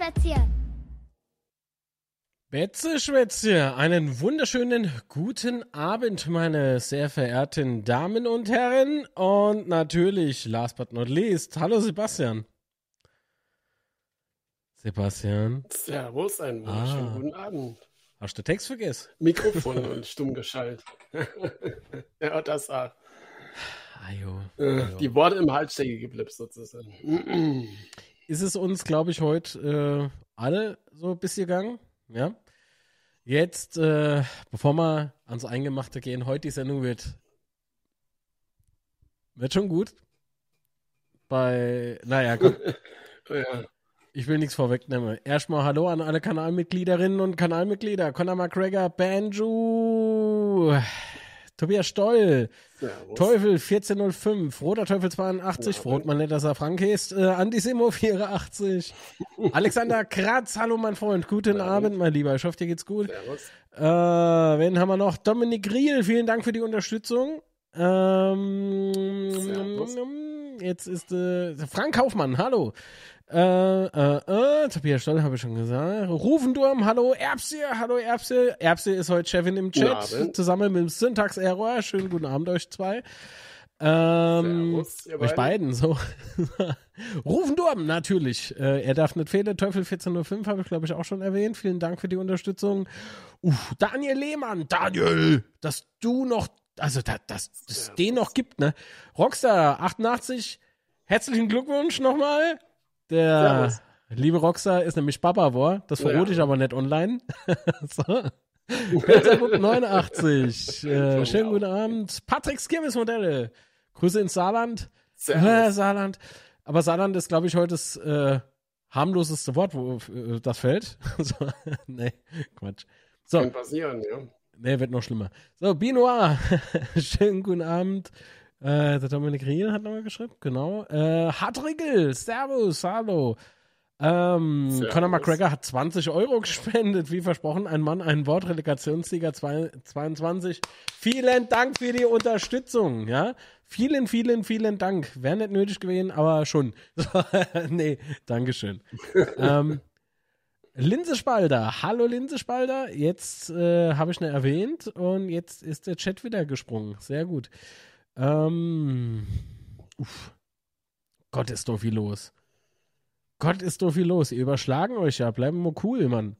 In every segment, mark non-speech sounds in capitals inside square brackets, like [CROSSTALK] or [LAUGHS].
Betzeschwätzchen. Betzeschwätzchen, einen wunderschönen guten Abend, meine sehr verehrten Damen und Herren. Und natürlich, last but not least, hallo Sebastian. Sebastian. Servus, einen wunderschönen Ah. guten Abend. Hast du den Text vergessen? Mikrofon [LAUGHS] und stumm geschaltet. [LAUGHS] ja, das auch. Ajo. Äh, Die Worte im Hals stecken geblieben sozusagen. [CLEARS THROAT] Ist es uns, glaube ich, heute äh, alle so ein bisschen gegangen? Ja. Jetzt, äh, bevor wir ans Eingemachte gehen, heute die Sendung wird, wird schon gut. Bei, naja, komm, [LAUGHS] ja. Ich will nichts vorwegnehmen. Erstmal Hallo an alle Kanalmitgliederinnen und Kanalmitglieder. Conor McGregor, Banjo, Tobias Stoll, Servus. Teufel 1405, Roter Teufel 82, Ja, Frot man nicht, dass er Frank ist, äh, Antisimo 84, [LAUGHS] Alexander Kratz, hallo mein Freund, guten Ja, Abend, mein Lieber, ich hoffe dir geht's gut. Servus. Äh, wen haben wir noch? Dominik Riel, vielen Dank für die Unterstützung. Ähm, Servus. jetzt ist äh, Frank Kaufmann, hallo. Äh, äh, äh, Tobias Stoll habe ich schon gesagt. Rufendurm, hallo. Erbse, hallo Erbse. Erbse ist heute Chefin im Chat, zusammen mit dem Syntax Error. Schönen guten Abend euch zwei. Ähm, Servus, euch beiden. beiden, so. [LAUGHS] Rufendurm, natürlich. Äh, er darf nicht fehlen. Teufel 1405 habe ich, glaube ich, auch schon erwähnt. Vielen Dank für die Unterstützung. Uff, Daniel Lehmann, Daniel, dass du noch, also da, dass es den noch gibt, ne? Rockstar 88, herzlichen Glückwunsch nochmal. Der Servus. liebe Rockstar ist nämlich Papa war. Das verrate Ja. ich aber nicht online. [LAUGHS] so. [LAUGHS] Kaiserbuck 89. Äh, schönen guten. Abend. Patrick Skirmes Modelle. Grüße ins Saarland. Äh. Saarland. Aber Saarland ist, glaube ich, heute das äh, harmloseste Wort, wo äh, das fällt. [LAUGHS] so, nee, Quatsch. So, Kann passieren, ja. nee, wird noch schlimmer. So, Binoir. Schönen guten Abend. Äh, der Dominik Riel hat nochmal geschrieben, genau. Äh, Hartrigel, Servus, hallo. Ähm, Servus. Conor McGregor hat 20 Euro gespendet, wie versprochen. Ein Mann, ein Wort, Relegationssieger zwei- 22. Vielen Dank für die Unterstützung, ja. Vielen, vielen, vielen Dank. Wäre nicht nötig gewesen, aber schon. [LAUGHS] nee, Dankeschön. [LAUGHS] ähm, Linsespalter, hallo Linsespalter. Jetzt äh, habe ich ne erwähnt und jetzt ist der Chat wieder gesprungen. Sehr gut. Ähm, uff. Gott, ist doch viel los. Gott, ist doch viel los. Ihr überschlagen euch ja. Bleiben wir cool, Mann.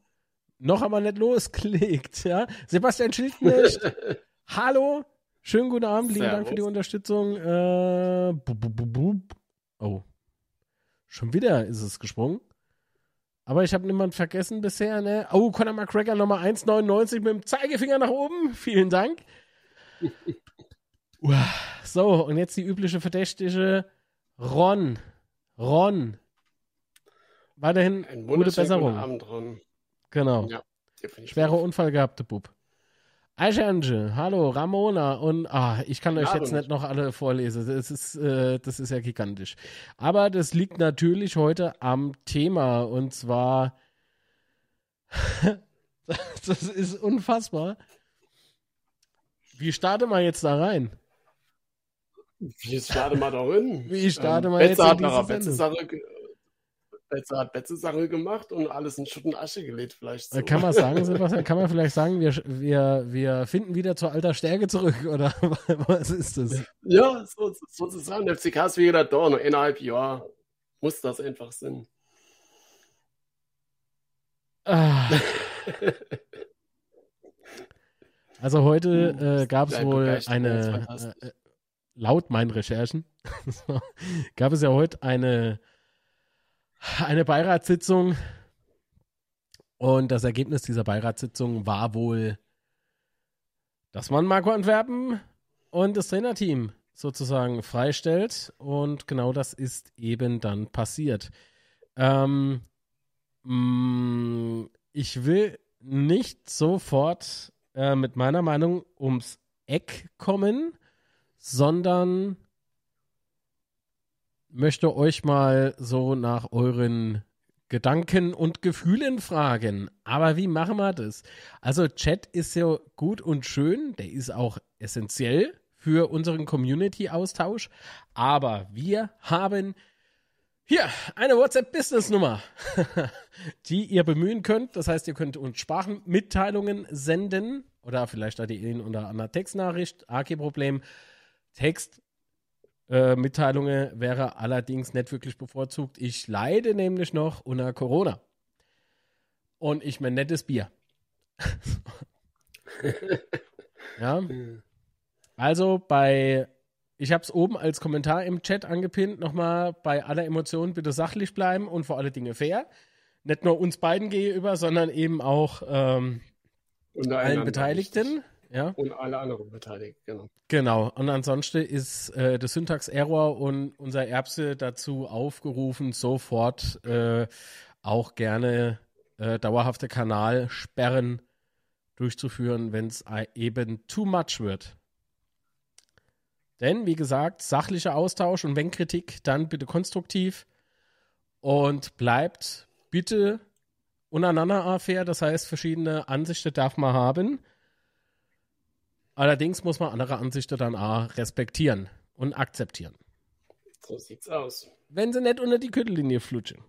Noch aber nicht losgelegt, ja. Sebastian Schildknecht, [LAUGHS] hallo. Schönen guten Abend. Lieben Dank für die. Unterstützung. Äh, bub, bub, bub. Oh. Schon wieder ist es gesprungen. Aber ich habe niemanden vergessen bisher, ne? Oh, Conor McGregor Nummer 1,99 mit dem Zeigefinger nach oben. Vielen Dank. [LAUGHS] Uah. so, und jetzt die übliche Verdächtige Ron. Ron. Weiterhin Ein gute Besserung. Abend, Ron. Genau. Ja. Schwerer Unfall gehabte Bub. Aishange, hallo, Ramona und ah, ich kann euch jetzt nicht noch alle vorlesen. Das ist, äh, das ist ja gigantisch. Aber das liegt natürlich heute am Thema und zwar [LAUGHS] das ist unfassbar. Wie starte mal jetzt da rein? Wie starte mal da rein? [LAUGHS] Wie starte ähm, mal jetzt Betze in hat Sendung? Betze-Sache Betze hat Betze-Sache gemacht und alles in Schutt und Asche gelegt, vielleicht so. Äh, Kann man sagen, Sebastian, kann man vielleicht sagen, wir, wir, wir finden wieder zur alter Stärke zurück oder [LAUGHS] was ist das? Ja, so, sozusagen. Der FCK ist wieder da, noch eineinhalb Jahre. Muss das einfach sein. Ah. [LAUGHS] Also heute äh, gab es wohl eine, äh, äh, laut meinen Recherchen, [LAUGHS] gab es ja heute eine, eine Beiratssitzung. Und das Ergebnis dieser Beiratssitzung war wohl, dass man Marco Antwerpen und das Trainerteam sozusagen freistellt. Und genau das ist eben dann passiert. Ähm, mh, ich will nicht sofort äh, mit meiner Meinung ums Eck kommen, sondern möchte euch mal so nach euren Gedanken und Gefühlen fragen. Aber wie machen wir das? Also Chat ist ja gut und schön, der ist auch essentiell für unseren Community-Austausch, aber wir haben Hier, eine WhatsApp-Business-Nummer, [LAUGHS] die ihr bemühen könnt. Das heißt, ihr könnt uns Sprachenmitteilungen senden oder vielleicht da die in oder andere Textnachricht. AK-Problem. Textmitteilungen äh, wäre allerdings nicht wirklich bevorzugt. Ich leide nämlich noch unter Corona. Und ich mein nettes Bier. [LAUGHS] ja. Also bei, ich habe es oben als Kommentar im Chat angepinnt, nochmal bei aller Emotionen bitte sachlich bleiben und vor alle Dinge fair. Nicht nur uns beiden gegenüber, sondern eben auch ähm, allen Beteiligten. Ja. Und alle anderen Beteiligten, genau. Genau. Und ansonsten ist äh, der Syntax-Error und unser Erbse dazu aufgerufen, sofort äh, auch gerne äh, dauerhafte Kanalsperren durchzuführen, wenn es eben too much wird. Denn, wie gesagt, sachlicher Austausch und wenn Kritik, dann bitte konstruktiv und bleibt bitte untereinander fair. Das heißt, verschiedene Ansichten darf man haben. Allerdings muss man andere Ansichten dann auch respektieren und akzeptieren. So sieht's aus. Wenn sie nicht unter die Küttellinie flutschen.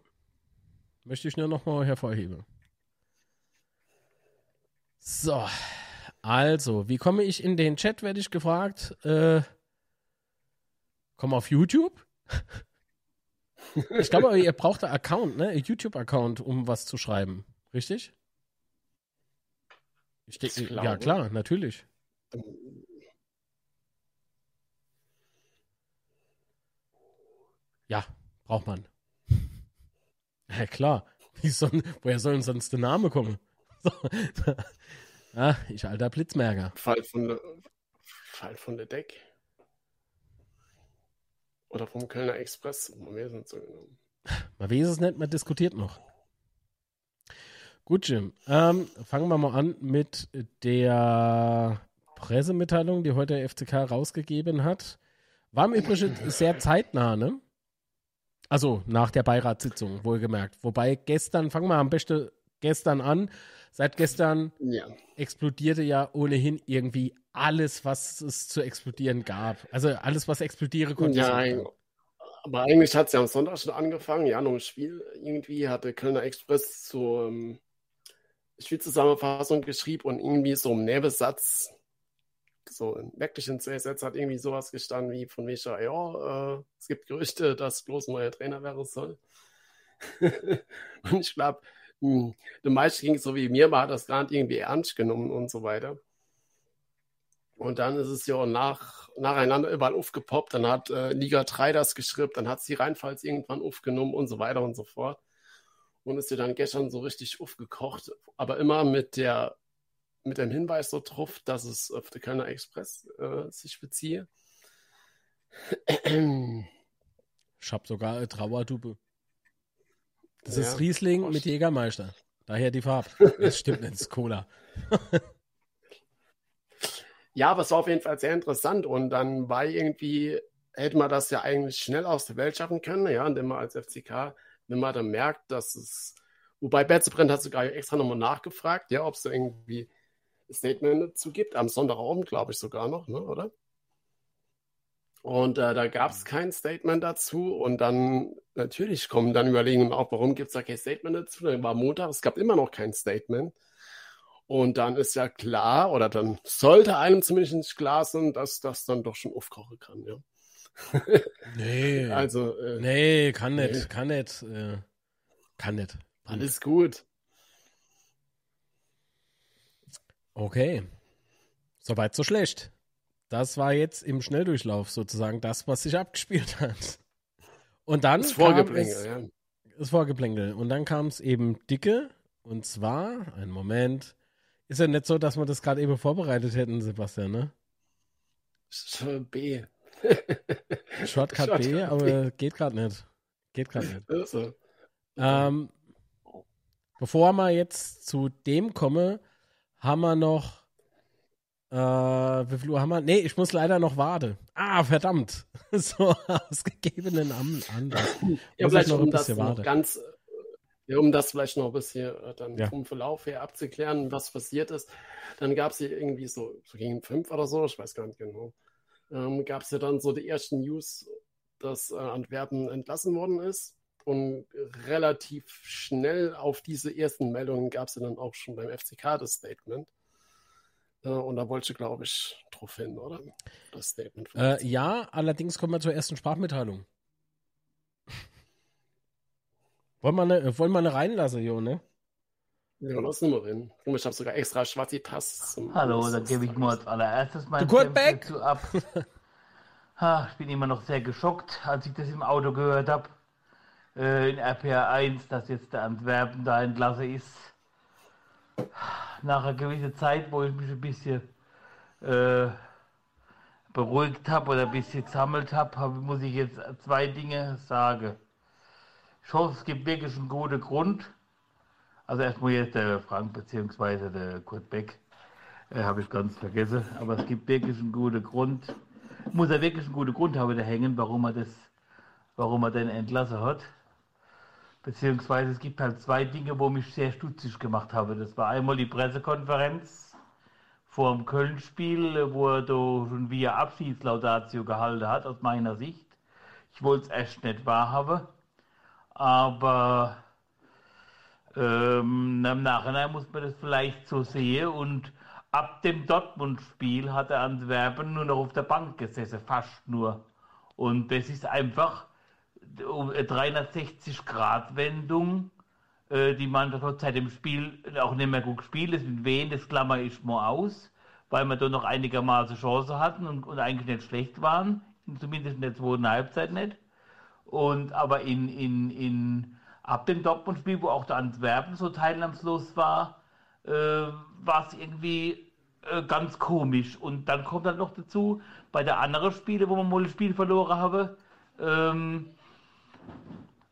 Möchte ich nur noch mal hervorheben. So, also, wie komme ich in den Chat, werde ich gefragt. Äh, komm auf YouTube. ich glaube, ihr braucht einen Account, ne? Ein YouTube-Account, um was zu schreiben. Richtig? Ich denke, ja, klar, natürlich. Ja, braucht man. [LAUGHS] Ja, klar. Soll, woher soll denn sonst der Name kommen? [LAUGHS] So. Ah, ich alter Blitzmerker. Fall von der, Fall von der Deck. Oder vom Kölner Express. Man weiß es so genommen. Man weiß es nicht, man diskutiert noch. Gut, Jim. Ähm, fangen wir mal an mit der Pressemitteilung, die heute der FCK rausgegeben hat. War im Übrigen sehr zeitnah, ne? Also nach der Beiratssitzung, wohlgemerkt. Wobei gestern, fangen wir am besten gestern an. Seit gestern ja. explodierte ja ohnehin irgendwie alles, was es zu explodieren gab. Also alles, was explodieren konnte. Ja, aber eigentlich hat es ja am Sonntag schon angefangen, ja, noch ein Spiel. Irgendwie hatte Kölner Express zur ähm, Spielzusammenfassung geschrieben und irgendwie so im Nebensatz, so im wirklichen CSS hat irgendwie sowas gestanden wie von Mischa, ja, äh, es gibt Gerüchte, dass bloß ein neuer Trainer werden soll. [LAUGHS] und ich glaube, hm, den meisten ging so wie mir, man hat das gar nicht irgendwie ernst genommen und so weiter. Und dann ist es ja nach, nacheinander überall aufgepoppt. Dann hat äh, Liga 3 das geschrieben, dann hat sie Rheinpfalz irgendwann aufgenommen und so weiter und so fort. Und ist ja dann gestern so richtig aufgekocht, aber immer mit der mit dem Hinweis so drauf, dass es auf den Kölner Express äh, sich beziehe. Ich habe sogar eine Trauerdube. Das ja, ist Riesling mit Jägermeister. Daher die Farbe. [LAUGHS] Das stimmt nicht, das ist Cola. [LAUGHS] ja, aber es war auf jeden Fall sehr interessant und dann war irgendwie, hätte man das ja eigentlich schnell aus der Welt schaffen können, ja, indem man als FCK, wenn man dann merkt, dass es, wobei Betzebrennt hat sogar extra nochmal nachgefragt, ja, ob es irgendwie Statement dazu gibt, am Sonntagabend, glaube ich sogar noch, ne, oder? Und äh, da gab es kein Statement dazu. Und dann natürlich kommen dann Überlegungen auf, warum gibt es da kein Statement dazu? Dann war Montag, es gab immer noch kein Statement. Und dann ist ja klar, oder dann sollte einem zumindest nicht klar sein, dass das dann doch schon aufkochen kann, ja. [LAUGHS] nee. Also, äh, nee, kann nicht, nee. kann nicht. Äh, kann nicht. Alles gut. Okay. Soweit so schlecht. Das war jetzt im Schnelldurchlauf sozusagen das, was sich abgespielt hat. Und dann das Vorgeplänkel, ja. Das Vorgeplänkel. Und dann kam es eben dicke. Und zwar, ein Moment, ist ja nicht so, dass wir das gerade eben vorbereitet hätten, Sebastian, ne? B. Shortcut, Shortcut B, aber geht gerade nicht. Geht gerade nicht. Also. Ähm, bevor wir jetzt zu dem kommen, haben wir noch äh, wie viel Uhr haben wir? Nee, ich muss leider noch warten. Ah, verdammt. [LAUGHS] so aus gegebenen Anlass. Ja, vielleicht noch um das noch ganz, ja, um das vielleicht noch ein bisschen äh, dann ja. vom Verlauf her abzuklären, was passiert ist. Dann gab es hier irgendwie so, so gegen fünf oder so, ich weiß gar nicht genau, ähm, gab es ja dann so die ersten News, dass äh, Antwerpen entlassen worden ist. Und relativ schnell auf diese ersten Meldungen gab es dann auch schon beim FCK das Statement. Äh, und da wollte ich, glaube ich, drauf hin, oder? Das Statement. Äh, ja, allerdings kommen wir zur ersten Sprachmitteilung. [LAUGHS] wollen, wir eine, wollen wir eine reinlassen, Jo, ne? Ja, lass nur mal rein. Ich habe sogar extra schwarze Tass. Hallo, dann gebe ich mal als allererstes mein Senf ab. [LAUGHS] ha, ich bin immer noch sehr geschockt, als ich das im Auto gehört habe. Äh, in RPR 1, dass jetzt der Antwerpen da entlassen ist. Nach einer gewissen Zeit, wo ich mich ein bisschen äh, beruhigt habe oder ein bisschen gesammelt habe, hab, muss ich jetzt zwei Dinge sagen. Ich hoffe, es gibt wirklich einen guten Grund also erstmal jetzt der Frank bzw. der Kurt Beck, äh, habe ich ganz vergessen. Aber es gibt wirklich einen guten Grund, muss er wirklich einen guten Grund haben, der hängen, warum er das, warum er den entlassen hat. Beziehungsweise es gibt halt zwei Dinge, wo mich sehr stutzig gemacht habe. Das war einmal die Pressekonferenz vor dem Köln-Spiel, wo er da schon via Abschiedslaudatio gehalten hat, aus meiner Sicht. Ich wollte es echt nicht wahrhaben. Aber ähm, Im Nachhinein muss man das vielleicht so sehen und ab dem Dortmund-Spiel hat er Antwerpen nur noch auf der Bank gesessen, fast nur. Und das ist einfach 360-Grad-Wendung. Äh, die Mannschaft hat seit dem Spiel auch nicht mehr gut gespielt. Das mit wen, das klammer ich mal aus, weil wir da noch einigermaßen Chancen hatten und, und eigentlich nicht schlecht waren. Zumindest in der zweiten Halbzeit nicht. Und aber in, in, in ab dem Dortmund-Spiel, wo auch der Antwerpen so teilnahmslos war, äh, war es irgendwie äh, ganz komisch. Und dann kommt dann noch dazu, bei der anderen Spiele, wo man mal das Spiel verloren habe, ähm,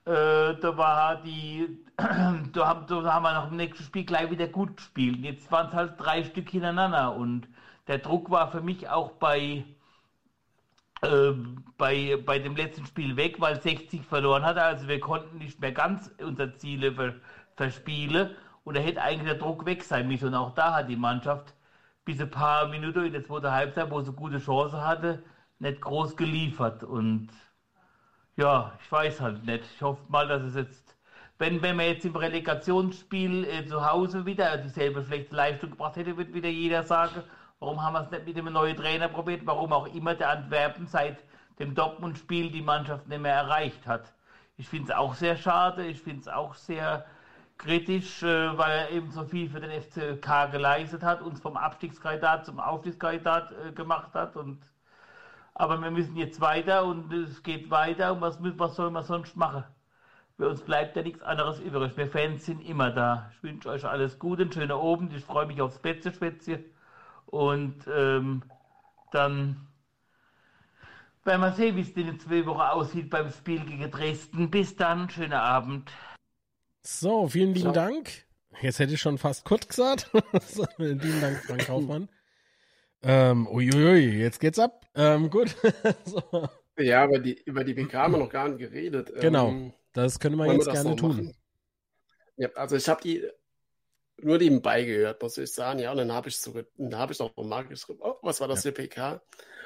äh, da war die, [CLEARS THROAT] da haben, da haben wir nach dem nächsten Spiel gleich wieder gut gespielt. Jetzt waren es halt drei Stück hintereinander und der Druck war für mich auch bei äh, bei, bei dem letzten Spiel weg, weil 60 verloren hat. Also wir konnten nicht mehr ganz unsere Ziele ver, verspielen. Und da hätte eigentlich der Druck weg sein müssen. Und auch da hat die Mannschaft bis ein paar Minuten in der zweiten Halbzeit, wo sie gute Chance hatte, nicht groß geliefert. Und ja, ich weiß halt nicht. Ich hoffe mal, dass es jetzt, wenn, wenn man jetzt im Relegationsspiel äh, zu Hause wieder dieselbe schlechte Leistung gebracht hätte, wird wieder jeder sagen, Warum haben wir es nicht mit dem neuen Trainer probiert? Warum auch immer der Antwerpen seit dem Dortmund-Spiel die Mannschaft nicht mehr erreicht hat. Ich finde es auch sehr schade. Ich finde es auch sehr kritisch, äh, weil er eben so viel für den FCK geleistet hat, uns vom Abstiegskandidat zum Aufstiegskandidat äh, gemacht hat. Und, aber wir müssen jetzt weiter und es geht weiter. Und was, was soll man sonst machen? Für uns bleibt ja nichts anderes übrig. Wir Fans sind immer da. Ich wünsche euch alles Gute, einen schönen Abend. Ich freue mich aufs Betze-Schwätzchen. Und ähm, dann werden wir sehen, wie es in zwei Wochen aussieht beim Spiel gegen Dresden. Bis dann, schönen Abend. So, vielen lieben so. Dank. Jetzt hätte ich schon fast kurz gesagt. [LAUGHS] vielen lieben Dank, Frank Kaufmann. Ähm, uiuiui, jetzt geht's ab. Ähm, gut. [LAUGHS] so. Ja, aber die, über die PK haben wir noch gar nicht geredet. Genau, ähm, das können wir jetzt wir gerne tun. Ja, also ich habe die nur nebenbei gehört, muss ich sagen. Ja, und dann habe ich so, dann habe ich auch mal geschrieben, oh, was war das ja. für PK?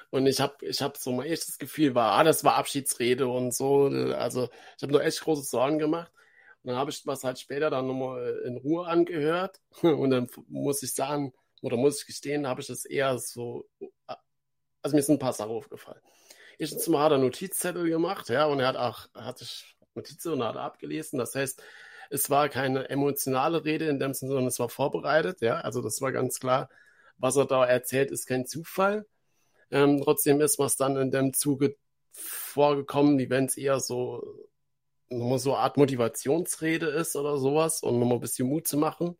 Und ich habe ich hab so mein echtes Gefühl war, ah, das war Abschiedsrede und so. Also ich habe nur echt große Sorgen gemacht. Und dann habe ich was halt später dann nochmal in Ruhe angehört. [LAUGHS] Und dann muss ich sagen, oder muss ich gestehen, habe ich das eher so, also mir sind ein paar Sachen aufgefallen. Erstens mal hat er Notizzettel gemacht, ja, und er hat auch, hatte ich Notizen und hat abgelesen. Das heißt, es war keine emotionale Rede in dem Sinne, sondern es war vorbereitet. Ja, also das war ganz klar. Was er da erzählt, ist kein Zufall. Ähm, trotzdem ist was dann in dem Zuge vorgekommen, wie wenn es eher so nochmal so eine Art Motivationsrede ist oder sowas und nochmal ein bisschen Mut zu machen.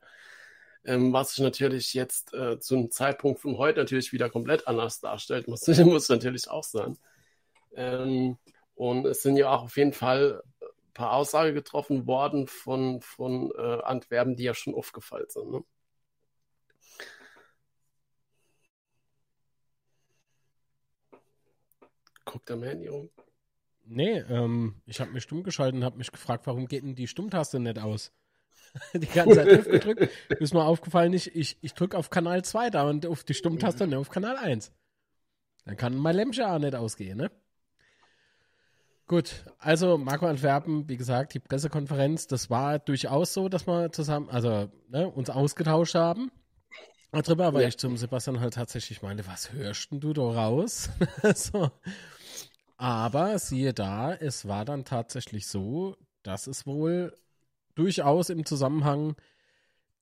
Ähm, was sich natürlich jetzt äh, zu einem Zeitpunkt von heute natürlich wieder komplett anders darstellt, [LAUGHS] muss, muss natürlich auch sein. Ähm, und es sind ja auch auf jeden Fall paar Aussagen getroffen worden von, von äh, Antwerpen, die ja schon aufgefallen sind. Ne? Guckt am Handy rum. Nee, ähm, ich habe mich stumm geschaltet und habe mich gefragt, warum geht denn die Stummtaste nicht aus? [LAUGHS] die ganze Zeit F gedrückt. [LAUGHS] Ist mir aufgefallen, ich, ich, ich drücke auf Kanal 2 da und auf die Stummtaste und nicht auf Kanal 1. Dann kann mein Lämpchen auch nicht ausgehen, ne? Gut, also Marco Antwerpen, wie gesagt, die Pressekonferenz, das war durchaus so, dass wir zusammen, also ne, uns ausgetauscht haben darüber, weil ja. ich zum Sebastian halt tatsächlich meinte, was hörst denn du da raus? [LAUGHS] so. Aber siehe da, es war dann tatsächlich so, dass es wohl durchaus im Zusammenhang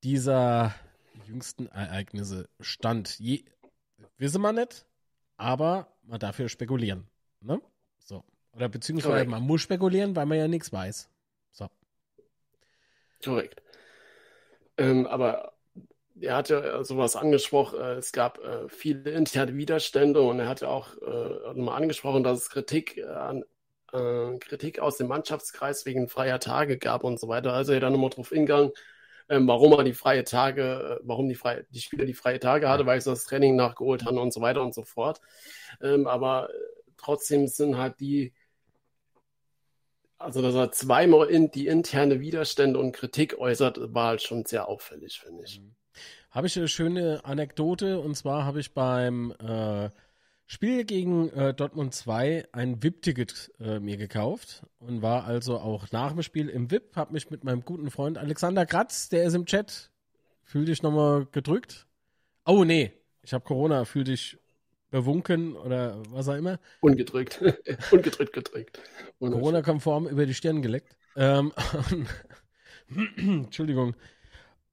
dieser jüngsten Ereignisse stand. Je, wisse man nicht, aber man darf ja spekulieren. Ne? So. Oder beziehungsweise Korrekt. man muss spekulieren, weil man ja nichts weiß. So. Korrekt. Ähm, aber er hat ja sowas angesprochen, äh, es gab äh, viele interne Widerstände und er hat ja auch äh, nochmal angesprochen, dass es Kritik äh, an äh, Kritik aus dem Mannschaftskreis wegen freier Tage gab und so weiter. Also er dann nochmal drauf hingegangen, ähm, warum er die freie Tage, äh, warum die, freie, die Spieler die freie Tage hatte, weil sie das Training nachgeholt haben und so weiter und so fort. Ähm, aber trotzdem sind halt die also, dass er zweimal in die interne Widerstände und Kritik äußert, war halt schon sehr auffällig, finde ich. Mhm. Habe ich eine schöne Anekdote und zwar habe ich beim äh, Spiel gegen äh, Dortmund 2 ein VIP-Ticket äh, mir gekauft und war also auch nach dem Spiel im VIP, habe mich mit meinem guten Freund Alexander Kratz, der ist im Chat, fühl dich nochmal gedrückt. Oh nee, ich habe Corona, fühl dich bewunken oder was auch immer. Ungedrückt. [LAUGHS] Ungedrückt gedrückt. Corona-konform über die Stirn geleckt. Ähm, [LAUGHS] Entschuldigung.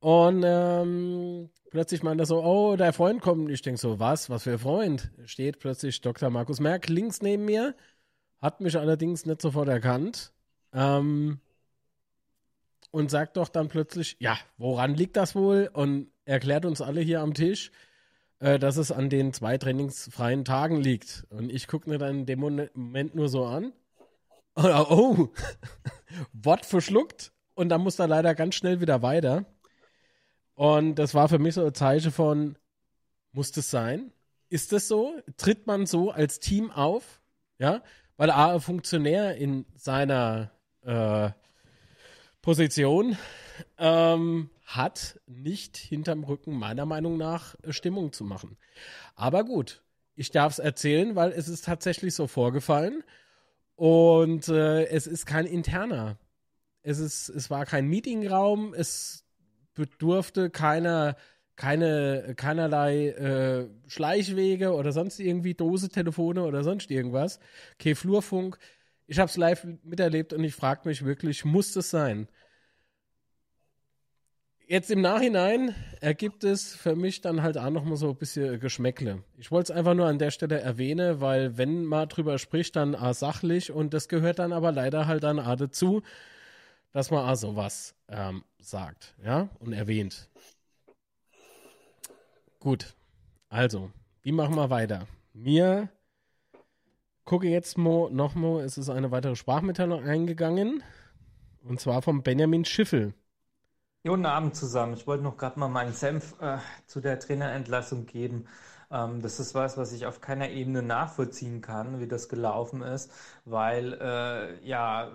Und ähm, plötzlich meint er so, oh, der Freund kommt. Ich denke so, was? Was für ein Freund? Steht plötzlich Dr. Markus Merck links neben mir, hat mich allerdings nicht sofort erkannt. Ähm, und sagt doch dann plötzlich, ja, woran liegt das wohl? Und erklärt uns alle hier am Tisch, äh, dass es an den zwei trainingsfreien Tagen liegt. Und ich gucke mir dann in dem Moment nur so an. Oder, [LAUGHS] oh, [LAUGHS] Wort verschluckt. Und dann muss er leider ganz schnell wieder weiter. Und das war für mich so ein Zeichen von, muss das sein? Ist das so? Tritt man so als Team auf? Ja, weil ein Funktionär in seiner äh, Position ähm, hat nicht hinterm Rücken meiner Meinung nach Stimmung zu machen. Aber gut, ich darf es erzählen, weil es ist tatsächlich so vorgefallen und äh, es ist kein interner. Es ist, es war kein Meetingraum. Es bedurfte keiner, keine, keinerlei äh, Schleichwege oder sonst irgendwie Dose-Telefone oder sonst irgendwas. Okay, Flurfunk. Ich habe es live miterlebt und ich frage mich wirklich, muss das sein? Jetzt im Nachhinein ergibt es für mich dann halt auch nochmal so ein bisschen Geschmäckle. Ich wollte es einfach nur an der Stelle erwähnen, weil wenn man drüber spricht, dann A sachlich und das gehört dann aber leider halt dann A dazu dass man also was ähm, sagt, ja, und erwähnt. Gut, also, wie machen wir weiter? Mir gucke jetzt mal, noch mal, es ist eine weitere Sprachmitteilung eingegangen, und zwar vom Benjamin Schiffel. Guten Abend zusammen. Ich wollte noch gerade mal meinen Senf äh, zu der Trainerentlassung geben. Ähm, das ist was, was ich auf keiner Ebene nachvollziehen kann, wie das gelaufen ist, weil äh, ja,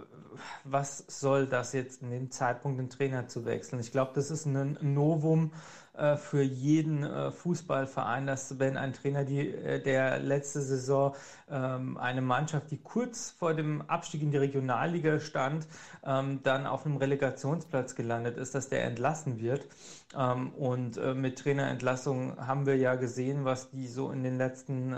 was soll das jetzt in dem Zeitpunkt, den Trainer zu wechseln? Ich glaube, das ist ein Novum äh, für jeden äh, Fußballverein, dass wenn ein Trainer, die, äh, der letzte Saison ähm, eine Mannschaft, die kurz vor dem Abstieg in die Regionalliga stand, ähm, dann auf einem Relegationsplatz gelandet ist, dass der entlassen wird. Ähm, und mit Trainerentlassung haben wir ja gesehen, was die so in den letzten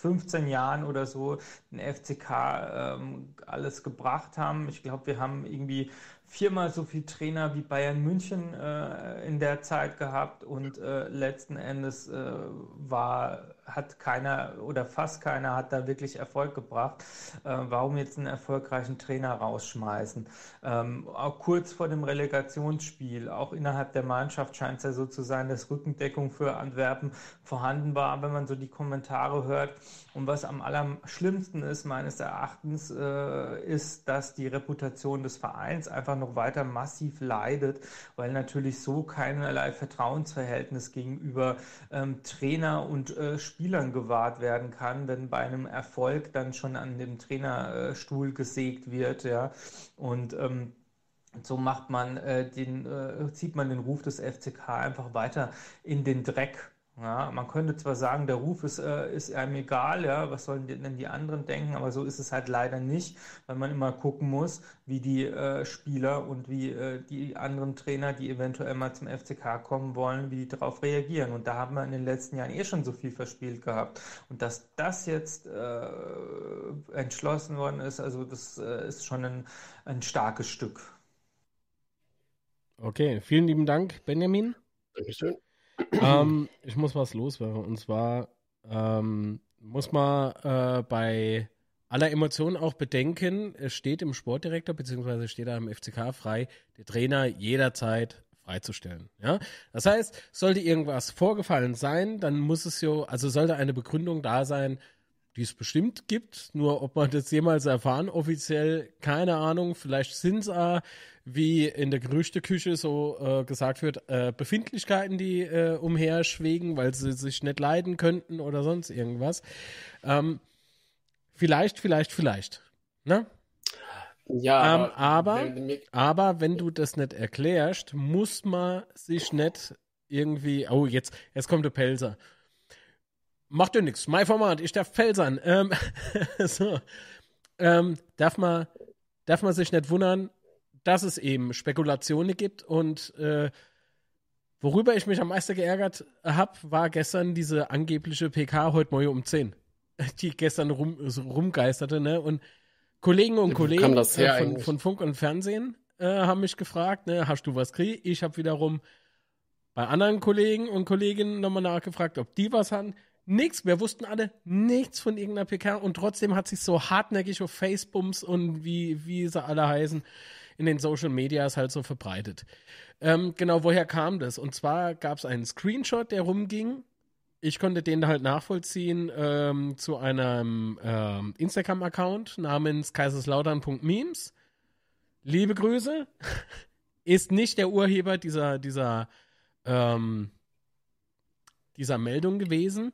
15 Jahren oder so den FCK ähm, alles gebracht haben. Ich glaube, wir haben irgendwie viermal so viel Trainer wie Bayern München äh, in der Zeit gehabt und äh, letzten Endes äh, war hat keiner oder fast keiner hat da wirklich Erfolg gebracht. Äh, warum jetzt einen erfolgreichen Trainer rausschmeißen? Ähm, auch kurz vor dem Relegationsspiel, auch innerhalb der Mannschaft scheint es ja so zu sein, dass Rückendeckung für Antwerpen vorhanden war, wenn man so die Kommentare hört. Und was am allerschlimmsten ist, meines Erachtens, äh, ist, dass die Reputation des Vereins einfach noch weiter massiv leidet, weil natürlich so keinerlei Vertrauensverhältnis gegenüber ähm, Trainer und äh, Spielern gewahrt werden kann, wenn bei einem Erfolg dann schon an dem Trainerstuhl gesägt wird, ja. Und ähm, so macht man äh, den, äh, zieht man den Ruf des FCK einfach weiter in den Dreck Ja, man könnte zwar sagen, der Ruf ist, äh, ist einem egal, ja, was sollen denn die anderen denken, aber so ist es halt leider nicht, weil man immer gucken muss, wie die äh, Spieler und wie äh, die anderen Trainer, die eventuell mal zum FCK kommen wollen, wie die darauf reagieren. Und da haben wir in den letzten Jahren eh schon so viel verspielt gehabt. Und dass das jetzt äh, entschlossen worden ist, also das äh, ist schon ein, ein starkes Stück. Okay, vielen lieben Dank, Benjamin. Dankeschön. Ähm, ich muss was loswerden. Und zwar ähm, muss man äh, bei aller Emotionen auch bedenken, es steht im Sportdirektor beziehungsweise steht da im FCK frei, der Trainer jederzeit freizustellen. Ja? Das heißt, sollte irgendwas vorgefallen sein, dann muss es ja, also sollte eine Begründung da sein, die es bestimmt gibt. Nur ob man das jemals erfahren, offiziell, keine Ahnung. Vielleicht sind es wie in der Gerüchteküche so äh, gesagt wird, äh, Befindlichkeiten, die äh, umherschwegen, weil sie sich nicht leiden könnten oder sonst irgendwas. Ähm, vielleicht, vielleicht, vielleicht. Ne? Ja, ähm, aber, wenn, aber wenn du das nicht erklärst, muss man sich nicht irgendwie, oh, jetzt, jetzt kommt der Pelzer. Macht ja nichts. Mein Format, ich darf Felsern. Ähm, [LAUGHS] so. Ähm, darf, man, darf man sich nicht wundern, dass es eben Spekulationen gibt und äh, worüber ich mich am meisten geärgert habe, war gestern diese angebliche PK heute Morgen um 10, [LAUGHS] die gestern rum, rumgeisterte, ne? Und Kollegen und Kollegen äh, von, von, Funk und Fernsehen äh, haben mich gefragt, ne, hast du was gekriegt? Ich habe wiederum bei anderen Kollegen und Kolleginnen nochmal nachgefragt, ob die was haben. Nichts, wir wussten alle nichts von irgendeiner PK und trotzdem hat sich so hartnäckig auf Facebooks und wie, wie sie alle heißen, in den Social Medias halt so verbreitet. Ähm, genau, woher kam das? Und zwar gab es einen Screenshot, der rumging. Ich konnte den halt nachvollziehen ähm, zu einem ähm, Instagram-Account namens kaiserslautern.memes. Liebe Grüße. [LAUGHS] Ist nicht der Urheber dieser, dieser, ähm, dieser Meldung gewesen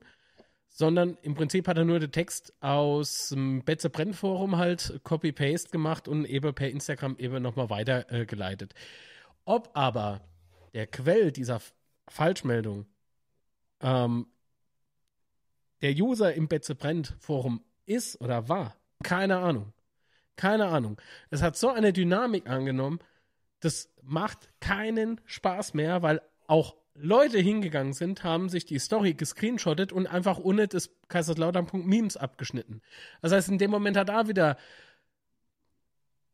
sondern im Prinzip hat er nur den Text aus dem Betze Brenn Forum halt Copy-Paste gemacht und eben per Instagram eben nochmal weitergeleitet. Ob aber der Quell dieser Falschmeldung ähm, der User im Betze Brennt Forum ist oder war, keine Ahnung. Keine Ahnung. Es hat so eine Dynamik angenommen, das macht keinen Spaß mehr, weil auch Leute hingegangen sind, haben sich die Story gescreenshottet und einfach ohne das Kaiserslautern.memes abgeschnitten. Das heißt, in dem Moment hat da wieder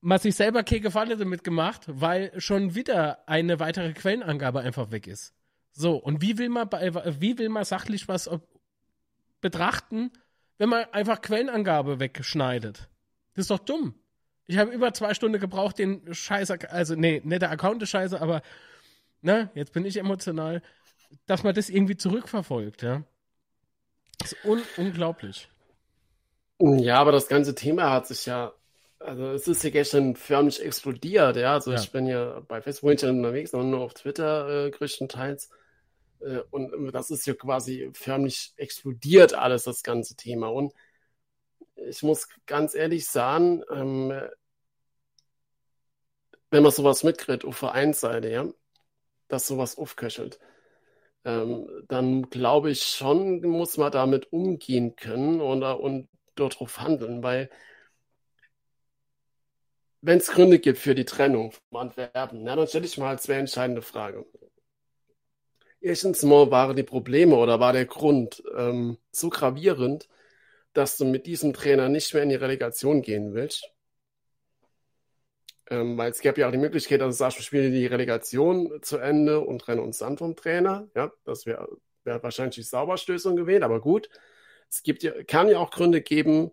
man sich selber keine Gefallen damit gemacht, weil schon wieder eine weitere Quellenangabe einfach weg ist. So, und wie will man, bei, wie will man sachlich was betrachten, wenn man einfach Quellenangabe wegschneidet? Das ist doch dumm. Ich habe über zwei Stunden gebraucht, den Scheiß, also nee, nicht der Account ist scheiße, aber ne, jetzt bin ich emotional, dass man das irgendwie zurückverfolgt, ja. Das ist un unglaublich. Ja, aber das ganze Thema hat sich ja, also es ist ja gestern förmlich explodiert, ja. Also ja. ich bin ja bei Facebook nicht unterwegs, sondern nur auf Twitter äh, größtenteils. Äh, und das ist ja quasi förmlich explodiert alles, das ganze Thema. Und ich muss ganz ehrlich sagen, ähm, wenn man sowas mitkriegt auf Vereinsseite, ja, dass sowas aufköchelt. Ähm, dann glaube ich schon, muss man damit umgehen können und, und darauf handeln, weil wenn es Gründe gibt für die Trennung von Antwerpen, na, dann stelle ich mal zwei entscheidende Fragen. Erstens mal waren die Probleme oder war der Grund ähm, so gravierend, dass du mit diesem Trainer nicht mehr in die Relegation gehen willst? Ähm, weil es gäbe ja auch die Möglichkeit, dass du sagst, wir spielen die Relegation zu Ende und trennen uns dann vom Trainer. Ja, das wäre wär wahrscheinlich die Sauberstößung gewesen, aber gut. Es gibt ja, kann ja auch Gründe geben,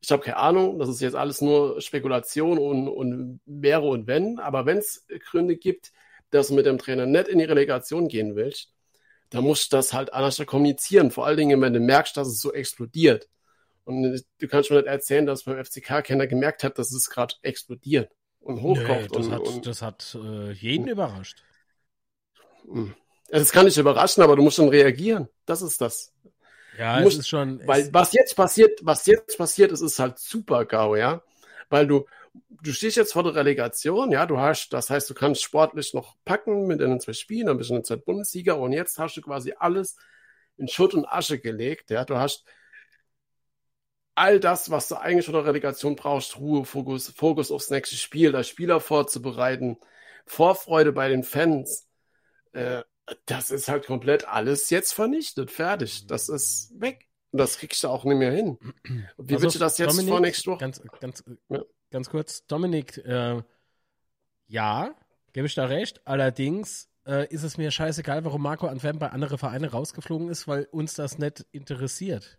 ich habe keine Ahnung, das ist jetzt alles nur Spekulation und, und wäre und wenn, aber wenn es Gründe gibt, dass du mit dem Trainer nicht in die Relegation gehen willst, dann musst du das halt anders kommunizieren. Vor allen Dingen, wenn du merkst, dass es so explodiert. Und du kannst mir nicht erzählen, dass beim FCK keiner gemerkt hat, dass es gerade explodiert und hochkocht. Nee, das, und, hat, und, das hat äh, jeden überrascht. Hm. Das kann nicht überraschen, aber du musst schon reagieren. Das ist das. Ja, musst, es ist schon. Weil was jetzt passiert, was jetzt passiert ist, ist halt super GAU, ja. Weil du, du stehst jetzt vor der Relegation, ja, du hast, das heißt, du kannst sportlich noch packen mit den zwei Spielen, ein bisschen Zeit Bundesliga und jetzt hast du quasi alles in Schutt und Asche gelegt. Ja, du hast all das, was du eigentlich von der Relegation brauchst, Ruhe, Fokus, Fokus aufs nächste Spiel, das Spieler vorzubereiten, Vorfreude bei den Fans. Äh, das ist halt komplett alles jetzt vernichtet, fertig. Das ist weg. Und das kriegst du auch nicht mehr hin. Wie also, willst du das jetzt Dominik, vor nächster Woche? Ganz, ganz, ja. ganz kurz, Dominik, äh, ja, gebe ich da recht. Allerdings äh, ist es mir scheißegal, warum Marco Antwerpen bei andere Vereine rausgeflogen ist, weil uns das nicht interessiert.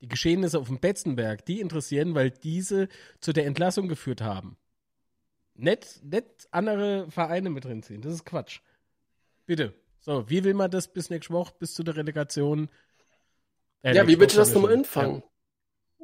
Die Geschehnisse auf dem Betzenberg, die interessieren, weil diese zu der Entlassung geführt haben. Nicht, nicht andere Vereine mit drin ziehen. Das ist Quatsch. Bitte. So, wie will man das bis nächste Woche, bis zu der Relegation? Äh, ja, wie willst du das nochmal infangen? Ja.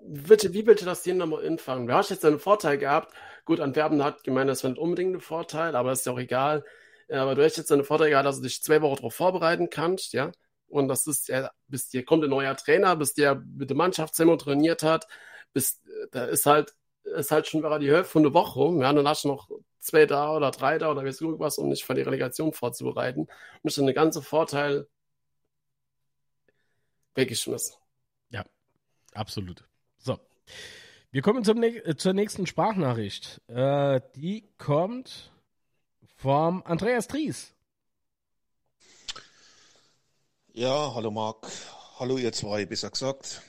Bitte, wie willst du das denn nochmal infangen? Du hast jetzt einen Vorteil gehabt. Gut, Antwerpen hat gemeint, das wäre nicht unbedingt ein Vorteil, aber ist ja auch egal. Aber du hast jetzt einen Vorteil gehabt, dass du dich zwei Wochen darauf vorbereiten kannst, ja. Und das ist ja, bis dir kommt ein neuer Trainer, bis der mit der Mannschaft Semmo trainiert hat, bis da ist halt, ist halt schon die Hälfte von der Woche rum. Ja, dann hast du noch zwei da oder drei da oder weißt du irgendwas, um dich für die Relegation vorzubereiten. Und ist dann der ganze Vorteil weggeschmissen. Ja, absolut. So. Wir kommen zum, äh, zur nächsten Sprachnachricht. Äh, die kommt vom Andreas Tries. Ja, hallo Marc. Hallo ihr zwei, besser gesagt.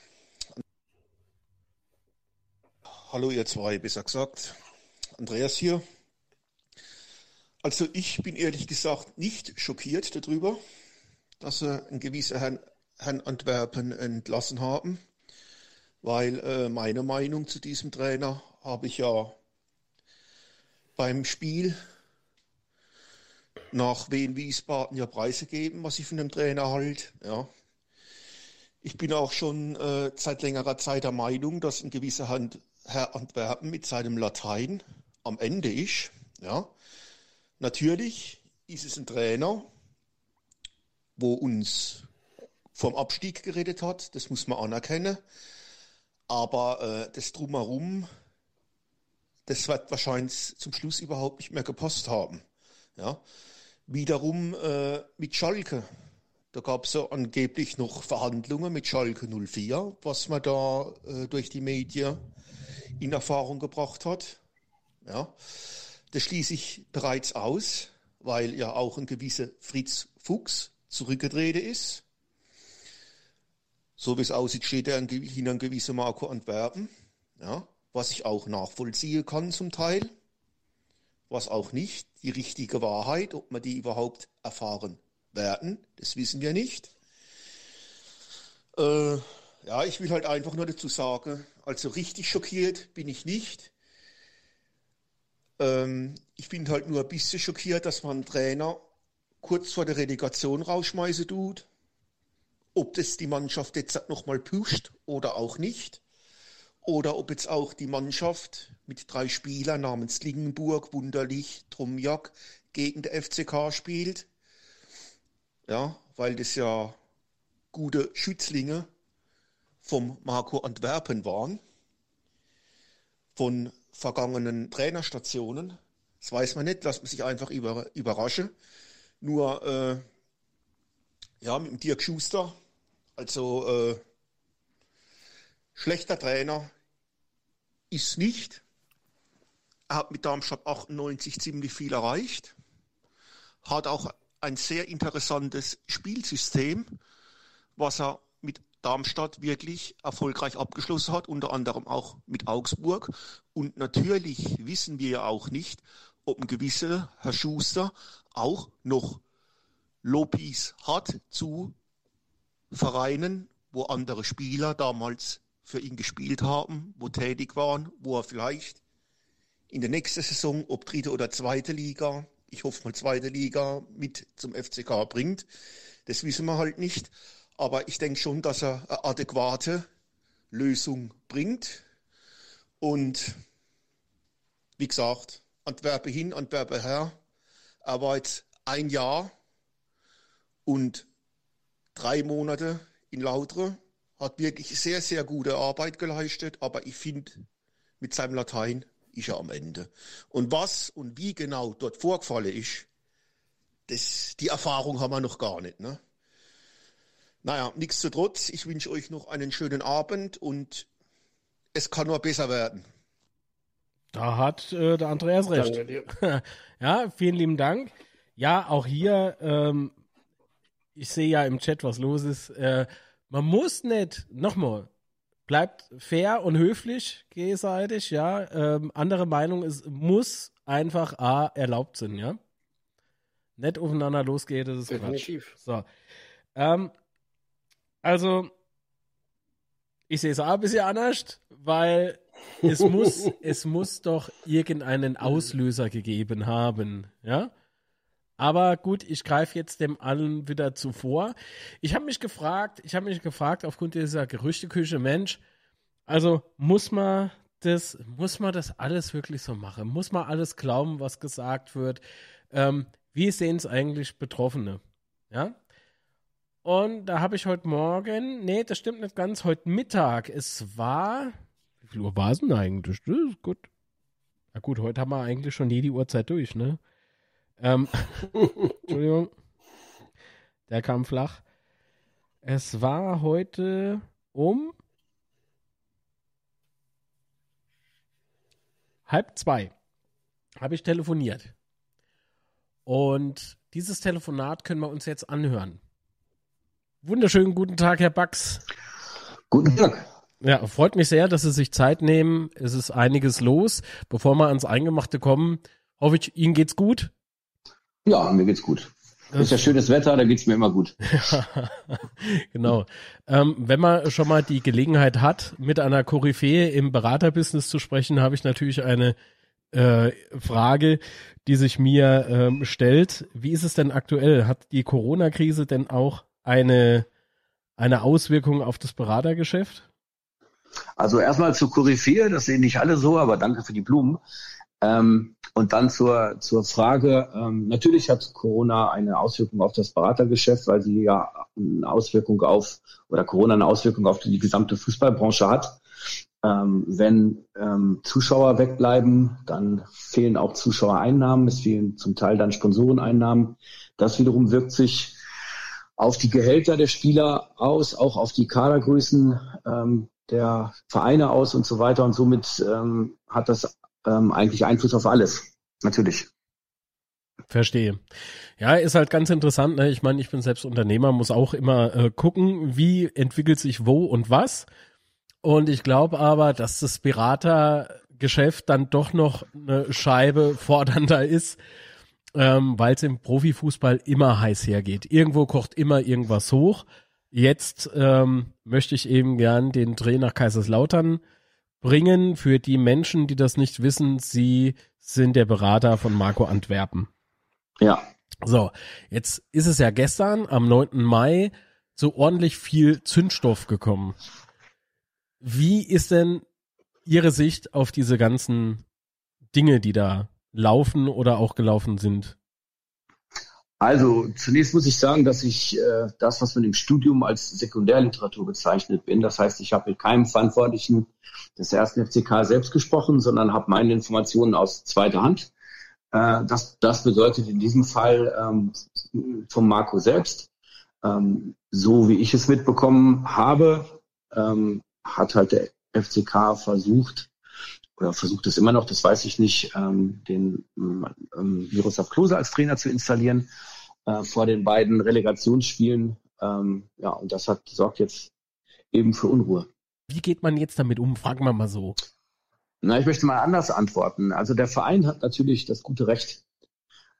Hallo ihr zwei, besser gesagt. Andreas hier. Also ich bin ehrlich gesagt nicht schockiert darüber, dass sie einen gewissen Herrn, Herrn Antwerpen entlassen haben, weil äh, meine Meinung zu diesem Trainer habe ich ja beim Spiel nach Wien Wiesbaden ja Preise geben, was ich von dem Trainer halt. Ja. Ich bin auch schon äh, seit längerer Zeit der Meinung, dass ein gewisser Hand, Herr Antwerpen mit seinem Latein am Ende ist. Ja. Natürlich ist es ein Trainer, wo uns vom Abstieg geredet hat, das muss man anerkennen. Aber äh, das drumherum, das wird wahrscheinlich zum Schluss überhaupt nicht mehr gepasst haben. Ja. Wiederum äh, mit Schalke. Da gab es ja angeblich noch Verhandlungen mit Schalke 04, was man da äh, durch die Medien in Erfahrung gebracht hat. Ja, das schließe ich bereits aus, weil ja auch ein gewisser Fritz Fuchs zurückgetreten ist. So wie es aussieht, steht er hinter einem gewissen Marco Antwerpen, ja, was ich auch nachvollziehen kann zum Teil was auch nicht, die richtige Wahrheit, ob wir die überhaupt erfahren werden, das wissen wir nicht. Äh, ja, ich will halt einfach nur dazu sagen, also richtig schockiert bin ich nicht. Ähm, ich bin halt nur ein bisschen schockiert, dass man einen Trainer kurz vor der Relegation rausschmeißen tut. Ob das die Mannschaft jetzt nochmal pusht oder auch nicht oder ob jetzt auch die Mannschaft mit drei Spielern namens Lingenburg, Wunderlich, Trumjak gegen der FCK spielt. Ja, weil das ja gute Schützlinge vom Marco Antwerpen waren, von vergangenen Trainerstationen. Das weiß man nicht, lässt man sich einfach über, überraschen. Nur, äh, ja, mit dem Dirk Schuster, also äh, schlechter Trainer, ist nicht. Er hat mit Darmstadt 98 ziemlich viel erreicht, hat auch ein sehr interessantes Spielsystem, was er mit Darmstadt wirklich erfolgreich abgeschlossen hat, unter anderem auch mit Augsburg. Und natürlich wissen wir ja auch nicht, ob ein gewisser Herr Schuster auch noch Lobbies hat zu Vereinen, wo andere Spieler damals für ihn gespielt haben, wo tätig waren, wo er vielleicht in der nächsten Saison, ob dritte oder zweite Liga, ich hoffe mal zweite Liga, mit zum FCK bringt. Das wissen wir halt nicht. Aber ich denke schon, dass er eine adäquate Lösung bringt. Und wie gesagt, Antwerpen hin, Antwerpen her. Er war jetzt ein Jahr und drei Monate in Lautre hat wirklich sehr, sehr gute Arbeit geleistet, aber ich finde, mit seinem Latein ist er am Ende. Und was und wie genau dort vorgefallen ist, das, die Erfahrung haben wir noch gar nicht. Ne? Naja, nichtsdestotrotz, ich wünsche euch noch einen schönen Abend und es kann nur besser werden. Da hat äh, der Andreas recht. Danke dir. [LAUGHS] ja, vielen lieben Dank. Ja, auch hier, ähm, ich sehe ja im Chat, was los ist. Äh, man muss nicht, nochmal, bleibt fair und höflich, gegenseitig, ja. Ähm, andere Meinung ist, muss einfach A, erlaubt sind, ja. Nicht aufeinander losgeht, das ist Quatsch. Definitiv. So. Ähm, also, ich sehe es auch ein bisschen anders, weil es muss, [LAUGHS] es muss doch irgendeinen Auslöser gegeben haben, ja? Aber gut, ich greife jetzt dem allen wieder zuvor. Ich habe mich gefragt, ich habe mich gefragt aufgrund dieser Gerüchteküche, Mensch, also muss man das, muss man das alles wirklich so machen? Muss man alles glauben, was gesagt wird? Ähm, wie sehen es eigentlich Betroffene? Ja? Und da habe ich heute Morgen, nee, das stimmt nicht ganz, heute Mittag, es war, wie viel Uhr war es denn eigentlich? Das ist gut. Na gut, heute haben wir eigentlich schon nie die Uhrzeit durch, ne? Ähm, [LAUGHS] Entschuldigung. Der kam flach. Es war heute um halb zwei. Habe ich telefoniert. Und dieses Telefonat können wir uns jetzt anhören. Wunderschönen guten Tag, Herr Bax. Guten Tag. Ja, freut mich sehr, dass Sie sich Zeit nehmen. Es ist einiges los. Bevor wir ans Eingemachte kommen, hoffe ich, Ihnen geht's gut. Ja, mir geht's gut. Ist ja schönes Wetter, da geht's mir immer gut. [LAUGHS] genau. Ähm, wenn man schon mal die Gelegenheit hat, mit einer Koryphäe im Beraterbusiness zu sprechen, habe ich natürlich eine äh, Frage, die sich mir ähm, stellt. Wie ist es denn aktuell? Hat die Corona-Krise denn auch eine, eine Auswirkung auf das Beratergeschäft? Also erstmal zur Koryphäe, das sehen nicht alle so, aber danke für die Blumen. Ähm, und dann zur, zur Frage, ähm, natürlich hat Corona eine Auswirkung auf das Beratergeschäft, weil sie ja eine Auswirkung auf, oder Corona eine Auswirkung auf die gesamte Fußballbranche hat. Ähm, wenn ähm, Zuschauer wegbleiben, dann fehlen auch Zuschauereinnahmen, es fehlen zum Teil dann Sponsoreneinnahmen. Das wiederum wirkt sich auf die Gehälter der Spieler aus, auch auf die Kadergrößen ähm, der Vereine aus und so weiter. Und somit ähm, hat das ähm, eigentlich Einfluss auf alles. Natürlich. Verstehe. Ja, ist halt ganz interessant. Ne? Ich meine, ich bin selbst Unternehmer, muss auch immer äh, gucken, wie entwickelt sich wo und was. Und ich glaube aber, dass das Beratergeschäft dann doch noch eine Scheibe [LAUGHS] fordernder ist, ähm, weil es im Profifußball immer heiß hergeht. Irgendwo kocht immer irgendwas hoch. Jetzt ähm, möchte ich eben gern den Dreh nach Kaiserslautern bringen. Für die Menschen, die das nicht wissen, sie sind der Berater von Marco Antwerpen. Ja. So, jetzt ist es ja gestern, am 9. Mai, so ordentlich viel Zündstoff gekommen. Wie ist denn Ihre Sicht auf diese ganzen Dinge, die da laufen oder auch gelaufen sind? Also zunächst muss ich sagen, dass ich äh, das, was man im Studium als Sekundärliteratur bezeichnet bin, das heißt, ich habe mit keinem Verantwortlichen des ersten FCK selbst gesprochen, sondern habe meine Informationen aus zweiter Hand. Äh, das, das bedeutet in diesem Fall ähm, vom Marco selbst. Ähm, so wie ich es mitbekommen habe, ähm, hat halt der FCK versucht, oder versucht es immer noch, das weiß ich nicht, ähm, den ähm, Miroslav Klose als Trainer zu installieren äh, vor den beiden Relegationsspielen. Ähm, ja, und das hat sorgt jetzt eben für Unruhe. Wie geht man jetzt damit um? Fragen wir mal so. Na, ich möchte mal anders antworten. Also der Verein hat natürlich das gute Recht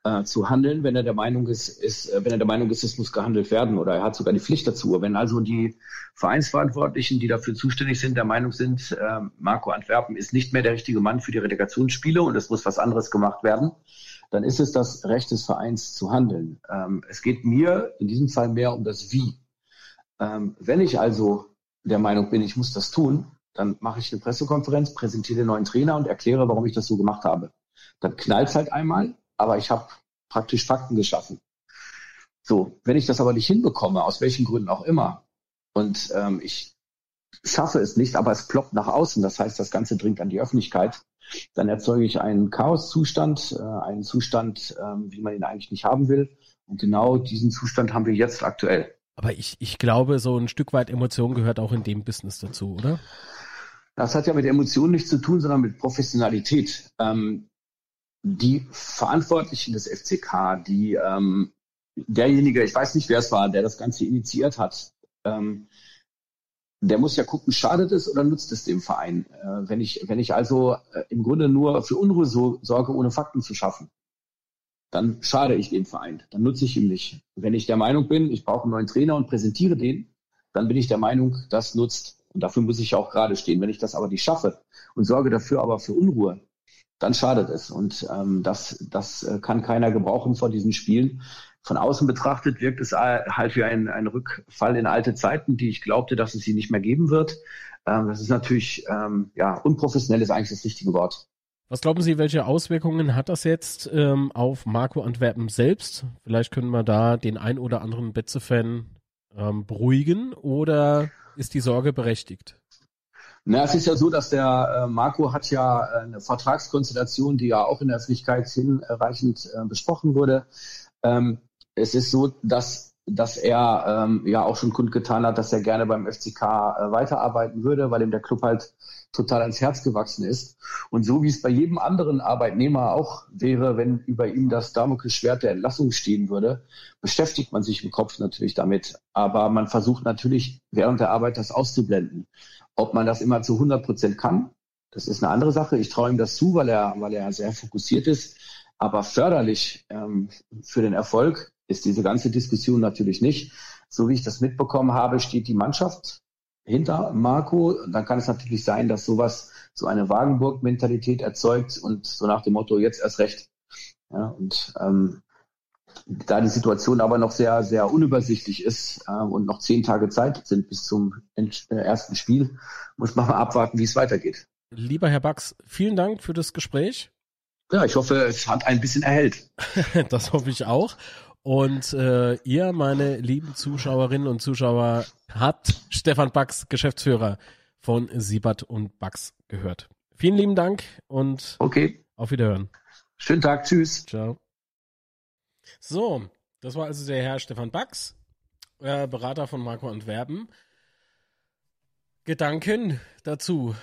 äh, zu handeln, wenn er der Meinung ist, ist äh, wenn er der Meinung ist, es muss gehandelt werden oder er hat sogar die Pflicht dazu. Wenn also die Vereinsverantwortlichen, die dafür zuständig sind, der Meinung sind, äh, Marco Antwerpen ist nicht mehr der richtige Mann für die Relegationsspiele und es muss was anderes gemacht werden, dann ist es das Recht des Vereins zu handeln. Ähm, es geht mir in diesem Fall mehr um das Wie. Ähm, wenn ich also der Meinung bin, ich muss das tun, dann mache ich eine Pressekonferenz, präsentiere den neuen Trainer und erkläre, warum ich das so gemacht habe. Dann knallt es halt einmal, aber ich habe praktisch Fakten geschaffen. So, wenn ich das aber nicht hinbekomme, aus welchen Gründen auch immer, und ähm, ich schaffe es nicht, aber es ploppt nach außen, das heißt, das Ganze dringt an die Öffentlichkeit, dann erzeuge ich einen Chaoszustand, äh, einen Zustand, ähm, wie man ihn eigentlich nicht haben will. Und genau diesen Zustand haben wir jetzt aktuell. Aber ich, ich glaube, so ein Stück weit Emotion gehört auch in dem Business dazu, oder? Das hat ja mit Emotionen nichts zu tun, sondern mit Professionalität. Ähm, die Verantwortlichen des FCK, die ähm, derjenige, ich weiß nicht, wer es war, der das Ganze initiiert hat, ähm, der muss ja gucken, schadet es oder nutzt es dem Verein? Äh, wenn ich, wenn ich also äh, im Grunde nur für Unruhe so, sorge, ohne Fakten zu schaffen, dann schade ich dem Verein, dann nutze ich ihm nicht. Wenn ich der Meinung bin, ich brauche einen neuen Trainer und präsentiere den, dann bin ich der Meinung, das nutzt. Und dafür muss ich auch gerade stehen. Wenn ich das aber nicht schaffe und sorge dafür aber für Unruhe, dann schadet es. Und ähm, das, das äh, kann keiner gebrauchen vor diesen Spielen. Von außen betrachtet wirkt es halt wie ein, ein Rückfall in alte Zeiten, die ich glaubte, dass es sie nicht mehr geben wird. Ähm, das ist natürlich, ähm, ja, unprofessionell ist eigentlich das richtige Wort. Was glauben Sie, welche Auswirkungen hat das jetzt ähm, auf Marco Antwerpen selbst? Vielleicht können wir da den ein oder anderen Betze-Fan ähm, beruhigen oder ist die Sorge berechtigt? Na, es ist ja so, dass der äh, Marco hat ja eine Vertragskonstellation, die ja auch in der Öffentlichkeit hinreichend äh, besprochen wurde. Ähm, es ist so, dass dass er ähm, ja auch schon kundgetan hat, dass er gerne beim FCK äh, weiterarbeiten würde, weil ihm der Club halt total ans Herz gewachsen ist. Und so wie es bei jedem anderen Arbeitnehmer auch wäre, wenn über ihm das Damoklesschwert der Entlassung stehen würde, beschäftigt man sich im Kopf natürlich damit. Aber man versucht natürlich während der Arbeit das auszublenden. Ob man das immer zu 100 Prozent kann, das ist eine andere Sache. Ich traue ihm das zu, weil er, weil er sehr fokussiert ist. Aber förderlich ähm, für den Erfolg ist diese ganze Diskussion natürlich nicht. So wie ich das mitbekommen habe, steht die Mannschaft hinter Marco. Dann kann es natürlich sein, dass sowas so eine Wagenburg-Mentalität erzeugt und so nach dem Motto, jetzt erst recht. Ja, und ähm, da die Situation aber noch sehr, sehr unübersichtlich ist äh, und noch zehn Tage Zeit sind bis zum äh, ersten Spiel, muss man mal abwarten, wie es weitergeht. Lieber Herr Bax, vielen Dank für das Gespräch. Ja, ich hoffe, es hat ein bisschen erhellt. [LAUGHS] das hoffe ich auch. Und äh, ihr, meine lieben Zuschauerinnen und Zuschauer, habt Stefan Bax, Geschäftsführer von Siebert und Bax, gehört. Vielen lieben Dank und okay. auf Wiederhören. Schönen Tag, tschüss. Ciao. So, das war also der Herr Stefan Bax, äh, Berater von Marco Antwerpen. Gedanken dazu.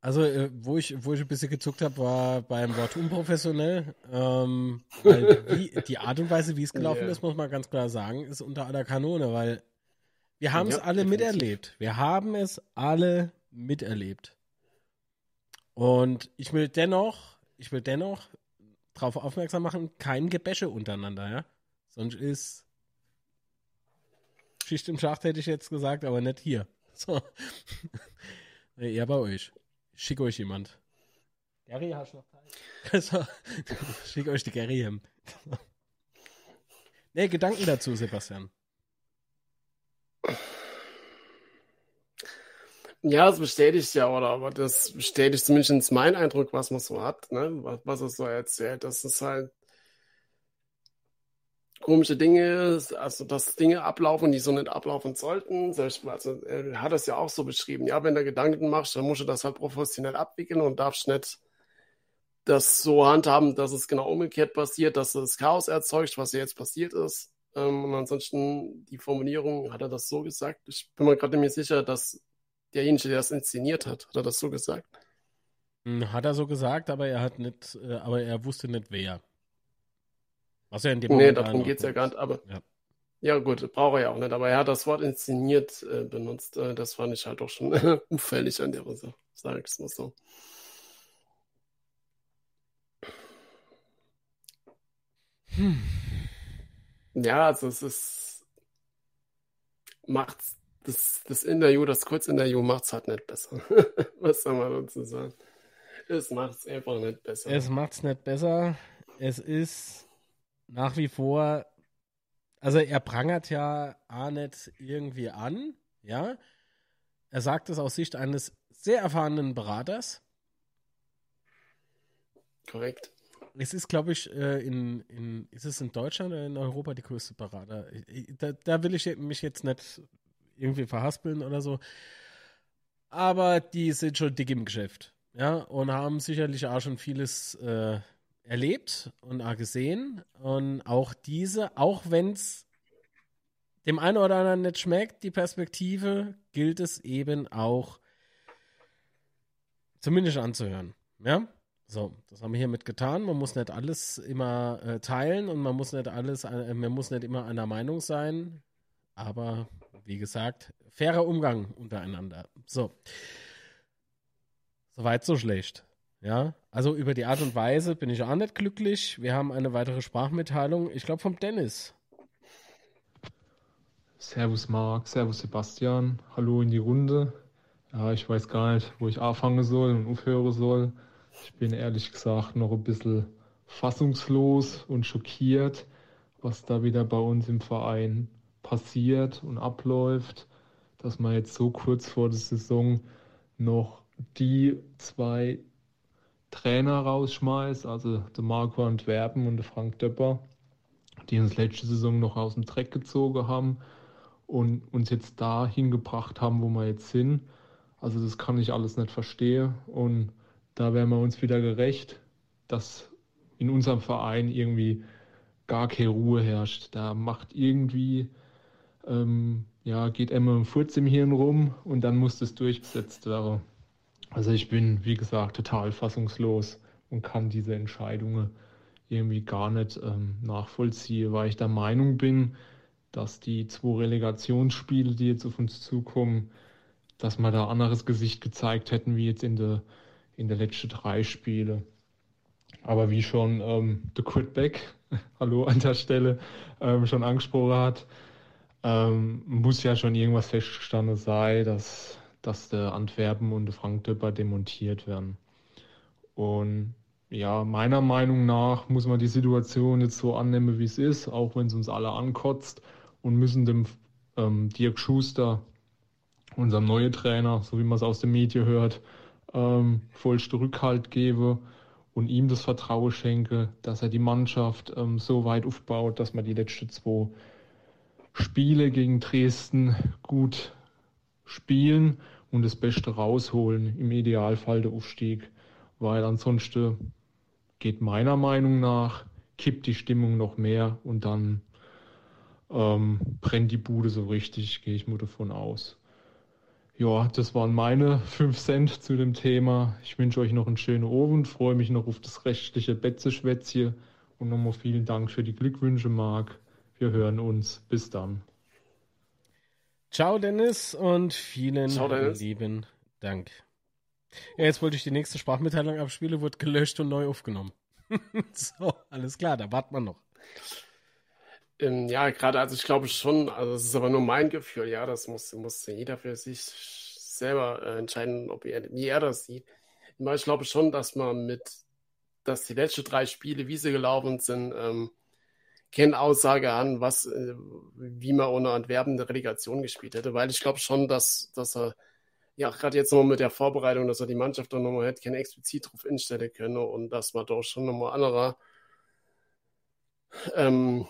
Also, äh, wo, ich, wo ich ein bisschen gezuckt habe, war beim Wort unprofessionell. Ähm, die, die, Art und Weise, wie es gelaufen yeah. ist, muss man ganz klar sagen, ist unter aller Kanone, weil wir haben ja, es alle definitiv. miterlebt. Wir haben es alle miterlebt. Und ich will dennoch, ich will dennoch darauf aufmerksam machen, kein Gebäsche untereinander, ja. Sonst ist Schicht im Schacht, hätte ich jetzt gesagt, aber nicht hier. [LAUGHS] So. Eher bei euch. Schick euch jemand. Gary, hast du noch Zeit? [LAUGHS] Schick euch die Gary hin. [LAUGHS] nee, Gedanken dazu, Sebastian. Ja, das bestätigt ja, oder? Aber das bestätigt zumindest meinen Eindruck, was man so hat, ne? was, was er so erzählt. Das ist halt komische Dinge, also dass Dinge ablaufen, die so nicht ablaufen sollten. Also er hat es ja auch so beschrieben. Ja, wenn du Gedanken machst, dann musst du das halt professionell abwickeln und darfst nicht das so handhaben, dass es genau umgekehrt passiert, dass das Chaos erzeugt, was ja jetzt passiert ist. Ähm, und ansonsten die Formulierung, hat er das so gesagt? Ich bin mir gerade nicht sicher, dass derjenige, der das inszeniert hat, hat er das so gesagt? Hm, hat er so gesagt, aber er hat nicht, äh, aber er wusste nicht wer. Was ja in dem Moment. Nee, darum geht es ja gar nicht, aber. Ja. ja. gut, braucht er ja auch nicht, aber er hat das Wort inszeniert äh, benutzt. Äh, das fand ich halt auch schon [LAUGHS] unfällig an der Sache, sag ich es mal so. Hm. Ja, also es ist. Macht's. Das, das Interview, das Kurzinterview macht es halt nicht besser. [LAUGHS] Was soll man dazu sagen? Es macht es einfach nicht besser. Es macht es nicht besser. Es ist nach wie vor, also er prangert ja Arnett irgendwie an, ja. Er sagt es aus Sicht eines sehr erfahrenen Beraters. Korrekt. Es ist, glaube ich, äh, in, in, ist es in Deutschland oder in Europa die größte Berater? Da, da will ich mich jetzt nicht irgendwie verhaspeln oder so. Aber die sind schon dick im Geschäft. Ja, und haben sicherlich auch schon vieles äh, erlebt und auch gesehen. Und auch diese, auch wenn es dem einen oder anderen nicht schmeckt, die Perspektive, gilt es eben auch zumindest anzuhören. Ja? So, das haben wir hiermit getan. Man muss nicht alles immer äh, teilen und man muss nicht alles, äh, man muss nicht immer einer Meinung sein. Aber wie gesagt, fairer Umgang untereinander. So. Soweit so schlecht. Ja, also über die Art und Weise bin ich auch nicht glücklich. Wir haben eine weitere Sprachmitteilung, ich glaube vom Dennis. Servus Marc, Servus Sebastian, hallo in die Runde. Ja, ich weiß gar nicht, wo ich anfangen soll und aufhören soll. Ich bin ehrlich gesagt noch ein bisschen fassungslos und schockiert, was da wieder bei uns im Verein passiert und abläuft, dass man jetzt so kurz vor der Saison noch die zwei Trainer rausschmeißt, also der Marco Antwerpen und der Frank Döpper, die uns letzte Saison noch aus dem Dreck gezogen haben und uns jetzt dahin gebracht haben, wo wir jetzt sind. Also das kann ich alles nicht verstehen und da wären wir uns wieder gerecht, dass in unserem Verein irgendwie gar keine Ruhe herrscht. Da macht irgendwie, ähm, ja, geht immer ein Furz im Hirn rum und dann muss das durchgesetzt werden. Also ich bin, wie gesagt, total fassungslos und kann diese Entscheidungen irgendwie gar nicht ähm, nachvollziehen, weil ich der Meinung bin, dass die zwei Relegationsspiele, die jetzt auf uns zukommen, dass wir da anderes Gesicht gezeigt hätten, wie jetzt in der in der letzten drei Spiele. Aber wie schon ähm, der Quitback, [LAUGHS] hallo an der Stelle, ähm, schon angesprochen hat, ähm, muss ja schon irgendwas festgestanden sein, dass, dass der Antwerpen und der Frank Döpper demontiert werden. Und ja, meiner Meinung nach muss man die Situation jetzt so annehmen, wie es ist, auch wenn es uns alle ankotzt und müssen dem ähm, Dirk Schuster, unserem neuen Trainer, so wie man es aus den Medien hört, ähm, vollsten Rückhalt gebe und ihm das Vertrauen schenke, dass er die Mannschaft ähm, so weit aufbaut, dass man die letzten zwei Spiele gegen Dresden gut spielen und das Beste rausholen, im Idealfall der Aufstieg, weil ansonsten geht meiner Meinung nach, kippt die Stimmung noch mehr und dann ähm, brennt die Bude so richtig, gehe ich nur davon aus. Ja, das waren meine 5 Cent zu dem Thema. Ich wünsche euch noch einen schönen Abend, freue mich noch auf das rechtliche Betzeschwätzchen und nochmal vielen Dank für die Glückwünsche, Marc. Wir hören uns. Bis dann. Ciao, Dennis, und vielen Ciao, Dennis. lieben Dank. Ja, jetzt wollte ich die nächste Sprachmitteilung abspielen, wurde gelöscht und neu aufgenommen. [LAUGHS] so, alles klar, da wartet man noch. Ähm, ja, gerade, also ich glaube schon, also es ist aber nur mein Gefühl, ja, das muss, muss jeder für sich selber äh, entscheiden, ob er, wie er das sieht. Ich glaube schon, dass man mit, dass die letzten drei Spiele, wie sie gelaufen sind, ähm, keine Aussage an, was, äh, wie man ohne Antwerpen eine Relegation gespielt hätte, weil ich glaube schon, dass, dass er, ja, gerade jetzt nochmal mit der Vorbereitung, dass er die Mannschaft dann nochmal hätte, keine explizit darauf instellen können und dass man doch schon nochmal anderer, ähm,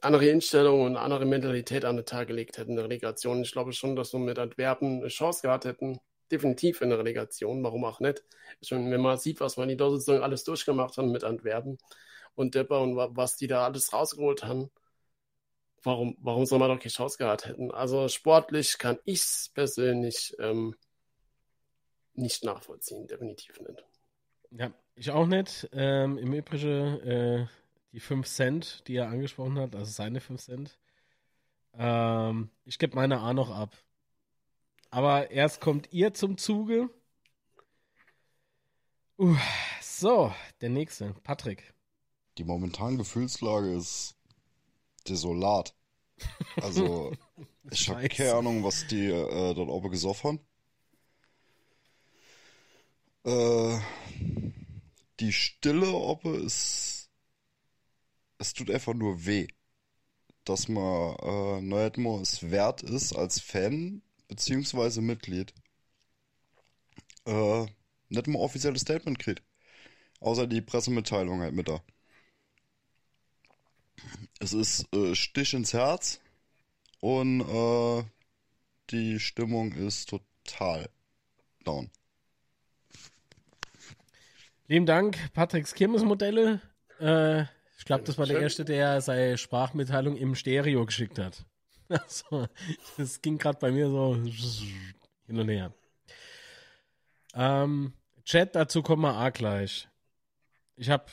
andere Einstellung und andere Mentalität an den Tag gelegt hätten in der Relegation. Ich glaube schon, dass wir mit Antwerpen eine Chance gehabt hätten. Definitiv in der Relegation, warum auch nicht. Meine, wenn man sieht, was man in der Saison alles durchgemacht hat mit Antwerpen und Depper und was die da alles rausgeholt haben, warum, warum soll man doch keine Chance gehabt hätten? Also sportlich kann ich es persönlich ähm, nicht nachvollziehen, definitiv nicht. Ja, ich auch nicht. Ähm, Im Übrigen, äh, die 5 Cent, die er angesprochen hat, also seine 5 Cent. Ähm, ich gebe meine A noch ab. Aber erst kommt ihr zum Zuge. Uh, so, der nächste, Patrick. Die momentane Gefühlslage ist desolat. Also, [LAUGHS] ich habe keine Ahnung, was die äh, dort oben gesoffen haben. Äh, die Stille oben ist es tut einfach nur weh, dass man äh, Neuetmo es wert ist als Fan beziehungsweise Mitglied äh, nicht mal offizielles Statement kriegt. Außer die Pressemitteilung halt mit da. Es ist äh, Stich ins Herz und äh, die Stimmung ist total down. Lieben Dank, Patricks Kirmesmodelle. Äh, ich glaube, das war der erste, der seine Sprachmitteilung im Stereo geschickt hat. [LAUGHS] Also, das ging gerade bei mir so hin und her. Ähm, Chat, dazu kommen wir auch gleich. Ich habe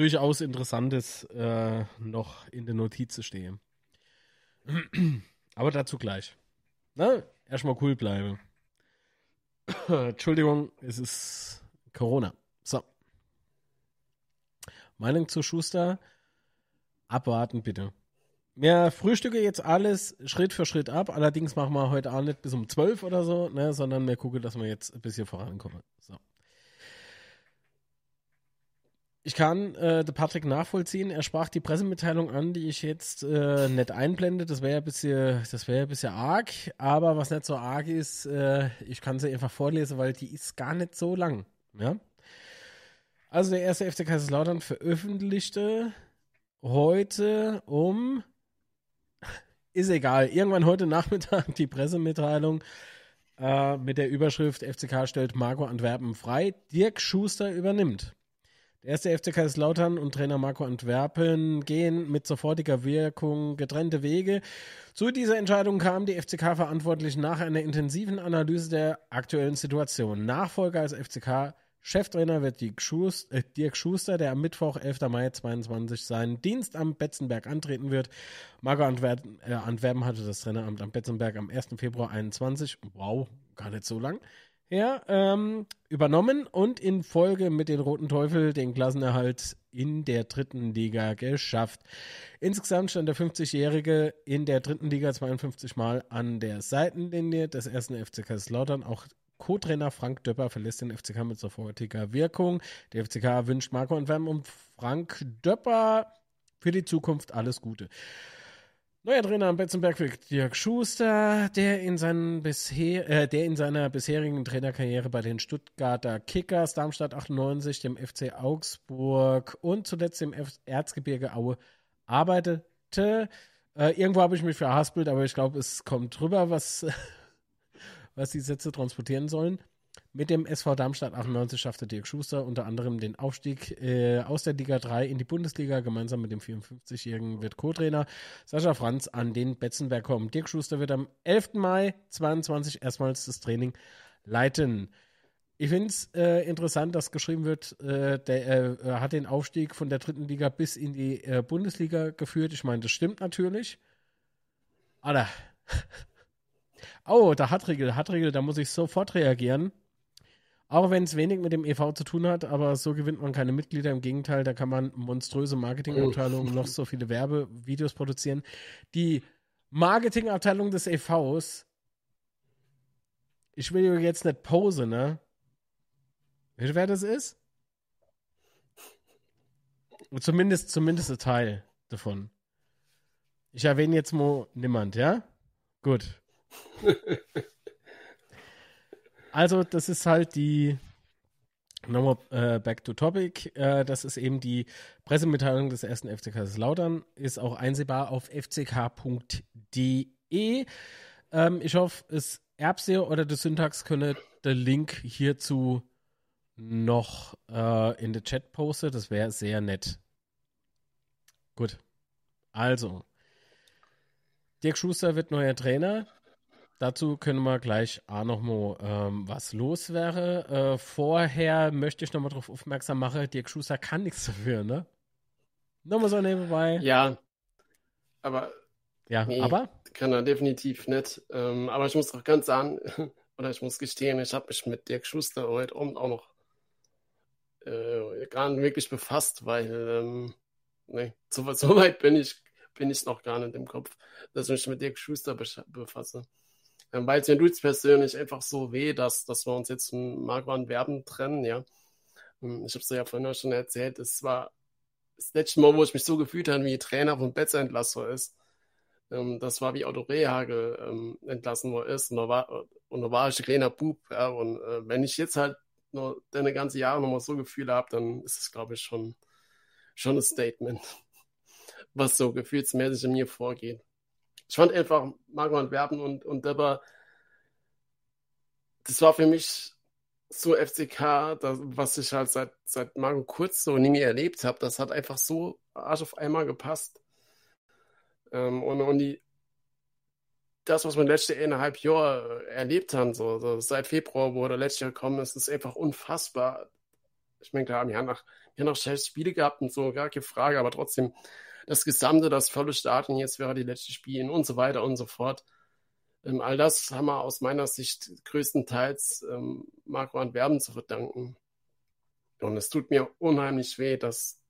durchaus Interessantes äh, noch in der Notizen stehen. Aber dazu gleich. Na, erstmal cool bleiben. [COUGHS] Entschuldigung, es ist Corona. So. Meinung zu Schuster? Abwarten bitte. Wir frühstücke jetzt alles Schritt für Schritt ab. Allerdings machen wir heute auch nicht bis um 12 oder so, ne, sondern wir gucken, dass wir jetzt ein bisschen vorankommen. So. Ich kann äh, Patrick nachvollziehen. Er sprach die Pressemitteilung an, die ich jetzt äh, nicht einblende. Das wäre ein bisschen, wäre ein bisschen arg. Aber was nicht so arg ist, äh, ich kann sie einfach vorlesen, weil die ist gar nicht so lang. Ja. Also der erste FC Kaiserslautern veröffentlichte heute um [LAUGHS] ist egal. Irgendwann heute Nachmittag die Pressemitteilung äh, mit der Überschrift FCK stellt Marco Antwerpen frei. Dirk Schuster übernimmt. Der erste FC Kaiserslautern und Trainer Marco Antwerpen gehen mit sofortiger Wirkung getrennte Wege. Zu dieser Entscheidung kamen die FCK-Verantwortlichen nach einer intensiven Analyse der aktuellen Situation. Nachfolger als FCK Cheftrainer wird Dirk Schuster, äh, Dirk Schuster, der am Mittwoch, 11. Mai 2022, seinen Dienst am Betzenberg antreten wird. Marco Antwerpen, äh, Antwerpen hatte das Traineramt am Betzenberg am 1. Februar 2021, wow, gar nicht so lang, ja, ähm, übernommen und in Folge mit den Roten Teufel den Klassenerhalt in der dritten Liga geschafft. Insgesamt stand der 50-Jährige in der dritten Liga 52 Mal an der Seitenlinie des ersten FC Kaiserslautern. Auch Co-Trainer Frank Döpper verlässt den FCK mit sofortiger Wirkung. Der FCK wünscht Marco und Wem und Frank Döpper für die Zukunft alles Gute. Neuer Trainer am Betzenberg wird Dirk Schuster, der in, seinen bisher, äh, der in seiner bisherigen Trainerkarriere bei den Stuttgarter Kickers, Darmstadt 98, dem FC Augsburg und zuletzt dem Erzgebirge Aue arbeitete. Äh, irgendwo habe ich mich verhaspelt, aber ich glaube, es kommt drüber, was [LAUGHS] was die Sätze transportieren sollen. Mit dem SV Darmstadt 98 schaffte Dirk Schuster unter anderem den Aufstieg äh, aus der Liga 3 in die Bundesliga. Gemeinsam mit dem 54-jährigen wird Co-Trainer Sascha Franz an den Betzenberg kommen. Dirk Schuster wird am 11. Mai 2022 erstmals das Training leiten. Ich finde es äh, interessant, dass geschrieben wird, äh, der äh, hat den Aufstieg von der dritten Liga bis in die äh, Bundesliga geführt. Ich meine, das stimmt natürlich. Alter, [LAUGHS] Oh, der Hartregel, Hartregel, da muss ich sofort reagieren. Auch wenn es wenig mit dem EV zu tun hat, aber so gewinnt man keine Mitglieder. Im Gegenteil, da kann man monströse Marketingabteilungen noch so viele Werbevideos produzieren. Die Marketingabteilung des EVs, ich will jetzt nicht pose, ne? Wisst ihr, wer das ist? Zumindest, zumindest ein Teil davon. Ich erwähne jetzt mal niemand, ja? Gut. [LAUGHS] also, das ist halt die, nochmal äh, back to topic, äh, das ist eben die Pressemitteilung des ersten FCK Lautern, ist auch einsehbar auf fck.de. Ähm, ich hoffe, es Erbse oder der Syntax könne der Link hierzu noch äh, in den Chat posten. Das wäre sehr nett. Gut. Also, Dirk Schuster wird neuer Trainer. Dazu können wir gleich auch noch mal ähm, was los wäre. Äh, vorher möchte ich noch mal darauf aufmerksam machen, Dirk Schuster kann nichts dafür, ne? Nochmal so nebenbei. Ja, aber. Ja, nee, aber? Kann er definitiv nicht. Ähm, aber ich muss auch ganz sagen, [LAUGHS] oder ich muss gestehen, ich habe mich mit Dirk Schuster heute Abend auch noch äh, gar nicht wirklich befasst, weil ähm, nee, so, so [LAUGHS] weit bin ich, bin ich noch gar nicht im Kopf, dass ich mich mit Dirk Schuster befasse. Ähm, weil es mir tut persönlich einfach so weh, dass, dass wir uns jetzt von an Werben trennen, ja. Ähm, ich habe es ja vorhin schon erzählt, es war das letzte Mal, wo ich mich so gefühlt habe, wie Trainer von Betzer entlassen ist. Ähm, das war wie Otto Rehagel entlassen worden ist. Und da war, und da war ich ein kleiner Bub, ja. Und äh, wenn ich jetzt halt nur deine ganze Jahre nochmal so Gefühle habe, dann ist es, glaube ich, schon, schon ein Statement, [LAUGHS] was so gefühlsmäßig in mir vorgeht ich fand einfach Marco Antwerpen und, und Depper, das war für mich so FCK, das, was ich halt seit, seit Marco Kurz so nie mehr erlebt habe. Das hat einfach so Arsch auf einmal gepasst. Ähm, und, und die, das, was wir letzten eineinhalb Jahren erlebt haben, so, so seit Februar, wo der letzte Jahr gekommen ist, ist einfach unfassbar. Ich meine, klar, wir haben haben noch schlechte Spiele gehabt und so, gar keine Frage, aber trotzdem, das Gesamte, das volle Stadion, jetzt wäre die letzte Spiele und so weiter und so fort. Ähm, all das haben wir aus meiner Sicht größtenteils ähm, Marco Antwerpen zu verdanken. Und es tut mir unheimlich weh, dass,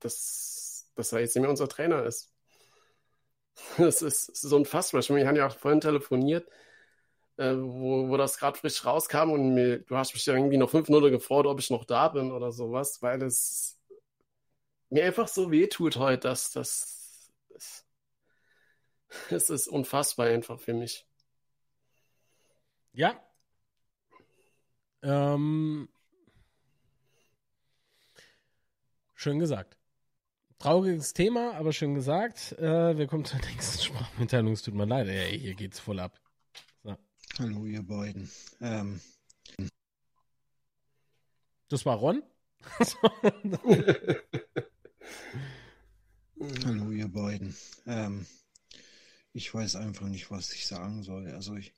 dass, dass er jetzt nicht mehr unser Trainer ist. [LAUGHS] Das ist, das ist unfassbar. Ich meine, wir haben ja auch vorhin telefoniert, äh, wo, wo das gerade frisch rauskam und mir, du hast mich irgendwie noch fünf Minuten gefordert, ob ich noch da bin oder sowas, weil es mir einfach so weh tut heute, dass das. Es ist unfassbar einfach für mich. Ja. Ähm, schön gesagt. Trauriges Thema, aber schön gesagt. Äh, wir kommen zur [LAUGHS] nächsten Sprachmitteilung. Es tut mir leid, ey, hier geht's voll ab. So. Hallo, ihr beiden. Ähm. Das war Ron? [LAUGHS] [LAUGHS] Hallo, ihr beiden. Ähm, ich weiß einfach nicht, was ich sagen soll. Also ich,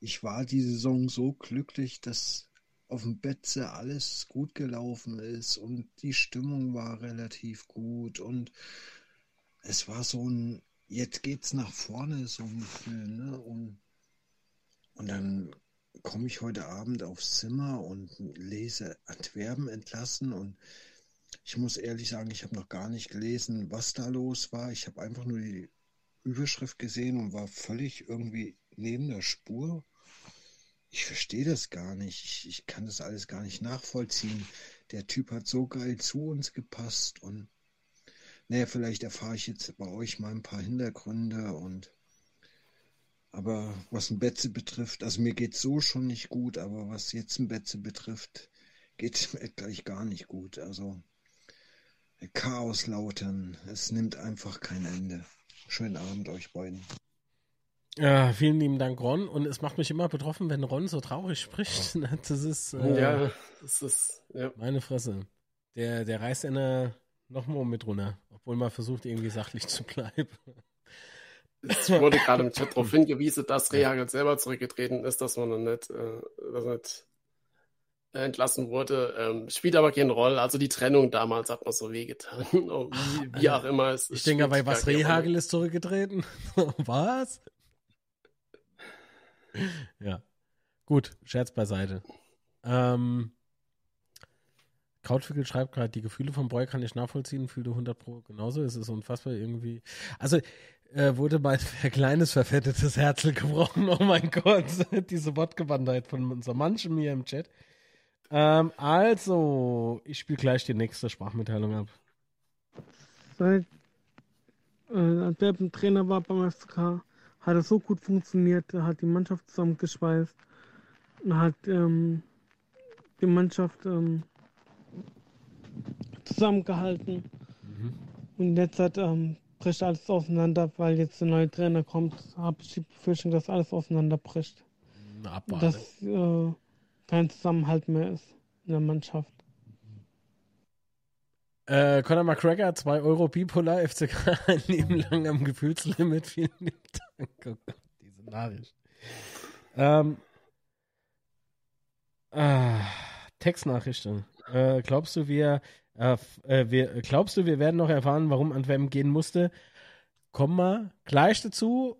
ich war die Saison so glücklich, dass auf dem Betze alles gut gelaufen ist und die Stimmung war relativ gut und es war so ein, jetzt geht's nach vorne, so ein Gefühl, ne? Und, und dann komme ich heute Abend aufs Zimmer und lese Antwerpen entlassen und ich muss ehrlich sagen, ich habe noch gar nicht gelesen, was da los war. Ich habe einfach nur die Überschrift gesehen und war völlig irgendwie neben der Spur ich verstehe das gar nicht. Ich, ich kann das alles gar nicht nachvollziehen. Der Typ hat so geil zu uns gepasst und naja, vielleicht erfahre ich jetzt bei euch mal ein paar Hintergründe und aber was ein Betze betrifft, also mir geht so schon nicht gut, aber was jetzt ein Betze betrifft, geht es [LAUGHS] mir gleich gar nicht gut. Also Chaos lautern, es nimmt einfach kein Ende. Schönen Abend euch beiden. Ja, vielen lieben Dank, Ron. Und es macht mich immer betroffen, wenn Ron so traurig spricht. [LAUGHS] Das ist, äh, ja, das ist, ja. meine Fresse. Der, der reißt eine nochmal mit runter, obwohl man versucht, irgendwie sachlich zu bleiben. Es wurde gerade im Chat [LAUGHS] darauf hingewiesen, dass Rehagel selber zurückgetreten ist, dass man noch nicht, äh, dass nicht entlassen wurde. Ähm, spielt aber keine Rolle. Also die Trennung damals hat man so wehgetan. [LAUGHS] wie, wie auch immer. Es, ich denke aber, was Rehagel ist zurückgetreten? [LAUGHS] was? ja. Gut, Scherz beiseite. Ähm, Krautwickel schreibt gerade, die Gefühle von Boy kann ich nachvollziehen, fühlte 100 Pro genauso. Es ist unfassbar irgendwie. Also, äh, wurde mein [LAUGHS] kleines verfettetes Herzl gebrochen. Oh mein Gott, diese Wortgewandtheit von unser manchem hier im Chat. Ähm, also, ich spiele gleich die nächste Sprachmitteilung ab. Seit äh, Antwerpen Trainer war beim FCK, hat es so gut funktioniert, er hat die Mannschaft zusammengeschweißt und hat ähm, die Mannschaft ähm, zusammengehalten. Mhm. Und jetzt hat, ähm, bricht alles auseinander, weil jetzt der neue Trainer kommt, habe ich die Befürchtung, dass alles auseinanderbricht. Abwarte. Dass äh, kein Zusammenhalt mehr ist in der Mannschaft. Äh, Conor McGregor, 2 Euro Bipolar, FCK, ein Leben lang am Gefühlslimit. Vielen Dank. Oh Gott, diese Nachricht. Ähm, ah, Textnachrichten. Äh, glaubst du, wir, äh, äh, wir, glaubst du, wir werden noch erfahren, warum Antwerpen gehen musste? Komm mal gleich dazu.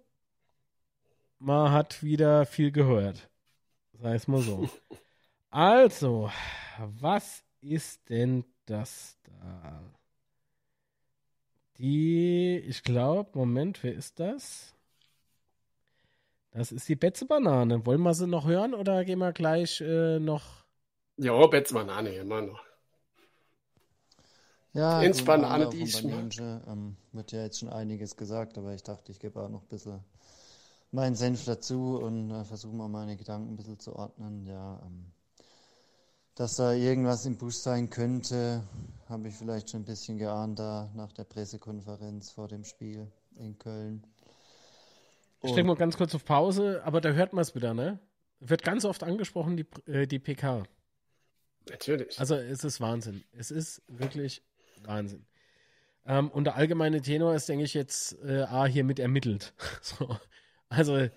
Man hat wieder viel gehört. Sei es mal so. Also, was ist denn das da? Die, ich glaube, Moment, wer ist das? Das ist die Betze Banane. Wollen wir sie noch hören oder gehen wir gleich äh, noch? Ja, Betze Banane immer noch. Ja, Ins also Banane, die ich ich ähm, Wird ja jetzt schon einiges gesagt, aber ich dachte, ich gebe auch noch ein bisschen meinen Senf dazu und äh, versuche mal meine Gedanken ein bisschen zu ordnen. Ja, ähm, dass da irgendwas im Busch sein könnte, habe ich vielleicht schon ein bisschen geahnt da nach der Pressekonferenz vor dem Spiel in Köln. Ich stecke mal ganz kurz auf Pause, aber da hört man es wieder, ne? Wird ganz oft angesprochen, die, äh, die PK. Natürlich. Also es ist Wahnsinn. Es ist wirklich Wahnsinn. Ähm, und der allgemeine Tenor ist, denke ich, jetzt äh, A, hier mit ermittelt. [LAUGHS] so. Also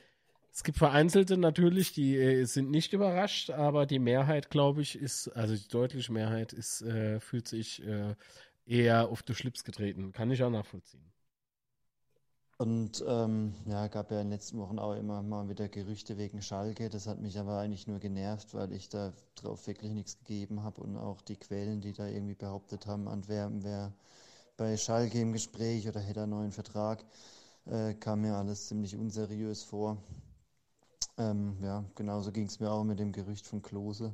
es gibt vereinzelte natürlich, die äh, sind nicht überrascht, aber die Mehrheit, glaube ich, ist, also die deutliche Mehrheit ist, äh, fühlt sich äh, eher auf den Schlips getreten. Kann ich auch nachvollziehen. Und ähm, ja, gab ja in den letzten Wochen auch immer mal wieder Gerüchte wegen Schalke. Das hat mich aber eigentlich nur genervt, weil ich da drauf wirklich nichts gegeben habe und auch die Quellen, die da irgendwie behauptet haben, Antwerpen wäre bei Schalke im Gespräch oder hätte einen neuen Vertrag, äh, kam mir alles ziemlich unseriös vor. Ähm, ja, genauso ging es mir auch mit dem Gerücht von Klose,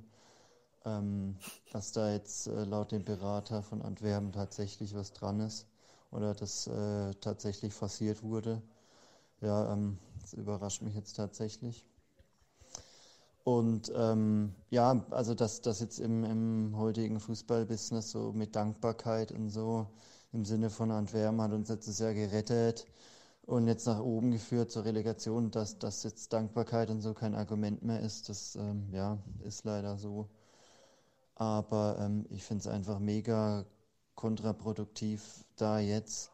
ähm, dass da jetzt äh, laut dem Berater von Antwerpen tatsächlich was dran ist oder das äh, tatsächlich forciert wurde. Ja, ähm, das überrascht mich jetzt tatsächlich. Und ähm, ja, also dass das jetzt im, im heutigen Fußballbusiness so mit Dankbarkeit und so im Sinne von Antwerpen hat uns letztes Jahr gerettet und jetzt nach oben geführt zur Relegation, dass das jetzt Dankbarkeit und so kein Argument mehr ist, das ähm, ja, ist leider so. Aber ähm, ich finde es einfach mega kontraproduktiv, da jetzt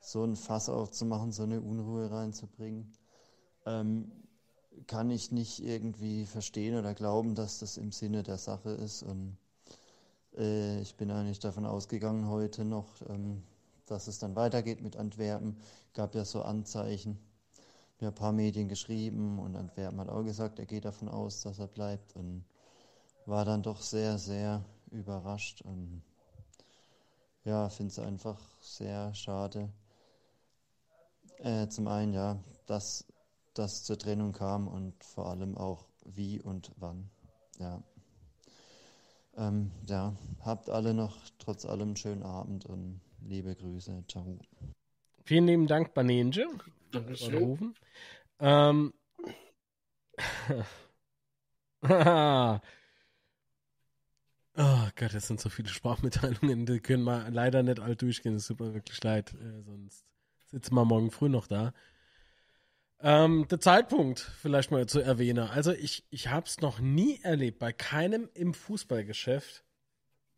so ein Fass aufzumachen, so eine Unruhe reinzubringen. Ähm, kann ich nicht irgendwie verstehen oder glauben, dass das im Sinne der Sache ist. Und äh, ich bin eigentlich davon ausgegangen heute noch, ähm, dass es dann weitergeht mit Antwerpen. Gab ja so Anzeichen. Mir ein paar Medien geschrieben und Antwerpen hat auch gesagt, er geht davon aus, dass er bleibt und war dann doch sehr, sehr überrascht und ja, finde es einfach sehr schade. Äh, zum einen, ja, dass das zur Trennung kam und vor allem auch wie und wann. Ja. Ähm, ja, habt alle noch trotz allem einen schönen Abend und liebe Grüße. Ciao. Vielen lieben Dank, Banenje. Dankeschön. Ähm. [LAUGHS] Oh Gott, das sind so viele Sprachmitteilungen, die können wir leider nicht all durchgehen. Es tut mir wirklich leid. Äh, sonst sitzen wir morgen früh noch da. Ähm, der Zeitpunkt, vielleicht mal zu erwähnen. Also ich, ich habe es noch nie erlebt, bei keinem im Fußballgeschäft,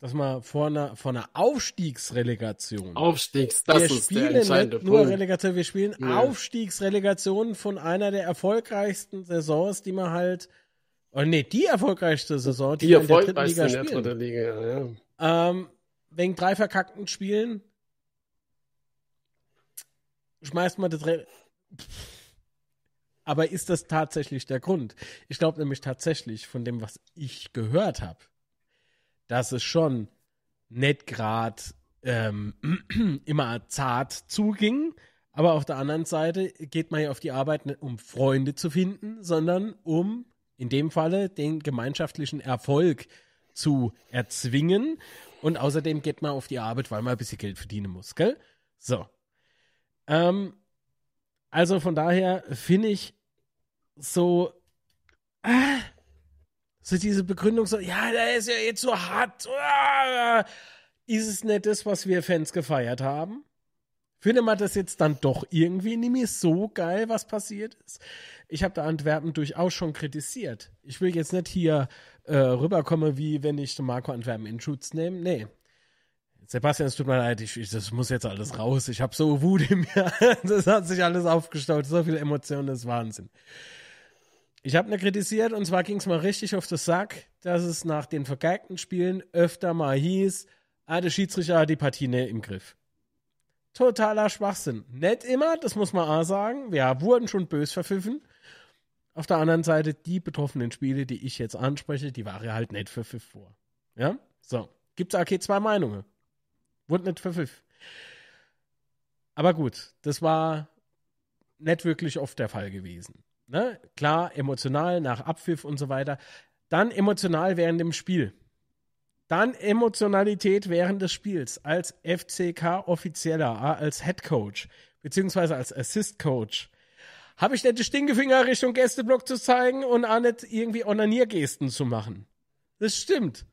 dass man vor einer, vor einer Aufstiegsrelegation. Aufstiegs, das wir ist der spielen entscheidende nicht nur Punkt. Relegation, wir spielen Ja. Aufstiegsrelegation von einer der erfolgreichsten Saisons, die man halt, oh nee, die erfolgreichste Saison, die, Die wir in der dritten erfolgreichste Liga in der dritten Liga, ja. Ähm, wegen drei verkackten Spielen schmeißt man das. Re Aber ist das tatsächlich der Grund? Ich glaube nämlich tatsächlich von dem, was ich gehört habe, dass es schon nicht gerade ähm, [CLEARS THROAT] immer zart zuging. Aber auf der anderen Seite geht man ja auf die Arbeit nicht um Freunde zu finden, sondern um in dem Falle den gemeinschaftlichen Erfolg zu erzwingen. Und außerdem geht man auf die Arbeit, weil man ein bisschen Geld verdienen muss, gell? So. Ähm, also von daher finde ich so, ah, so diese Begründung so, ja, der ist ja jetzt so hart. Ah, ist es nicht das, was wir Fans gefeiert haben? Finde man das jetzt dann doch irgendwie nicht mehr so geil, was passiert ist? Ich habe da Antwerpen durchaus schon kritisiert. Ich will jetzt nicht hier äh, rüberkommen, wie wenn ich Marco Antwerpen in Schutz nehme. Nee. Sebastian, es tut mir leid, ich, ich, das muss jetzt alles raus. Ich habe so Wut in mir. [LAUGHS] Das hat sich alles aufgestaut. So viele Emotionen, das ist Wahnsinn. Ich habe ne kritisiert und zwar ging es mal richtig auf den Sack, dass es nach den vergeigten Spielen öfter mal hieß, ah, der Schiedsrichter hat die Partie nicht im Griff. Totaler Schwachsinn. Nicht immer, das muss man auch sagen. Wir wurden schon bös verpfiffen. Auf der anderen Seite, die betroffenen Spiele, die ich jetzt anspreche, die waren halt nicht verpfiff vor. Ja? So. Gibt's okay zwei Meinungen. Wurde nicht verpfiff. Aber gut, das war nicht wirklich oft der Fall gewesen. Ne? Klar, emotional nach Abpfiff und so weiter. Dann emotional während dem Spiel. Dann Emotionalität während des Spiels als FCK-Offizieller, als Head Coach, beziehungsweise als Assist Coach. Habe ich nicht die Stinkefinger Richtung Gästeblock zu zeigen und auch nicht irgendwie Onaniergesten zu machen. Das stimmt.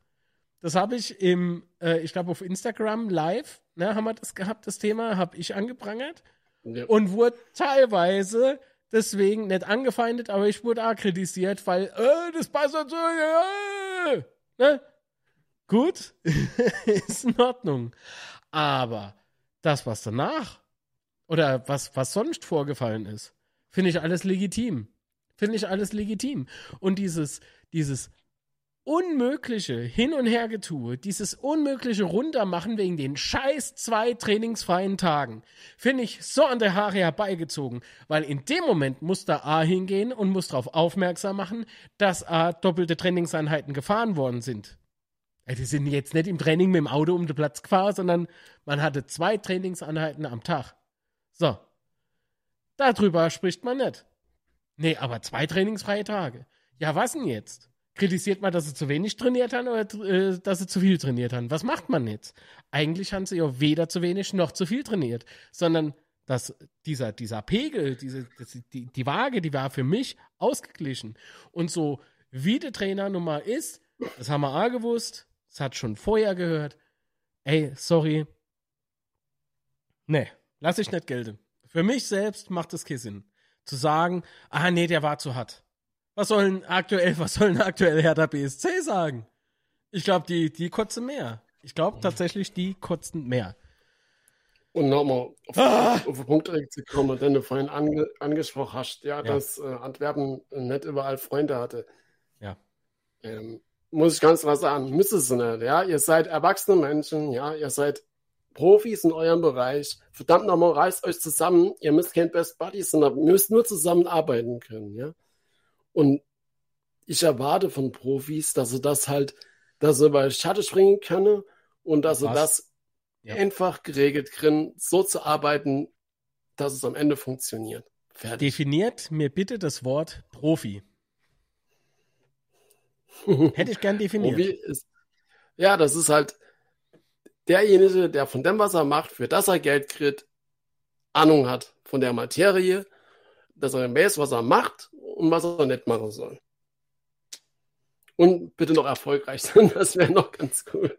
Das habe ich im, äh, ich glaube auf Instagram live, ne, haben wir das gehabt, das Thema, habe ich angeprangert Ja. und wurde teilweise deswegen nicht angefeindet, aber ich wurde auch kritisiert, weil, äh, das passt dazu, äh, ne? Gut, [LAUGHS] ist in Ordnung. Aber das, was danach oder was, was sonst vorgefallen ist, Finde ich alles legitim. Finde ich alles legitim. Und dieses, dieses unmögliche Hin- und Hergetue, dieses unmögliche Runtermachen wegen den scheiß zwei trainingsfreien Tagen, finde ich so an der Haare herbeigezogen, weil in dem Moment muss da A hingehen und muss darauf aufmerksam machen, dass A doppelte Trainingseinheiten gefahren worden sind. Die sind jetzt nicht im Training mit dem Auto um den Platz gefahren, sondern man hatte zwei Trainingseinheiten am Tag. So. Darüber spricht man nicht. Nee, aber zwei trainingsfreie Tage. Ja, was denn jetzt? Kritisiert man, dass sie zu wenig trainiert haben oder äh, dass sie zu viel trainiert haben? Was macht man jetzt? Eigentlich haben sie ja weder zu wenig noch zu viel trainiert, sondern dass dieser, dieser Pegel, diese, die, die Waage, die war für mich ausgeglichen. Und so wie der Trainer nun mal ist, das haben wir auch gewusst, das hat schon vorher gehört. Ey, sorry. Nee, lass ich nicht gelten. Für mich selbst macht es keinen Sinn. Zu sagen, ah nee, der war zu hart. Was sollen aktuell, was sollen aktuell Hertha BSC sagen? Ich glaube, die, die kotzen mehr. Ich glaube tatsächlich, die kotzen mehr. Und nochmal auf, Ah! auf den Punkt zu kommen, den du vorhin ange, angesprochen hast, ja, Ja. dass äh, Antwerpen nicht überall Freunde hatte. Ja. Ähm, muss ich ganz klar sagen, müsst es nicht, ja. Ihr seid erwachsene Menschen, ja, ihr seid Profis in eurem Bereich. Verdammt nochmal, reißt euch zusammen. Ihr müsst kein Best Buddies, sondern ihr müsst nur zusammenarbeiten können, ja. Und ich erwarte von Profis, dass sie das halt, dass sie über die Schatten springen können und dass sie Was? das Ja. einfach geregelt kriegen, so zu arbeiten, dass es am Ende funktioniert. Fertig. Definiert mir bitte das Wort Profi. Hätte ich gern [LAUGHS] definiert. Profi ist, ja, das ist halt derjenige, der von dem, was er macht, für das er Geld kriegt, Ahnung hat von der Materie, dass er weiß, was er macht und was er nicht machen soll. Und bitte noch erfolgreich sein, [LAUGHS] das wäre noch ganz cool.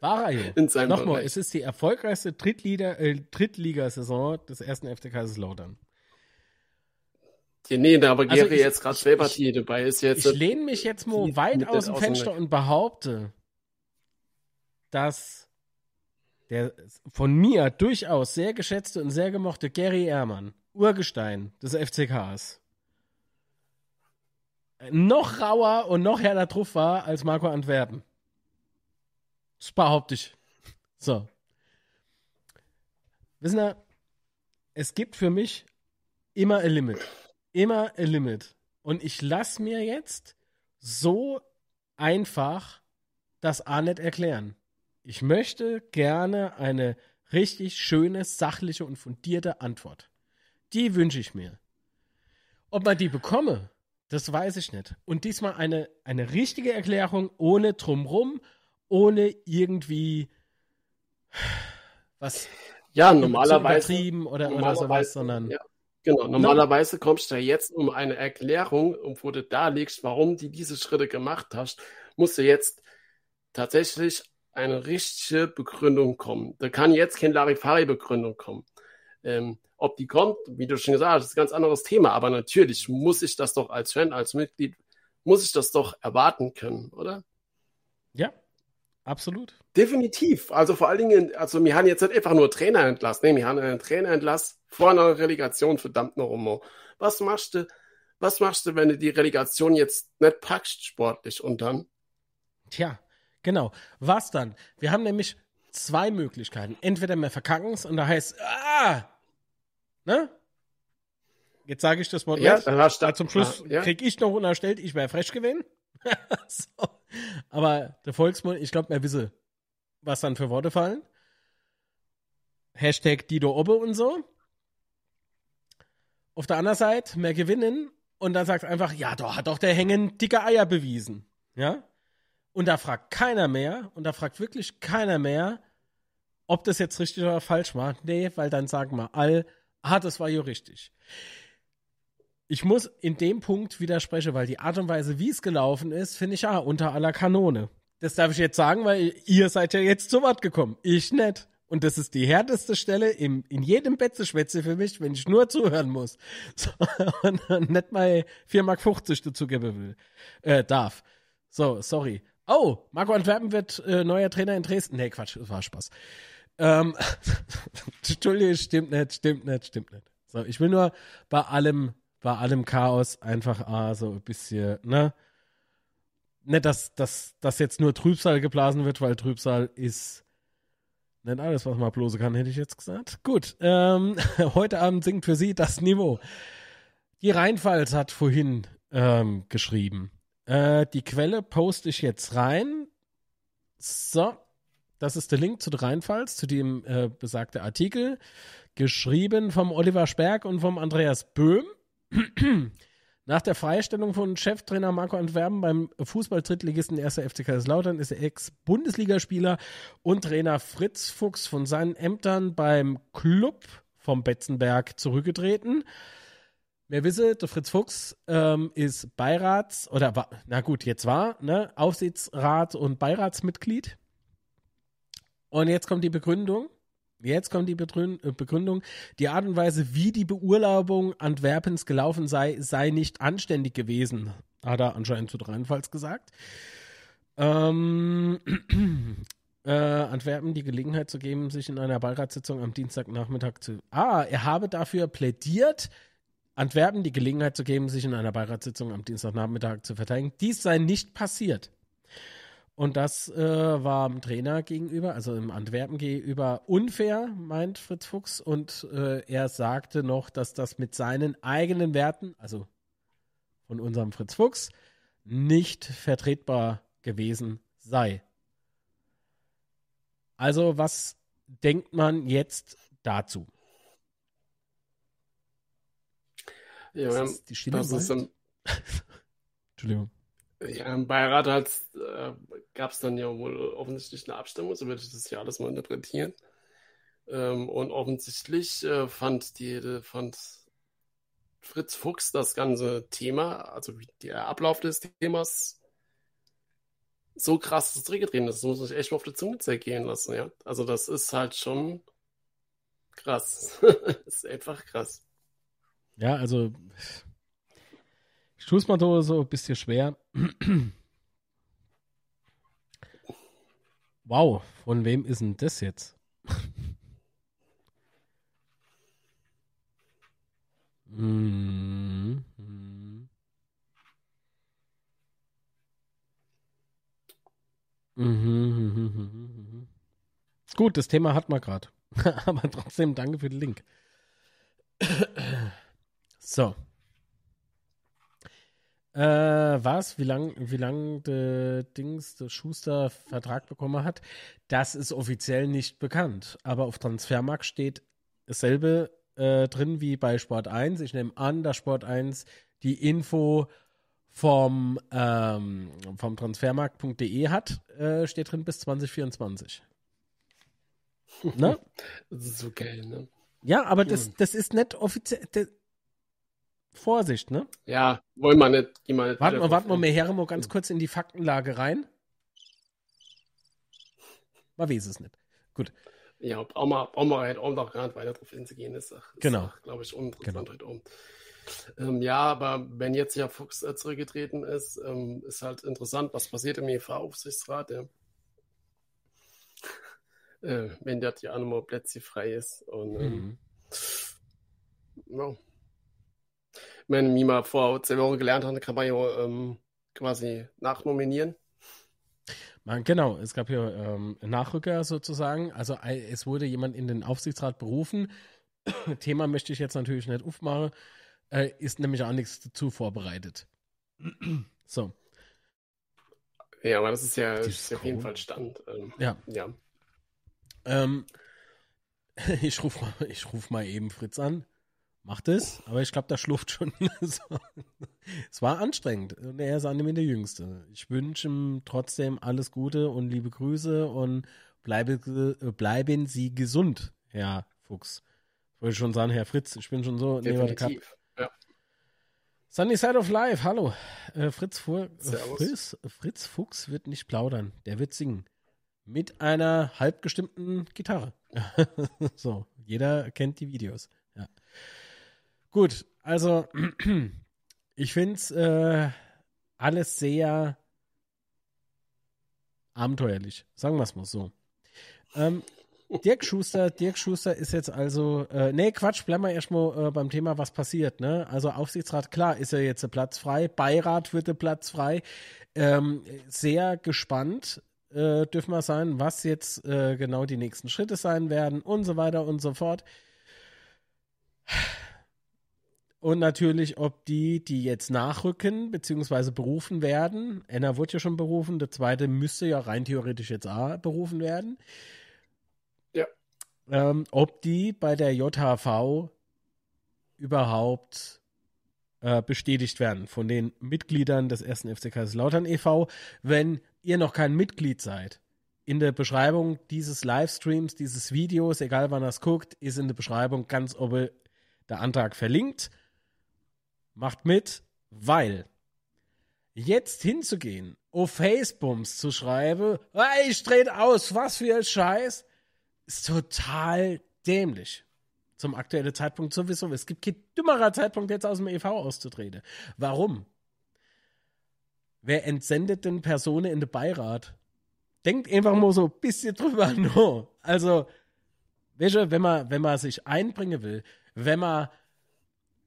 War er ja. In seinem Nochmal, Bereich. es ist die erfolgreichste Drittliga, äh, Drittligasaison des ersten FC Kaiserslautern. Ja, nee, da aber Also Gary ich- jetzt gerade hier dabei ist jetzt. Ich lehne mich jetzt mal weit aus dem Fenster und behaupte, dass der von mir durchaus sehr geschätzte und sehr gemochte Gary Ehrmann, Urgestein des FCKs, noch rauer und noch härter drauf war als Marco Antwerpen. Das behaupte ich. So. Wissen Sie, es gibt für mich immer ein Limit. Immer ein Limit. Und ich lasse mir jetzt so einfach das A nicht erklären. Ich möchte gerne eine richtig schöne, sachliche und fundierte Antwort. Die wünsche ich mir. Ob man die bekomme, das weiß ich nicht. Und diesmal eine, eine richtige Erklärung ohne Drumrum, ohne irgendwie was Ja, zu normalerweise. übertrieben oder, oder normalerweise, sowas, sondern Ja, genau. Normalerweise kommst du ja jetzt um eine Erklärung, um wo du darlegst, warum du diese Schritte gemacht hast, musst du jetzt tatsächlich eine richtige Begründung kommen. Da kann jetzt keine Larifari-Begründung kommen. Ähm, ob die kommt, wie du schon gesagt hast, ist ein ganz anderes Thema. Aber natürlich muss ich das doch als Fan, als Mitglied, muss ich das doch erwarten können, oder? ja, absolut. Definitiv. Also vor allen Dingen, also wir haben jetzt nicht einfach nur Trainer entlassen. Nee, wir haben einen Trainer entlassen vor einer Relegation, verdammt noch immer. Was machst du, was machst du, wenn du die Relegation jetzt nicht packst, sportlich und dann? Tja, genau. Was dann? Wir haben nämlich zwei Möglichkeiten. Entweder wir verkacken es und da heißt, ah, ne? Jetzt sage ich das Wort Ja, nicht. dann hast du- Aber zum Schluss Ah, ja. krieg ich noch unterstellt, ich wäre frech gewesen. [LAUGHS] so. Aber der Volksmund, ich glaube, wir wissen, was dann für Worte fallen. Hashtag Dido Obbe und so. Auf der anderen Seite, mehr gewinnen und dann sagt einfach, ja, da hat doch der Hängen dicke Eier bewiesen. Ja? Und da fragt keiner mehr, und da fragt wirklich keiner mehr, ob das jetzt richtig oder falsch war. Nee, weil dann sagen wir all, ah, das war ja richtig. Ich muss in dem Punkt widersprechen, weil die Art und Weise, wie es gelaufen ist, finde ich ja unter aller Kanone. Das darf ich jetzt sagen, weil ihr seid ja jetzt zu Wort gekommen. Ich nicht. Und das ist die härteste Stelle im, in jedem Betzeschwätze für mich, wenn ich nur zuhören muss. So, und, und nicht mal 4,50 Mark dazu geben will, äh, darf. So, sorry. Oh, Marco Antwerpen wird äh, neuer Trainer in Dresden. Nee, Quatsch, das war Spaß. Ähm, [LAUGHS] Entschuldigung, stimmt nicht, stimmt nicht, stimmt nicht. So, ich will nur bei allem, bei allem Chaos einfach ah, so ein bisschen, ne? Nicht, dass, dass, dass jetzt nur Trübsal geblasen wird, weil Trübsal ist nicht alles, was man bloße kann, hätte ich jetzt gesagt. Gut, ähm, [LAUGHS] heute Abend singt für Sie das Niveau. Die Rheinpfalz hat vorhin ähm, geschrieben. Äh, die Quelle poste ich jetzt rein. So, das ist der Link zu der Rheinpfalz, zu dem äh, besagte Artikel, geschrieben vom Oliver Sperg und vom Andreas Böhm. [CLEARS THROAT] Nach der Freistellung von Cheftrainer Marco Antwerpen beim Fußball-Drittligisten 1. FC Kaiserslautern ist der Ex-Bundesligaspieler und Trainer Fritz Fuchs von seinen Ämtern beim Club vom Betzenberg zurückgetreten. Wer wisse, der Fritz Fuchs ähm, ist Beirats, oder na gut, jetzt war, ne, Aufsichtsrat und Beiratsmitglied. Und jetzt kommt die Begründung. Jetzt kommt die äh, Begründung. Die Art und Weise, wie die Beurlaubung Antwerpens gelaufen sei, sei nicht anständig gewesen, hat er anscheinend zu Rheinpfalz gesagt. Ähm, [CLEARS THROAT] äh, Antwerpen die Gelegenheit zu geben, sich in einer Beiratssitzung am Dienstagnachmittag zu. Ah, er habe dafür plädiert, Antwerpen die Gelegenheit zu geben, sich in einer Beiratssitzung am Dienstagnachmittag zu verteidigen. Dies sei nicht passiert. Und das äh, war dem Trainer gegenüber, also im Antwerpen gegenüber, unfair, meint Fritz Fuchs. Und äh, er sagte noch, dass das mit seinen eigenen Werten, also von unserem Fritz Fuchs, nicht vertretbar gewesen sei. Also, was denkt man jetzt dazu? Ja, das ist die Stille das ist im, [LAUGHS] Entschuldigung. Ja, im Beirat äh, gab es dann ja wohl offensichtlich eine Abstimmung, so würde ich das ja alles mal interpretieren. Ähm, und offensichtlich äh, fand, die, fand Fritz Fuchs das ganze Thema, also der Ablauf des Themas, so krass dass zurückgetreten ist. Das muss ich echt mal auf die Zunge zergehen lassen, ja. Also das ist halt schon krass. [LAUGHS] das ist einfach krass. Ja, also ich mal so, ein bisschen schwer. wow, von wem ist denn das jetzt? Gut, das Thema hat man gerade. [LAUGHS] Aber trotzdem danke für den Link. So. Äh, was? Wie lang, wie lang der Dings, der Schuster Vertrag bekommen hat, das ist offiziell nicht bekannt. Aber auf Transfermarkt steht dasselbe äh, drin wie bei Sport 1. Ich nehme an, dass Sport 1 die Info vom, ähm, vom Transfermarkt.de hat, äh, steht drin bis 2024. ne? [LAUGHS] Das ist so geil, ne? Ja, aber das, das ist nicht offiziell. Vorsicht, ne? Ja, wollen wir nicht. Geh mal warten wir, warten wir mal her, mal ganz kurz in die Faktenlage rein. Man weiß es nicht. Gut. Ja, brauchen wir, brauchen wir halt auch noch gerade weiter drauf hinzugehen. Ist, ist genau. glaube ich, uninteressant genau. um. Ähm, ja, aber wenn jetzt ja Fuchs äh, zurückgetreten ist, ähm, ist halt interessant, was passiert im EV-Aufsichtsrat, ja. [LAUGHS] äh, wenn der ja nochmal Plätze frei ist. Und ähm, mhm. ja meine, wie man vor zwei Wochen gelernt hat, kann man ja ähm, quasi nachnominieren. Man, genau, es gab ja ähm, Nachrücker sozusagen. Also es wurde jemand in den Aufsichtsrat berufen. [COUGHS] Thema möchte ich jetzt natürlich nicht aufmachen. Äh, ist nämlich auch nichts dazu vorbereitet. [COUGHS] so. Ja, aber das ist ja, ist auf jeden Fall Stand. Ähm, ja. ja. Ähm, [LAUGHS] ich rufe mal, ruf mal eben Fritz an macht es, aber ich glaube, da schluft schon. [LAUGHS] es war anstrengend und er ist an dem der Jüngste. Ich wünsche ihm trotzdem alles Gute und liebe Grüße und bleibe, bleiben Sie gesund, Herr Fuchs. Ich wollte schon sagen, Herr Fritz, ich bin schon so Definitiv. Ja. Sunny Side of Life, hallo. Äh, Fritz, Fu Fritz, Fritz Fuchs wird nicht plaudern, der wird singen. Mit einer halbgestimmten Gitarre. [LAUGHS] so, jeder kennt die Videos. Ja. Gut, also [CLEARS THROAT] ich finde es äh, alles sehr abenteuerlich. Sagen wir es mal so. Ähm, Dirk Schuster, Dirk Schuster ist jetzt also, äh, nee, Quatsch, bleiben wir erstmal äh, beim Thema, was passiert, ne? Also Aufsichtsrat, klar, ist ja jetzt der Platz frei, Beirat wird der Platz frei. Ähm, sehr gespannt äh, dürfen wir sein, was jetzt äh, genau die nächsten Schritte sein werden und so weiter und so fort. Und natürlich, ob die, die jetzt nachrücken, beziehungsweise berufen werden, Enna wurde ja schon berufen, der zweite müsste ja rein theoretisch jetzt auch berufen werden. Ja. Ähm, ob die bei der JHV überhaupt äh, bestätigt werden von den Mitgliedern des ersten FC Kaiserslautern e.V., wenn ihr noch kein Mitglied seid. In der Beschreibung dieses Livestreams, dieses Videos, egal wann ihr es guckt, ist in der Beschreibung ganz oben der Antrag verlinkt macht mit, weil jetzt hinzugehen, auf Facebooks zu schreiben, hey, ich drehe aus, was für ein Scheiß, ist total dämlich. Zum aktuellen Zeitpunkt sowieso. Es gibt kein dümmerer Zeitpunkt, jetzt aus dem EV auszutreten. Warum? Wer entsendet denn Personen in den Beirat? Denkt einfach mal so ein bisschen drüber [LAUGHS] nur. Also, wenn man, wenn man sich einbringen will, wenn man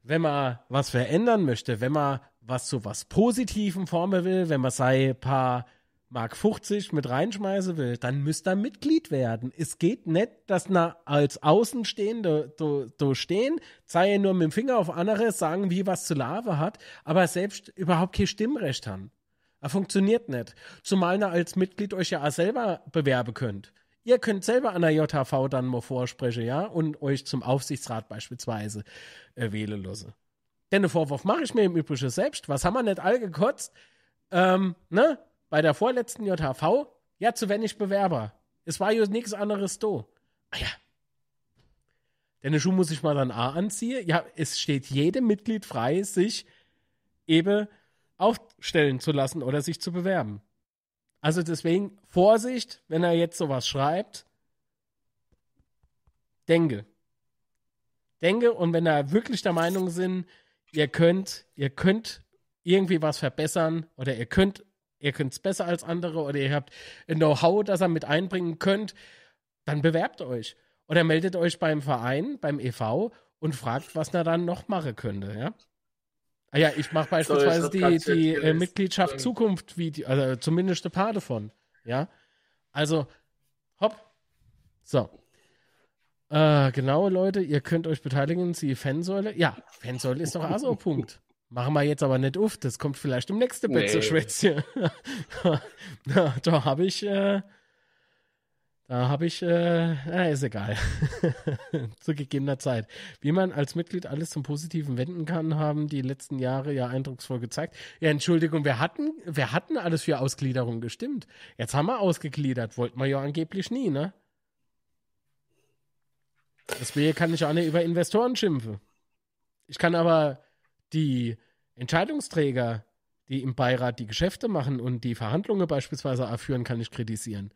wenn man was verändern möchte, wenn man was zu was Positivem formen will, wenn man sei paar Mark 50 mit reinschmeißen will, dann müsst ihr Mitglied werden. Es geht nicht, dass na als Außenstehende do, do stehen, sei nur mit dem Finger auf andere, sagen, wie was zu Lave hat, aber selbst überhaupt kein Stimmrecht haben. Das funktioniert nicht. Zumal ihr als Mitglied euch ja auch selber bewerben könnt. Ihr könnt selber an der JHV dann mal vorsprechen, ja, und euch zum Aufsichtsrat beispielsweise äh, wählen lassen. Denn den Vorwurf mache ich mir im Übrigen selbst. Was haben wir nicht all gekotzt? Ähm, ne? Bei der vorletzten JHV, ja, zu wenig Bewerber. Es war ja nichts anderes da. Ah ja. Denn Schuh muss ich mal dann A anziehen. Ja, es steht jedem Mitglied frei, sich eben aufstellen zu lassen oder sich zu bewerben. Also deswegen Vorsicht, wenn er jetzt sowas schreibt. Denke. Denke und wenn er wirklich der Meinung sind, ihr könnt, ihr könnt irgendwie was verbessern oder ihr könnt, ihr könnt es besser als andere oder ihr habt ein Know-how, das ihr mit einbringen könnt, dann bewerbt euch. Oder meldet euch beim Verein, beim EV und fragt, was er dann noch machen könnte, ja? Ah ja, ich mache beispielsweise Sorry, die, die äh, Mitgliedschaft Zukunft, Video, also zumindest ein paar davon. Ja. Also, hopp. So. Äh, genau, Leute, ihr könnt euch beteiligen. Sie Fansäule. Ja, Fansäule ist doch auch so ein Punkt. Machen wir jetzt aber nicht auf. Das kommt vielleicht im nächsten nee. Betze-Schwätzchen. [LAUGHS] da habe ich. Äh, da habe ich, äh, ist egal. [LAUGHS] Zu gegebener Zeit. Wie man als Mitglied alles zum Positiven wenden kann, haben die letzten Jahre ja eindrucksvoll gezeigt. Ja, Entschuldigung, wir hatten, wir hatten alles für Ausgliederung gestimmt. Jetzt haben wir ausgegliedert, wollten wir ja angeblich nie, ne? Deswegen kann ich auch nicht über Investoren schimpfen. Ich kann aber die Entscheidungsträger, die im Beirat die Geschäfte machen und die Verhandlungen beispielsweise erführen, kann ich kritisieren.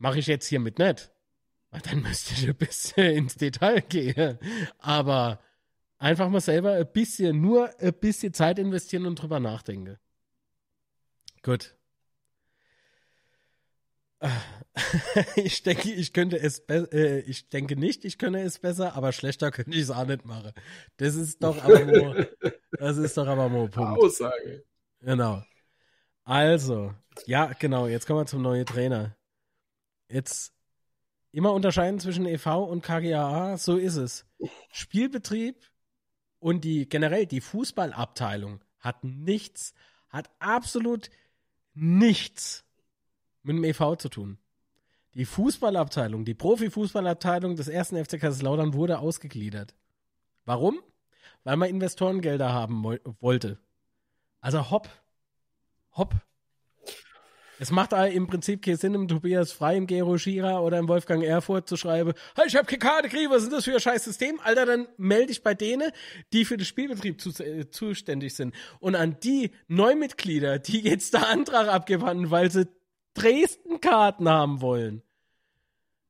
Mache ich jetzt hiermit nicht. Dann müsste ich ein bisschen [LAUGHS] ins Detail gehen. Aber einfach mal selber ein bisschen, nur ein bisschen Zeit investieren und drüber nachdenken. Gut. [LAUGHS] Ich denke, ich könnte es äh, ich denke nicht, ich könnte es besser, aber schlechter könnte ich es auch nicht machen. Das ist doch aber [LAUGHS] nur, das ist doch aber nur Punkt. Aussage. Genau. Also, ja, genau, jetzt kommen wir zum neuen Trainer. Jetzt immer unterscheiden zwischen EV und KGAA, so ist es. Spielbetrieb und die generell die Fußballabteilung hat nichts, hat absolut nichts mit dem EV zu tun. Die Fußballabteilung, die Profifußballabteilung des ersten FC Kaiserslautern wurde ausgegliedert. Warum? Weil man Investorengelder haben wollte. Also hopp, hopp, es macht im Prinzip keinen Sinn, im Tobias Frei, im Gero Schira oder im Wolfgang Erfurt zu schreiben, hey, ich hab keine Karte gekriegt, was ist das für ein scheiß System? Alter, dann melde ich bei denen, die für den Spielbetrieb zu, äh, zuständig sind. Und an die Neumitglieder, die jetzt da Antrag abgewandt, weil sie Dresden-Karten haben wollen.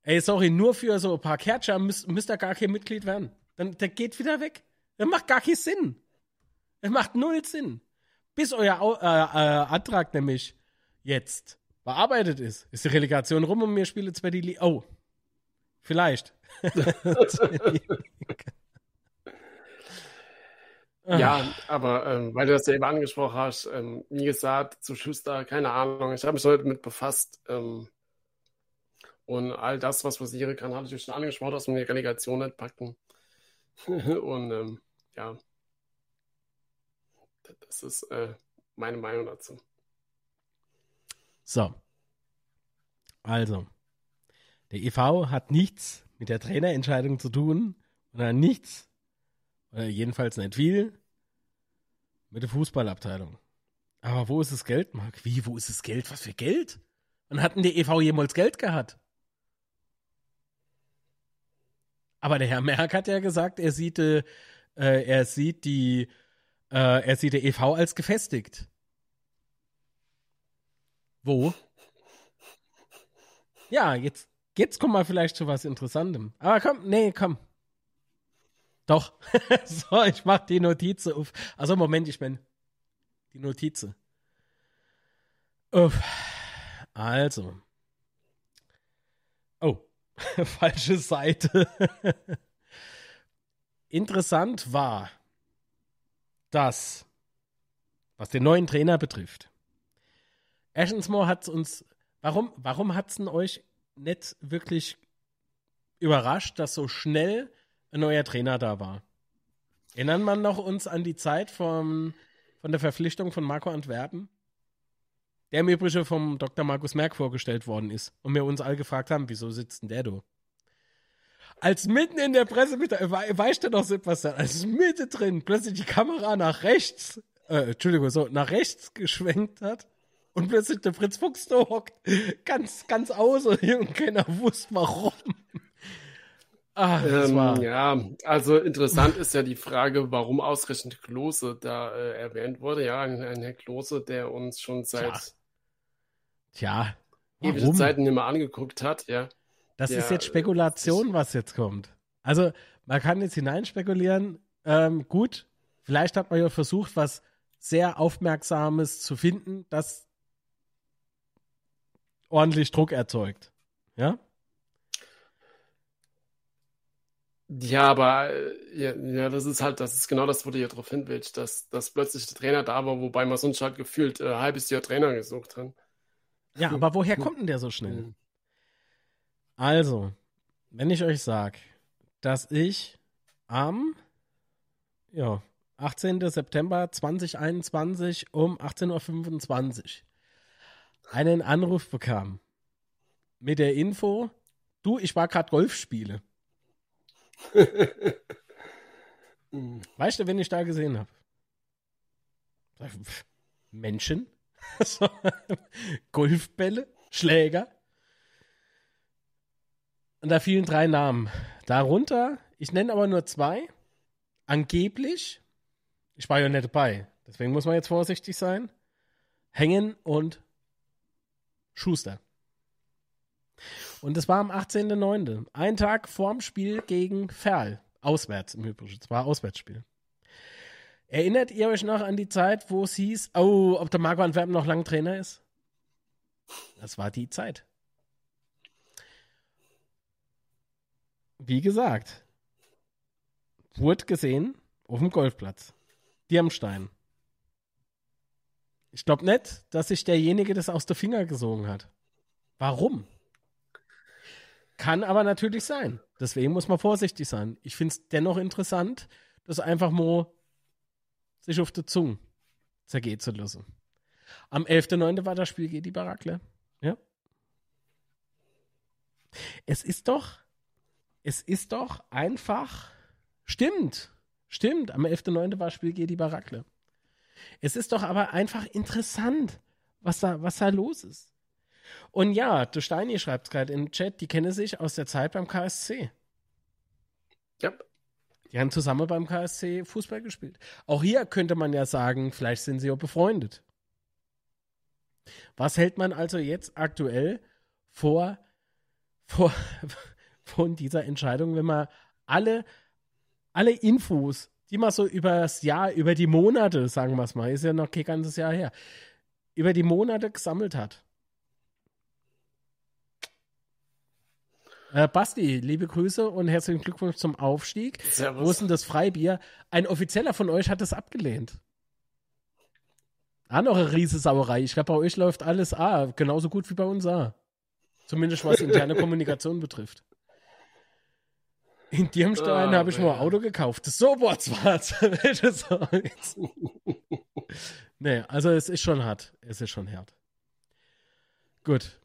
Ey, sorry, nur für so ein paar Kärtcher müsst, müsst ihr gar kein Mitglied werden. Dann, der geht wieder weg. Das macht gar keinen Sinn. Das macht null Sinn. Bis euer äh, äh, Antrag nämlich jetzt bearbeitet ist, ist die Relegation rum und wir spielen jetzt bei die Liga. Oh, vielleicht. [LAUGHS] Ja, aber ähm, weil du das ja eben angesprochen hast, ähm, wie gesagt, zu Schuster, keine Ahnung, ich habe mich heute mit befasst. Ähm, und all das, was passieren kann, hatte ich schon angesprochen, dass wir die Relegation nicht packen. [LAUGHS] und ähm, ja, das ist äh, meine Meinung dazu. So. Also, der EV hat nichts mit der Trainerentscheidung zu tun oder nichts, oder jedenfalls nicht viel, mit der Fußballabteilung. Aber wo ist das Geld, Marc? Wie, wo ist das Geld? Was für Geld? Und hatten der EV jemals Geld gehabt? Aber der Herr Merck hat ja gesagt, er sieht, äh, er sieht die, äh, er sieht der EV als gefestigt. Wo? Ja, jetzt, jetzt kommen wir vielleicht zu was Interessantem. Aber komm, nee, komm. Doch. [LAUGHS] so, ich mach die Notiz auf. Also Moment, ich bin die Notiz. Uff. Also. Oh, [LAUGHS] falsche Seite. [LAUGHS] Interessant war, dass, was den neuen Trainer betrifft, Ashensmore hat uns, warum, warum hat es euch nicht wirklich überrascht, dass so schnell ein neuer Trainer da war? Erinnern man noch uns an die Zeit vom, von der Verpflichtung von Marco Antwerpen? Der im Übrigen vom Dr. Markus Merck vorgestellt worden ist und wir uns alle gefragt haben, wieso sitzt denn der du? Als mitten in der Presse, weißt du noch, Sebastian, als Mitte drin plötzlich die Kamera nach rechts, äh, Entschuldigung, so nach rechts geschwenkt hat und plötzlich der Fritz Fuchs da hockt, ganz, ganz außer und keiner wusste warum. Ah, ähm, ja, also interessant ist ja die Frage, warum ausgerechnet Klose da äh, erwähnt wurde. Ja, ein, ein, Herr Klose, der uns schon seit Tja, ewige Zeiten immer angeguckt hat, ja. Das der, ist jetzt Spekulation, was jetzt kommt. Also, man kann jetzt hineinspekulieren. Ähm, gut, vielleicht hat man ja versucht, was sehr Aufmerksames zu finden, das ordentlich Druck erzeugt. Ja? Ja, aber äh, ja, ja, das ist halt, das ist genau das, wo du hier drauf hin willst, dass, dass plötzlich der Trainer da war, wobei man sonst halt gefühlt äh, ein halbes Jahr Trainer gesucht hat. Ja, aber woher kommt denn der so schnell? Mhm. Also, wenn ich euch sage, dass ich am ja, 18. September 2021 um 18.25 Uhr einen Anruf bekam mit der Info, du, ich war gerade Golf spiele. [LAUGHS] weißt du, wen ich da gesehen habe? Menschen? [LAUGHS] Golfbälle? Schläger? Und da fielen drei Namen. Darunter, ich nenne aber nur zwei. Angeblich, ich war ja nicht dabei, deswegen muss man jetzt vorsichtig sein. Hängen und Schuster. Und es war am 18.09., ein Tag vorm Spiel gegen Ferl. Auswärts im Übrigen. Es war Auswärtsspiel. Erinnert ihr euch noch an die Zeit, wo es hieß, oh, ob der Marco Antwerpen noch lang Trainer ist? Das war die Zeit. Wie gesagt, wurde gesehen auf dem Golfplatz. Die am Stein. Ich glaube nicht, dass sich derjenige das aus der Finger gesogen hat. Warum? Kann aber natürlich sein. Deswegen muss man vorsichtig sein. Ich finde es dennoch interessant, das einfach mal sich auf der Zunge zergehen zu lassen. Am 11.9. war das Spiel gegen die Barakle. Ja. Es ist doch, es ist doch einfach, stimmt, stimmt, am 11.9. war das Spiel gegen die Barakle. Es ist doch aber einfach interessant, was da, was da los ist. Und ja, der Steini schreibt es gerade im Chat, die kennen sich aus der Zeit beim KSC. Ja. Die haben zusammen beim KSC Fußball gespielt. Auch hier könnte man ja sagen, vielleicht sind sie auch befreundet. Was hält man also jetzt aktuell vor, vor [LAUGHS] von dieser Entscheidung, wenn man alle, alle Infos die mal so über das Jahr, über die Monate, sagen wir es mal, ist ja noch kein ganzes Jahr her, über die Monate gesammelt hat. Äh, Basti, liebe Grüße und herzlichen Glückwunsch zum Aufstieg. Servus. Wo ist denn das Freibier? Ein Offizieller von euch hat es abgelehnt. Ah, noch eine Riesensauerei. Ich glaube, bei euch läuft alles A, ah, genauso gut wie bei uns A. Ah. Zumindest was interne [LAUGHS] Kommunikation betrifft. In Dirmstein Ah, habe ich mal ein. Auto gekauft. So heißt. [LAUGHS] nee, also es ist schon hart. Es ist schon hart. Gut.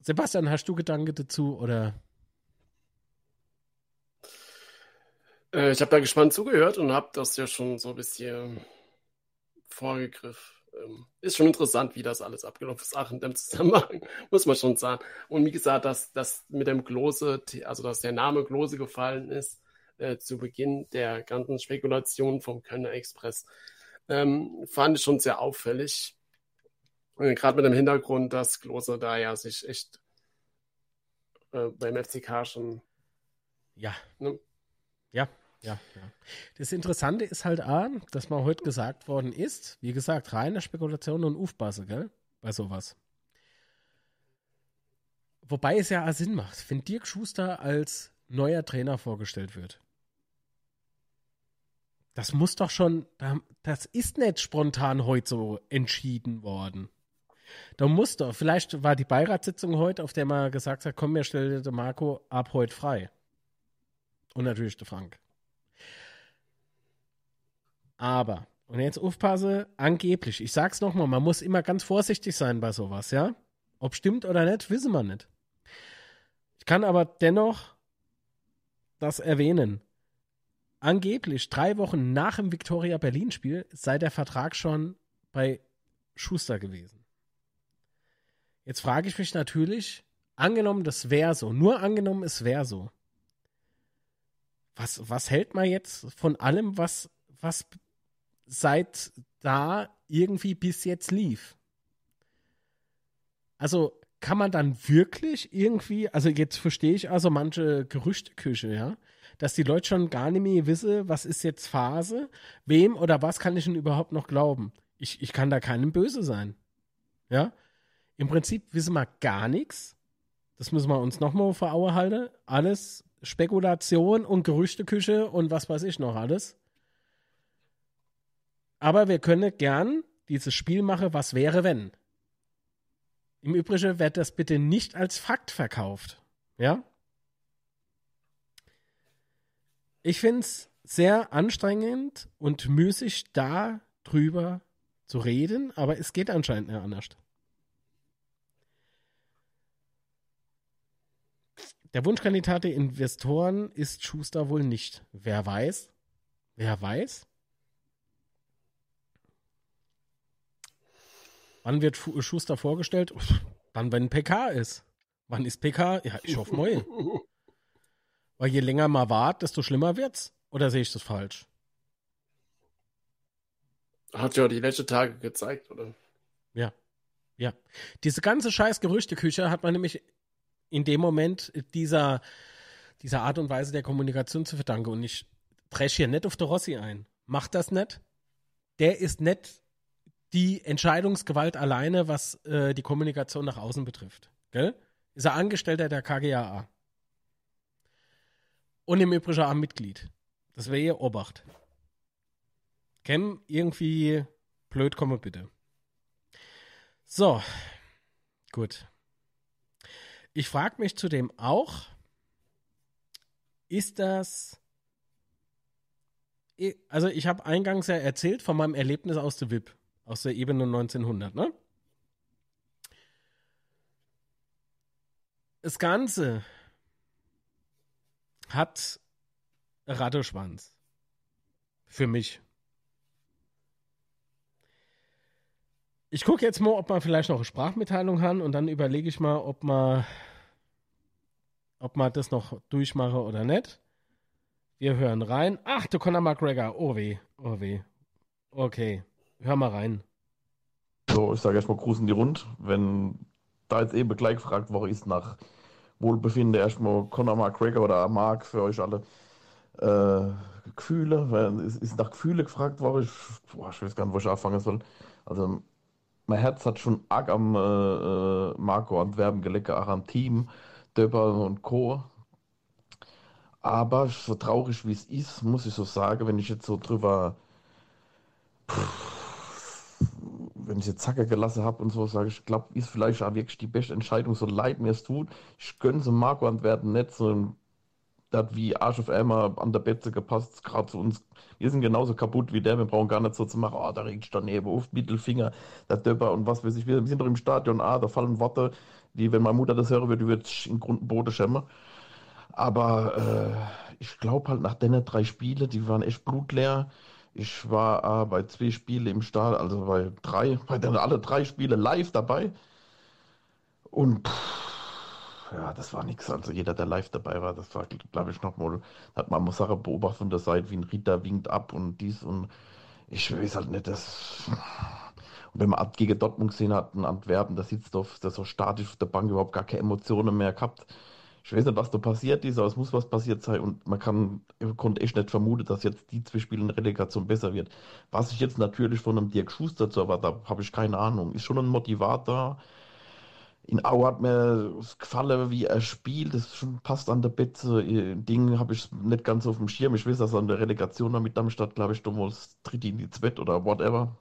Sebastian, hast du Gedanken dazu oder? Äh, ich habe da gespannt zugehört und habe das ja schon so ein bisschen vorgegriffen. Ähm, ist schon interessant, wie das alles abgelaufen ist, auch in dem Zusammenhang, [LAUGHS] muss man schon sagen. Und wie gesagt, dass das mit dem Klose, also dass der Name Klose gefallen ist, äh, zu Beginn der ganzen Spekulation vom Kölner Express, ähm, fand ich schon sehr auffällig. Äh, Gerade mit dem Hintergrund, dass Klose da ja sich echt äh, beim FCK schon Ja. Ne? Ja, ja. Das Interessante ist halt A, dass mal heute gesagt worden ist, wie gesagt, reine Spekulation und Aufpasse, gell? Bei sowas. Wobei es ja auch Sinn macht, wenn Dirk Schuster als neuer Trainer vorgestellt wird. Das muss doch schon, da- das ist nicht spontan heute so entschieden worden. Da muss doch, vielleicht war die Beiratssitzung heute, auf der man gesagt hat, komm, mir stellt der Marco ab heute frei. Und natürlich der Frank. Aber, und jetzt aufpasse, angeblich, ich sag's nochmal, man muss immer ganz vorsichtig sein bei sowas, ja? Ob stimmt oder nicht, wissen wir nicht. Ich kann aber dennoch das erwähnen. Angeblich, drei Wochen nach dem Victoria Berlin-Spiel, sei der Vertrag schon bei Schuster gewesen. Jetzt frage ich mich natürlich, angenommen, das wäre so, nur angenommen, es wäre so. Was, was hält man jetzt von allem, was, was seit da irgendwie bis jetzt lief? Also kann man dann wirklich irgendwie, also jetzt verstehe ich also manche Gerüchteküche, ja, dass die Leute schon gar nicht mehr wissen, was ist jetzt Phase, wem oder was kann ich denn überhaupt noch glauben? Ich, ich kann da keinem böse sein. Ja, im Prinzip wissen wir gar nichts. Das müssen wir uns nochmal vor Augen halten. Alles Spekulation und Gerüchteküche und was weiß ich noch alles. Aber wir können gern dieses Spiel machen, was wäre, wenn. Im Übrigen wird das bitte nicht als Fakt verkauft. Ja? Ich finde es sehr anstrengend und müßig, da drüber zu reden, aber es geht anscheinend nicht anders. Der Wunschkandidat der Investoren ist Schuster wohl nicht. Wer weiß? Wer weiß? Wann wird Fu- Schuster vorgestellt? Dann, wenn PK ist. Wann ist PK? Ja, ich hoffe mal. [LAUGHS] Weil je länger man wart, desto schlimmer wird's. Oder sehe ich das falsch? Hat ja die letzten Tage gezeigt, oder? Ja. Ja. Diese ganze scheiß Gerüchteküche hat man nämlich in dem Moment dieser, dieser Art und Weise der Kommunikation zu verdanken. Und ich dresch hier nicht auf der Rossi ein. Macht das nicht. Der ist nicht die Entscheidungsgewalt alleine, was äh, die Kommunikation nach außen betrifft. Gell? Ist er Angestellter der KGAA. Und im Übrigen auch Mitglied. Das wäre ihr Obacht. Kem, irgendwie blöd komme bitte. So, gut. Ich frage mich zudem auch, ist das. Also, ich habe eingangs ja erzählt von meinem Erlebnis aus der WIP, aus der Ebene 1900, ne? Das Ganze hat Ratteschwanz. Für mich. Ich gucke jetzt mal, ob man vielleicht noch eine Sprachmitteilung haben und dann überlege ich mal, ob man, ob man das noch durchmache oder nicht. Wir hören rein. Ach, du Conor McGregor. Oh weh, oh weh. Okay, hör mal rein. So, ich sage erstmal Gruß in die Rund. Wenn da jetzt eben gleich gefragt worden ist nach Wohlbefinden, erstmal Conor McGregor oder Mark für euch alle äh, Gefühle, weil es ist nach Gefühle gefragt worden. Ich, boah, ich weiß gar nicht, wo ich anfangen soll. Also, mein Herz hat schon arg am äh, äh, Marco Antwerpen gelegt, auch am Team. Döber und Co. Aber so traurig wie es ist, muss ich so sagen, wenn ich jetzt so drüber, wenn ich jetzt Zacker gelassen habe und so, sage ich, glaube, ist vielleicht auch wirklich die beste Entscheidung, so leid mir es tut. Ich gönne so Marco Antwerpen nicht so das wie Arsch auf Eimer an der Betze gepasst, gerade zu uns. Wir sind genauso kaputt wie der, wir brauchen gar nicht so zu machen, oh, da regt daneben auf, Mittelfinger, der Döpper und was weiß ich. Wir sind doch im Stadion, ah, da fallen Worte, die, wenn meine Mutter das hören würde, würde ich in Grund und Boden schämen. Aber äh, ich glaube halt nach den drei Spielen, die waren echt blutleer. Ich war äh, bei zwei Spielen im Stadion, also bei drei, [LAUGHS] bei den alle drei Spiele live dabei. Und pff, ja, das war nichts. Also jeder, der live dabei war, das war, glaube ich, nochmal, hat man Sache beobachtet von der Seite, wie ein Ritter winkt ab und dies und ich weiß halt nicht, dass. [LAUGHS] Und wenn man gegen Dortmund gesehen hat, in Antwerpen, da sitzt doch der so statisch auf der Bank überhaupt gar keine Emotionen mehr gehabt. Ich weiß nicht, was da passiert ist, aber es muss was passiert sein und man kann, konnte echt nicht vermuten, dass jetzt die zwei Spiele in Relegation besser wird. Was ich jetzt natürlich von einem Dirk Schuster zu erwarten habe, habe ich keine Ahnung. Ist schon ein Motivator, in Au hat mir gefallen, wie er spielt. Das passt an der Betze. Ding habe ich nicht ganz auf dem Schirm. Ich weiß, dass an der Relegation mit Darmstadt, glaube ich, damals tritt in die Zwett oder whatever.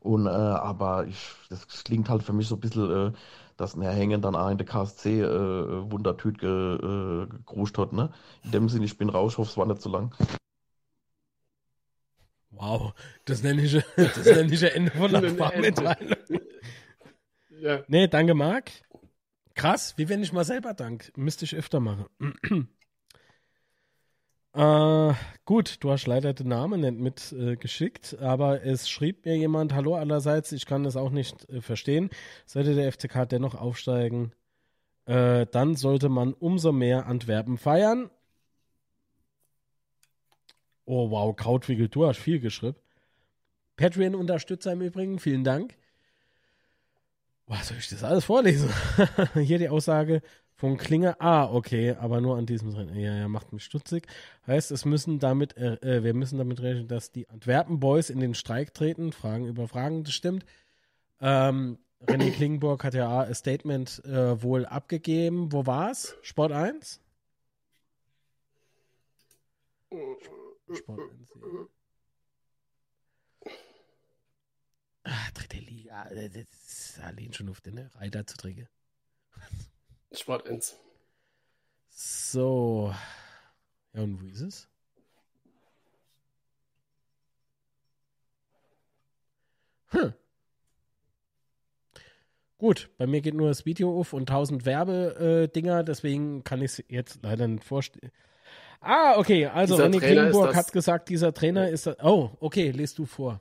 Und, äh, aber ich, das klingt halt für mich so ein bisschen, äh, dass ein Herr Hängen dann auch in der KSC äh, Wundertüt ge, äh, gegruscht hat. Ne? In dem Sinne, ich bin raus, ich hoffe, es war nicht zu lang. Wow, das nenne ich, [LAUGHS] das nenne ich Ende von der Farbmitteilung. [LAUGHS] Ja. Nee, danke, Marc. Krass, wie wenn ich mal selber dank. Müsste ich öfter machen. Äh, gut, du hast leider den Namen nicht mitgeschickt, äh, aber es schrieb mir jemand, hallo allerseits, ich kann das auch nicht äh, verstehen. Sollte der FCK dennoch aufsteigen, äh, dann sollte man umso mehr Antwerpen feiern. Oh wow, Krautwickel, du hast viel geschrieben. Patreon-Unterstützer im Übrigen, vielen Dank. Was soll ich das alles vorlesen? [LAUGHS] Hier die Aussage von Klinger. Ah, okay, aber nur an diesem drin. Ja, ja, macht mich stutzig. Heißt, es müssen damit, äh, äh, wir müssen damit rechnen, dass die Antwerpen Boys in den Streik treten. Fragen über Fragen, das stimmt. Ähm, René Klingenburg hat ja ein Statement äh, wohl abgegeben. Wo war's? Sport 1? Sport 1. Ja. Ah, dritte Liga, das ist allein schon auf den Reiter zu trinken. Sport 1. So. Ja, und wo ist es? Hm. Gut, bei mir geht nur das Video auf und 1000 Werbedinger, deswegen kann ich es jetzt leider nicht vorstellen. Ah, okay, also dieser René Klingenburg hat gesagt, dieser Trainer ist. Oh, okay, lest du vor.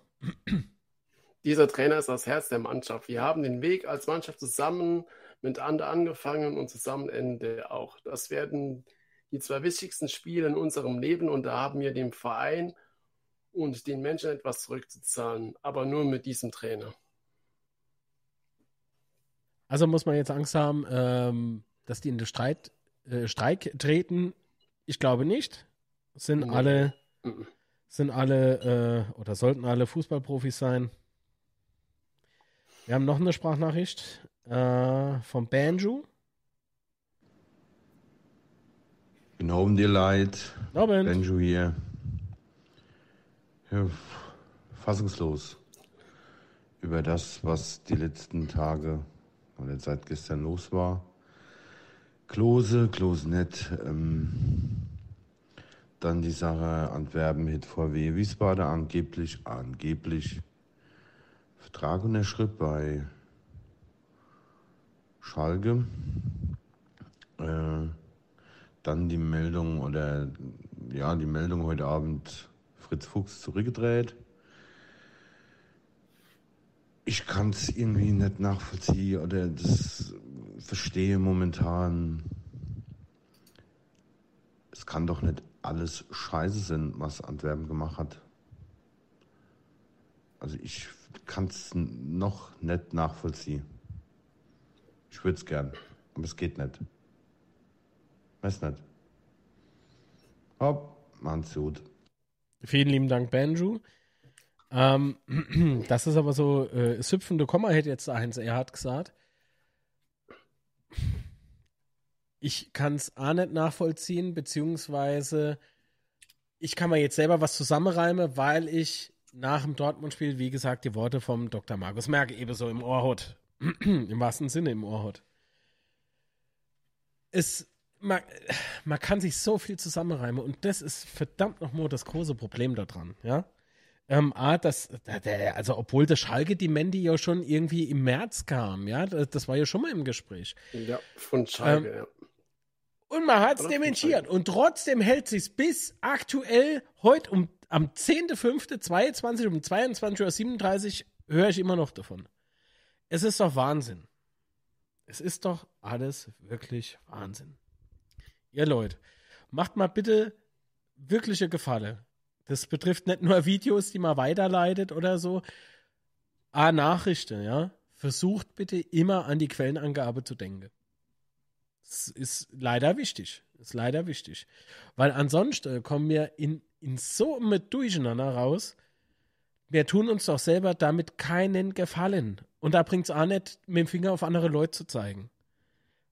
Dieser Trainer ist das Herz der Mannschaft. Wir haben den Weg als Mannschaft zusammen miteinander angefangen und zusammen Ende auch. Das werden die zwei wichtigsten Spiele in unserem Leben und da haben wir dem Verein und den Menschen etwas zurückzuzahlen, aber nur mit diesem Trainer. Also muss man jetzt Angst haben, ähm, dass die in den Streit, äh, Streik treten? Ich glaube nicht. Sind nee. alle, sind alle äh, oder sollten alle Fußballprofis sein. Wir haben noch eine Sprachnachricht äh, vom Banjo. Dir leid. Robin. Banjo hier. Ja, fassungslos über das, was die letzten Tage oder seit gestern los war. Klose, Klose nett. Ähm, dann die Sache Antwerpen mit VW Wiesbaden angeblich, angeblich Vertrag unterschritt bei Schalke. Äh, dann die Meldung oder ja, die Meldung heute Abend Fritz Fuchs zurückgedreht. Ich kann es irgendwie nicht nachvollziehen oder das verstehe momentan. Es kann doch nicht alles scheiße sein, was Antwerpen gemacht hat. Also ich kann es noch nicht nachvollziehen. Ich würde es gern, aber es geht nicht. Weiß nicht. Hopp, man's gut. Vielen lieben Dank, Banjo. Ähm, [CLEARS THROAT] das ist aber so, äh, hüpfende Komma hätte jetzt eins, er hat gesagt. ich kann es A nicht nachvollziehen, beziehungsweise ich kann mir jetzt selber was zusammenreimen, weil ich nach dem Dortmund-Spiel, wie gesagt, die Worte vom Dr. Markus Merck ebenso im Ohr hat. [CLEARS THROAT] Im wahrsten Sinne im Ohr hat. Es, man, man kann sich so viel zusammenreimen und das ist verdammt nochmal das große Problem daran, ja. Ähm, A, das, der, also obwohl der Schalke die Mandy ja schon irgendwie im März kam, ja, das, das war ja schon mal im Gespräch. Ja, von Schalke, Ähm, ja. Und man hat es dementiert. Und trotzdem hält sich bis aktuell heute um am 10.05.22 um 22.37 Uhr höre ich immer noch davon. Es ist doch Wahnsinn. Es ist doch alles wirklich Wahnsinn. Ihr Leute, macht mal bitte wirkliche Gefallen. Das betrifft nicht nur Videos, die man weiterleitet oder so. Ah, Nachrichten, ja. Versucht bitte immer an die Quellenangabe zu denken. Das ist leider wichtig. Ist leider wichtig. Weil ansonsten kommen wir in, in so mit Durcheinander raus. Wir tun uns doch selber damit keinen Gefallen. Und da bringt es auch nicht, mit dem Finger auf andere Leute zu zeigen.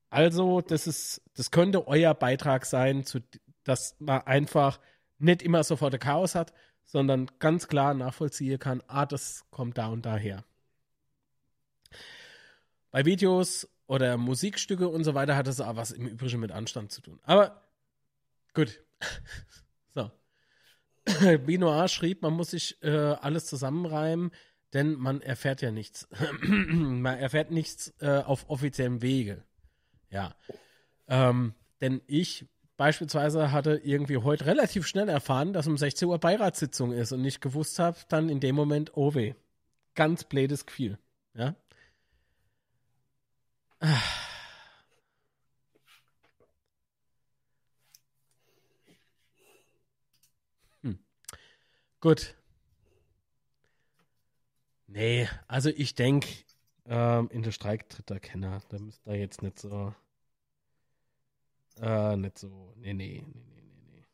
Also, das ist, das könnte euer Beitrag sein, zu, dass man einfach nicht immer sofort ein Chaos hat, sondern ganz klar nachvollziehen kann, ah, das kommt da und daher. Bei Videos oder Musikstücke und so weiter hat es auch was im Übrigen mit Anstand zu tun. Aber gut. [LAUGHS] [LAUGHS] Binoir schrieb, man muss sich äh, alles zusammenreimen, denn man erfährt ja nichts. [CLEARS THROAT] man erfährt nichts äh, auf offiziellem Wege. Ja. Ähm, denn ich beispielsweise hatte irgendwie heute relativ schnell erfahren, dass um 16 Uhr Beiratssitzung ist und nicht gewusst habe, dann in dem Moment, oh weh. Ganz blödes Gefühl. Ja. Hm. Gut. Nee, also ich denke, ähm, in der Streik tritt der Kenner. Da müsst ihr jetzt nicht so. Äh, nicht so. Nee, nee, nee, nee, nee, nee.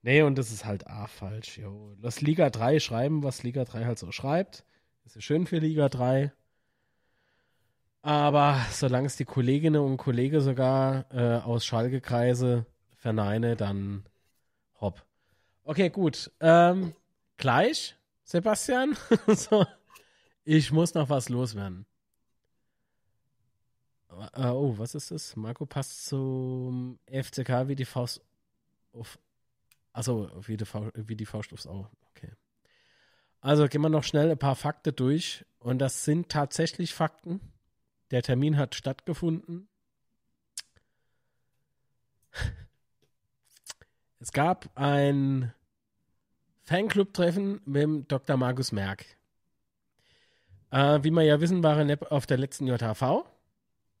Nee, und das ist halt A falsch, jo. Lass Liga 3 schreiben, was Liga 3 halt so schreibt. Ist ja schön für Liga 3. Aber solange es die Kolleginnen und Kollegen sogar äh, aus Schalke-Kreise verneine, dann hopp. Okay, gut. Ähm, gleich, Sebastian. [LAUGHS] so, ich muss noch was loswerden. Äh, oh, was ist das? Marco passt zum FCK wie die Faust auf. Achso, wie die, Faust, wie die Faust aufs Auge. Okay. Also gehen wir noch schnell ein paar Fakten durch. Und das sind tatsächlich Fakten. Der Termin hat stattgefunden. [LAUGHS] Es gab ein Fanclub-Treffen mit dem Dr. Markus Merck. Äh, wie wir ja wissen, war er auf der letzten JHV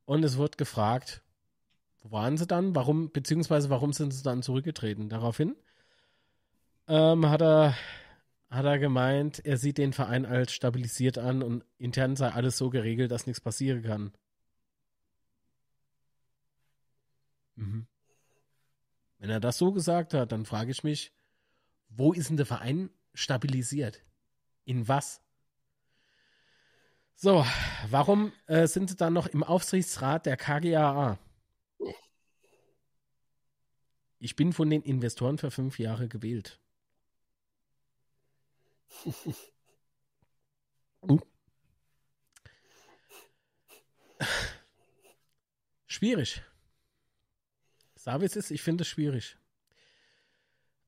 und es wird gefragt, wo waren sie dann? Warum, beziehungsweise warum sind sie dann zurückgetreten? Daraufhin ähm, hat er hat er gemeint, er sieht den Verein als stabilisiert an und intern sei alles so geregelt, dass nichts passieren kann. Mhm. Wenn er das so gesagt hat, dann frage ich mich, wo ist denn der Verein stabilisiert? In was? So, warum äh, sind sie dann noch im Aufsichtsrat der KGAA? Ich bin von den Investoren für fünf Jahre gewählt. Uh. Schwierig. Sag wie es ist, ich finde es schwierig.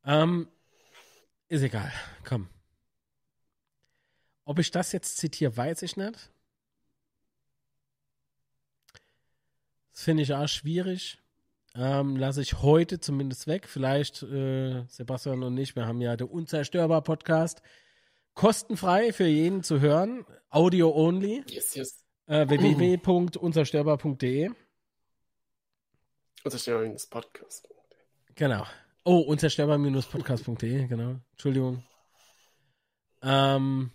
Ähm, ist egal, komm. Ob ich das jetzt zitiere, weiß ich nicht. Das finde ich auch schwierig. Ähm, lasse ich heute zumindest weg. Vielleicht äh, Sebastian und ich, wir haben ja den Unzerstörbar Podcast. Kostenfrei für jeden zu hören. Audio only. Yes, yes. Äh, www.unzerstörbar.de. Unzerstörbar Podcast. Genau. Oh, unzerstörbar-podcast.de, genau. Entschuldigung. Ähm,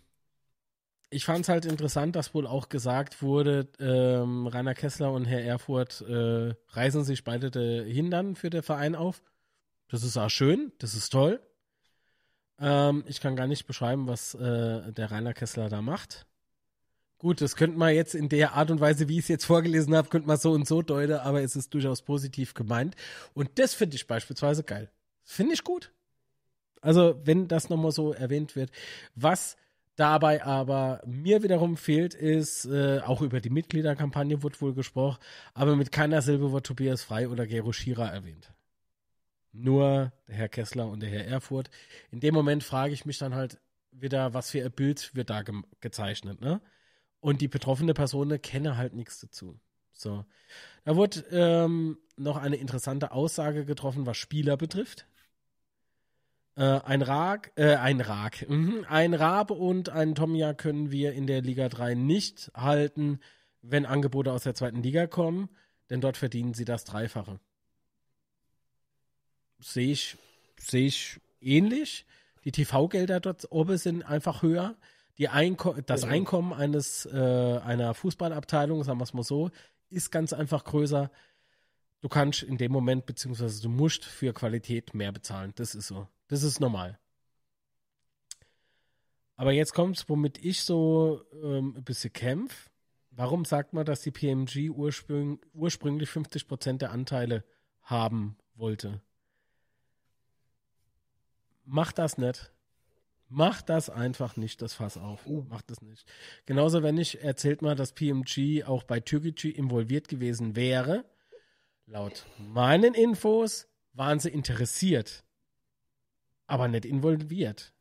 ich fand es halt interessant, dass wohl auch gesagt wurde, ähm, Rainer Kessler und Herr Erfurt äh, reisen sich beide dahin dann für den Verein auf. Das ist auch schön, das ist toll. Ähm, ich kann gar nicht beschreiben, was äh, der Rainer Kessler da macht. Gut, das könnte man jetzt in der Art und Weise, wie ich es jetzt vorgelesen habe, könnte man so und so deuten, aber es ist durchaus positiv gemeint. Und das finde ich beispielsweise geil. Finde ich gut. Also, wenn das nochmal so erwähnt wird. Was dabei aber mir wiederum fehlt, ist, äh, auch über die Mitgliederkampagne wird wohl gesprochen, aber mit keiner Silbe wird Tobias Frei oder Gero Schira erwähnt. Nur der Herr Kessler und der Herr Erfurt. In dem Moment frage ich mich dann halt wieder, was für ein Bild wird da ge gezeichnet, ne? Und die betroffene Person kenne halt nichts dazu. So. Da wurde ähm, noch eine interessante Aussage getroffen, was Spieler betrifft. Äh, ein Rag, äh, ein Rag, mhm. ein Rabe und ein Tomja können wir in der Liga 3 nicht halten, wenn Angebote aus der zweiten Liga kommen, denn dort verdienen sie das Dreifache. Sehe ich, sehe ich ähnlich. Die TV-Gelder dort oben sind einfach höher. Die Einko das Einkommen eines äh, einer Fußballabteilung, sagen wir es mal so, ist ganz einfach größer. Du kannst in dem Moment, beziehungsweise du musst für Qualität mehr bezahlen. Das ist so. Das ist normal. Aber jetzt kommt es, womit ich so ähm, ein bisschen kämpfe. Warum sagt man, dass die PMG ursprüng ursprünglich 50% der Anteile haben wollte? Mach das nicht. Mach das einfach nicht, das Fass auf. Mach das nicht. Genauso, wenn ich erzählt mal, dass PMG auch bei Türkgücü involviert gewesen wäre. Laut meinen Infos waren sie interessiert aber nicht involviert.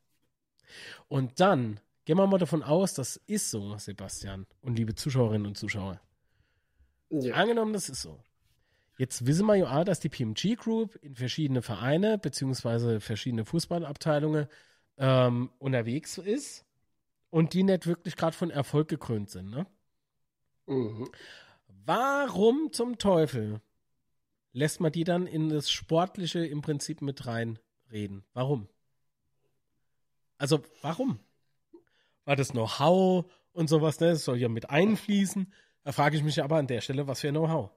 Und dann gehen wir mal davon aus, das ist so, Sebastian und liebe Zuschauerinnen und Zuschauer. Ja. Angenommen, das ist so. Jetzt wissen wir ja, dass die PMG Group in verschiedene Vereine beziehungsweise verschiedene Fußballabteilungen ähm, unterwegs ist und die nicht wirklich gerade von Erfolg gekrönt sind. Ne? Mhm. Warum zum Teufel lässt man die dann in das Sportliche im Prinzip mit rein reden. Warum? Also, warum? War das Know-how und sowas, ne? Das soll ja mit einfließen. Da frage ich mich aber an der Stelle, was für Know-how?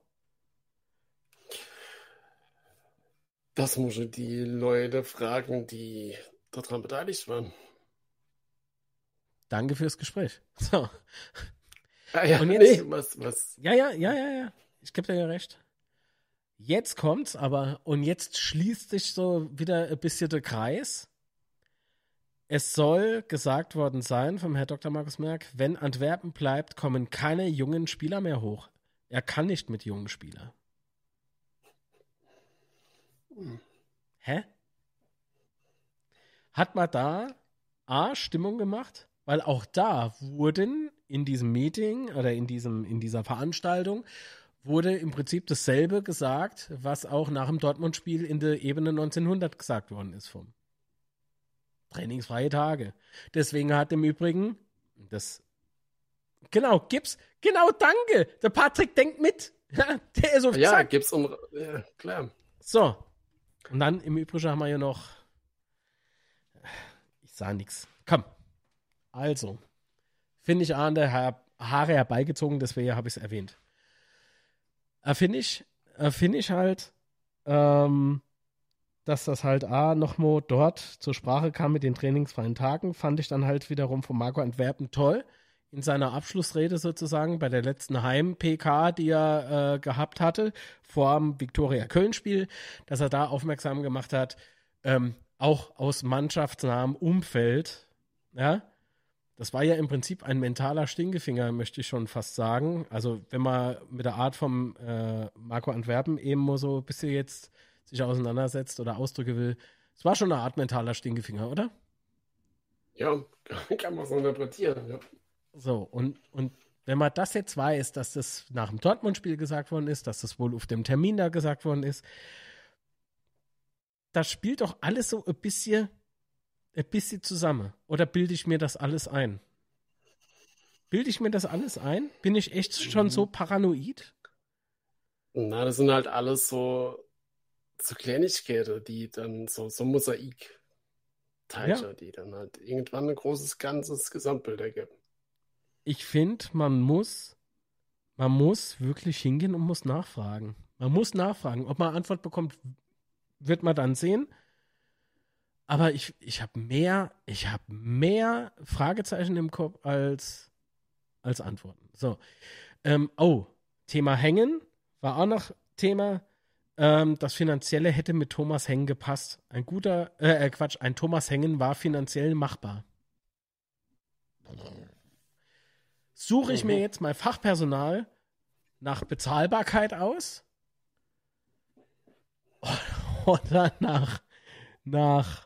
Das muss ich die Leute fragen, die daran beteiligt waren. Danke fürs Gespräch. So. Ah, ja, und jetzt, nee, was, was? Ja, ja, ja, ja, ja. Ich gebe dir ja recht. Jetzt kommt's aber und jetzt schließt sich so wieder ein bisschen der Kreis. Es soll gesagt worden sein vom Herrn Dr. Markus Merck, wenn Antwerpen bleibt, kommen keine jungen Spieler mehr hoch. Er kann nicht mit jungen Spielern. Hä? Hat man da A, Stimmung gemacht? Weil auch da wurden in diesem Meeting oder in, diesem, in dieser Veranstaltung wurde im Prinzip dasselbe gesagt, was auch nach dem Dortmund-Spiel in der Ebene 1900 gesagt worden ist vom Trainingsfreie Tage. Deswegen hat im Übrigen das genau Gips genau danke. Der Patrick denkt mit. [LAUGHS] Ja, der ist auf ja Zack. Gips um ja, klar. So und dann im Übrigen haben wir ja noch ich sah nichts komm. Also finde ich an der Haare herbeigezogen deswegen habe ich es erwähnt. äh, finde ich, finde ich halt, ähm, dass das halt A nochmal dort zur Sprache kam mit den trainingsfreien Tagen, fand ich dann halt wiederum von Marco Antwerpen toll. In seiner Abschlussrede sozusagen bei der letzten Heim-PK, die er äh, gehabt hatte, vor dem Viktoria-Köln-Spiel, dass er da aufmerksam gemacht hat, ähm, auch aus mannschaftsnahem Umfeld, ja, das war ja im Prinzip ein mentaler Stinkefinger, möchte ich schon fast sagen. Also, wenn man mit der Art vom äh, Marco Antwerpen eben so ein bisschen jetzt sich auseinandersetzt oder Ausdrücke will, es war schon eine Art mentaler Stinkefinger, oder? Ja, [LAUGHS] kann man so interpretieren, ja. So, und, und wenn man das jetzt weiß, dass das nach dem Dortmund-Spiel gesagt worden ist, dass das wohl auf dem Termin da gesagt worden ist, das spielt doch alles so ein bisschen ein bisschen zusammen. Oder bilde ich mir das alles ein? Bilde ich mir das alles ein? Bin ich echt schon so paranoid? Na, das sind halt alles so, so Kleinigkeiten, die dann so, so Mosaik. Teile, ja. die dann halt irgendwann ein großes ganzes Gesamtbild ergeben. Ich finde, man muss, man muss wirklich hingehen und muss nachfragen. Man muss nachfragen. Ob man Antwort bekommt, wird man dann sehen. Aber ich, ich habe mehr, ich habe mehr Fragezeichen im Kopf als, als Antworten. So. Ähm, oh, Thema Hängen war auch noch Thema. Ähm, das Finanzielle hätte mit Thomas Hängen gepasst. Ein guter, äh, äh, Quatsch, ein Thomas Hängen war finanziell machbar. Suche ich mir jetzt mal Fachpersonal nach Bezahlbarkeit aus? [LAUGHS] Oder nach, nach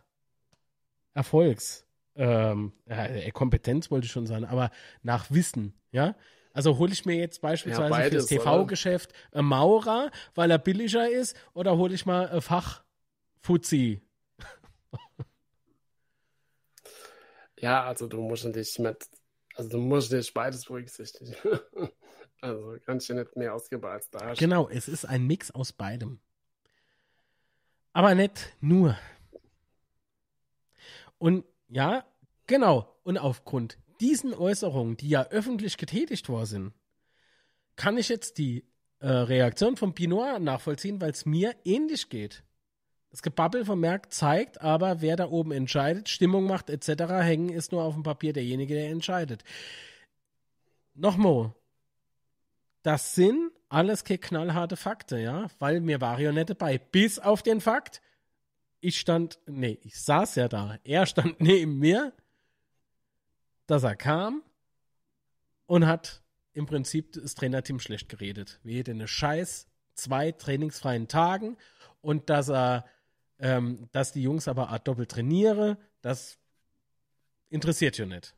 Erfolgs, ähm, äh, Kompetenz wollte ich schon sagen, aber nach Wissen, ja? Also hole ich mir jetzt beispielsweise Ja, beides, fürs TV-Geschäft einen Maurer, weil er billiger ist, oder hole ich mal ein Fachfuzzi? [LAUGHS] Ja, also du musst dich mit, also du musst dich beides berücksichtigen. [LAUGHS] also kannst du nicht mehr ausgeben als da. Genau, es ist ein Mix aus beidem. Aber nicht nur. Und ja, genau. Und aufgrund diesen Äußerungen, die ja öffentlich getätigt worden sind, kann ich jetzt die äh, Reaktion von Pinot nachvollziehen, weil es mir ähnlich geht. Das Gebabbel vom Merck zeigt aber, wer da oben entscheidet, Stimmung macht etc. Hängen ist nur auf dem Papier derjenige, der entscheidet. Nochmal, das sind alles knallharte Fakten, ja, weil mir war ja nicht dabei. Bis auf den Fakt, ich stand, nee, ich saß ja da. Er stand [LAUGHS] neben mir, dass er kam und hat im Prinzip das Trainerteam schlecht geredet. Wie hätte eine Scheiß zwei trainingsfreien Tagen und dass er, ähm, dass die Jungs aber Art doppelt trainiere, das interessiert ja nicht.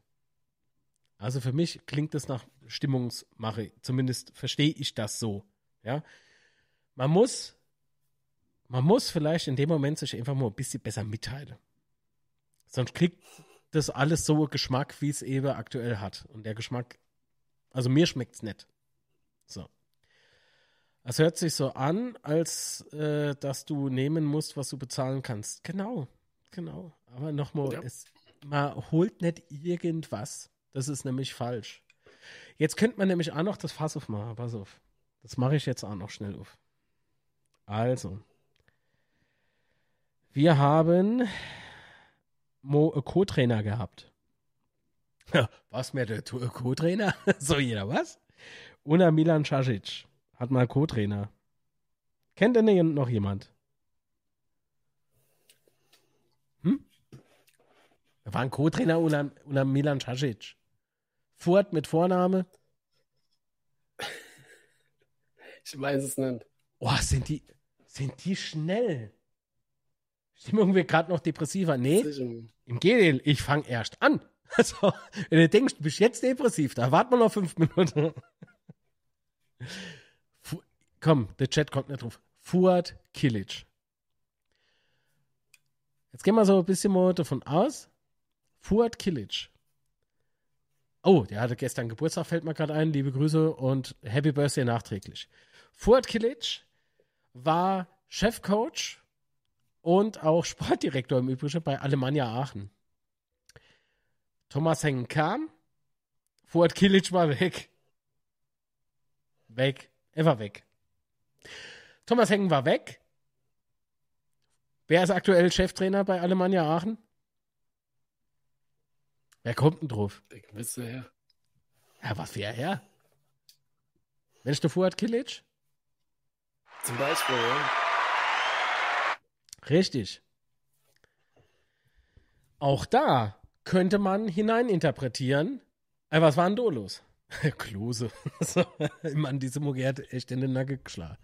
Also für mich klingt das nach Stimmungsmache. Zumindest verstehe ich das so. Ja, man muss, man muss vielleicht in dem Moment sich einfach mal ein bisschen besser mitteilen. Sonst kriegt das alles so Geschmack, wie es eben aktuell hat. Und der Geschmack, also mir schmeckt's nicht. So. Es hört sich so an, als äh, dass du nehmen musst, was du bezahlen kannst. Genau, genau. Aber nochmal, Ja. es man holt nicht irgendwas. Das ist nämlich falsch. Jetzt könnte man nämlich auch noch das Fass aufmachen. Pass auf. Das mache ich jetzt auch noch schnell auf. Also. Wir haben Mo äh, Co-Trainer gehabt. Was mir der Co-Trainer? [LAUGHS] so jeder was? Una Milan Casic hat mal Co-Trainer. Kennt denn noch jemand? Hm? Er war ein Co-Trainer unter, unter Milan Casic. Furt mit Vorname. Ich weiß es nicht. Oh, sind die, sind die schnell? Stimmung wird gerade noch depressiver. Nee, im Gegenteil, ich fange erst an. [LAUGHS] Also, wenn du denkst, du bist jetzt depressiv, da warten wir noch fünf Minuten. [LAUGHS] Fu Komm, der Chat kommt nicht drauf. Fuad Kilic. Jetzt gehen wir so ein bisschen mal davon aus. Fuad Kilic. Oh, der hatte gestern Geburtstag, fällt mir gerade ein. Liebe Grüße und Happy Birthday nachträglich. Fuad Kilic war Chefcoach und auch Sportdirektor im Übrigen bei Alemannia Aachen. Thomas Hengen kam, Fuad Kilic war weg. Weg. Er war weg. Thomas Hengen war weg. Wer ist aktuell Cheftrainer bei Alemannia Aachen? Wer kommt denn drauf? Der gewisse Herr. Ja, was wäre er? Mensch, der Fuad Kilic? Zum Beispiel, ja. Richtig. Auch da könnte man hineininterpretieren. Äh, was war denn da los? [LAUGHS] Klose. [LAUGHS] Mann, diese Mutter hat echt in den Nacken geschlagen.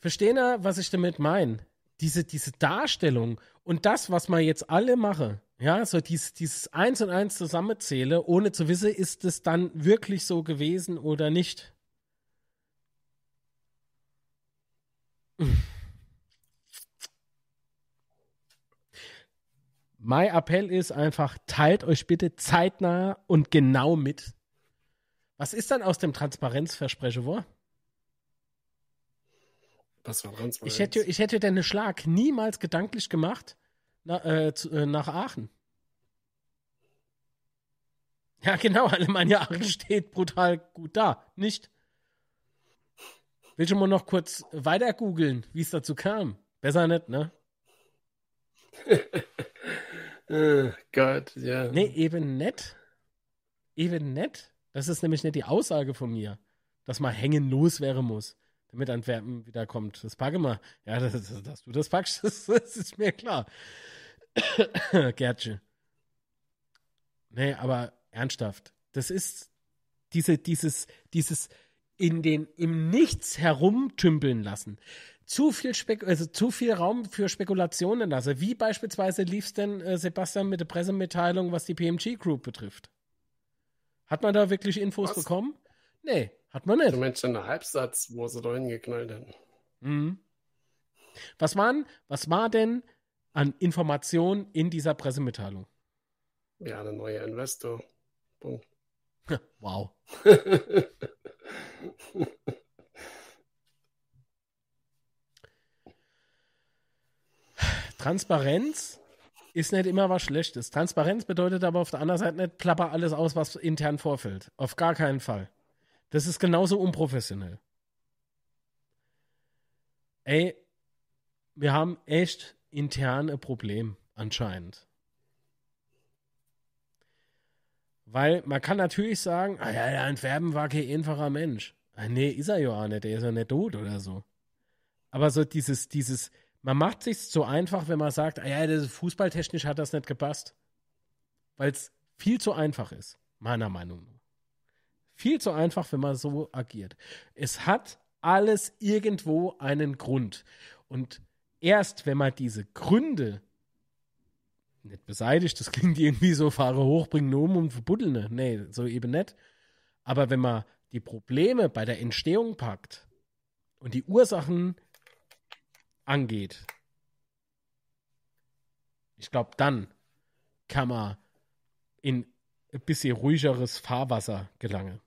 Verstehen ihr, was ich damit meine? Diese, diese Darstellung und das, was man jetzt alle machen, ja, so dieses, dieses Eins und Eins zusammenzähle, ohne zu wissen, ist es dann wirklich so gewesen oder nicht. Mein Appell ist einfach, teilt euch bitte zeitnah und genau mit. Was ist dann aus dem Transparenzversprechen vor? Was war Transparenz? Ich hätte, ich hätte den Schlag niemals gedanklich gemacht na, äh, zu, äh, nach Aachen. Ja, genau, Alemannia [LAUGHS] Aachen steht brutal gut da. Nicht? Will schon mal noch kurz weiter googeln, wie es dazu kam. Besser nicht, ne? [LAUGHS] Äh, Gott, ja. Nee, eben nicht. Eben nicht. Das ist nämlich nicht die Aussage von mir, dass man hängen los wäre muss, damit Antwerpen wiederkommt. Das packe mal. Ja, das, das, dass du das packst, das, [LAUGHS] das ist mir klar. [COUGHS] Gertje. Nee, aber ernsthaft. Das ist diese, dieses, dieses in den, im Nichts herumtümpeln lassen. Zu viel, Spek also zu viel Raum für Spekulationen lassen. Wie beispielsweise lief es denn, äh, Sebastian, mit der Pressemitteilung, was die PMG Group betrifft? Hat man da wirklich Infos Was? bekommen? Nee, hat man nicht. Du meinst einen Halbsatz, wo sie da hingeknallt hätten. Mhm. Was, waren, was war denn an Informationen in dieser Pressemitteilung? Ja, der neue Investor. Punkt. [LAUGHS] Wow. [LAUGHS] Transparenz ist nicht immer was Schlechtes. Transparenz bedeutet aber auf der anderen Seite nicht, plapper alles aus, was intern vorfällt. Auf gar keinen Fall. Das ist genauso unprofessionell. Ey, wir haben echt intern ein Problem, anscheinend. Weil man kann natürlich sagen, ah ja, der Antwerpen war kein einfacher Mensch. Ah, nee, ist er ja auch nicht, der ist ja nicht tot oder so. Aber so dieses, dieses, man macht sich's so einfach, wenn man sagt, ah ja, das fußballtechnisch hat das nicht gepasst. Weil es viel zu einfach ist, meiner Meinung nach. Viel zu einfach, wenn man so agiert. Es hat alles irgendwo einen Grund. Und erst wenn man diese Gründe nicht beseitigt, das klingt irgendwie so, fahre hoch, bringe um und verbuddeln. ne? Nee, so eben nicht. Aber wenn man die Probleme bei der Entstehung packt und die Ursachen angeht, ich glaube, dann kann man in ein bisschen ruhigeres Fahrwasser gelangen.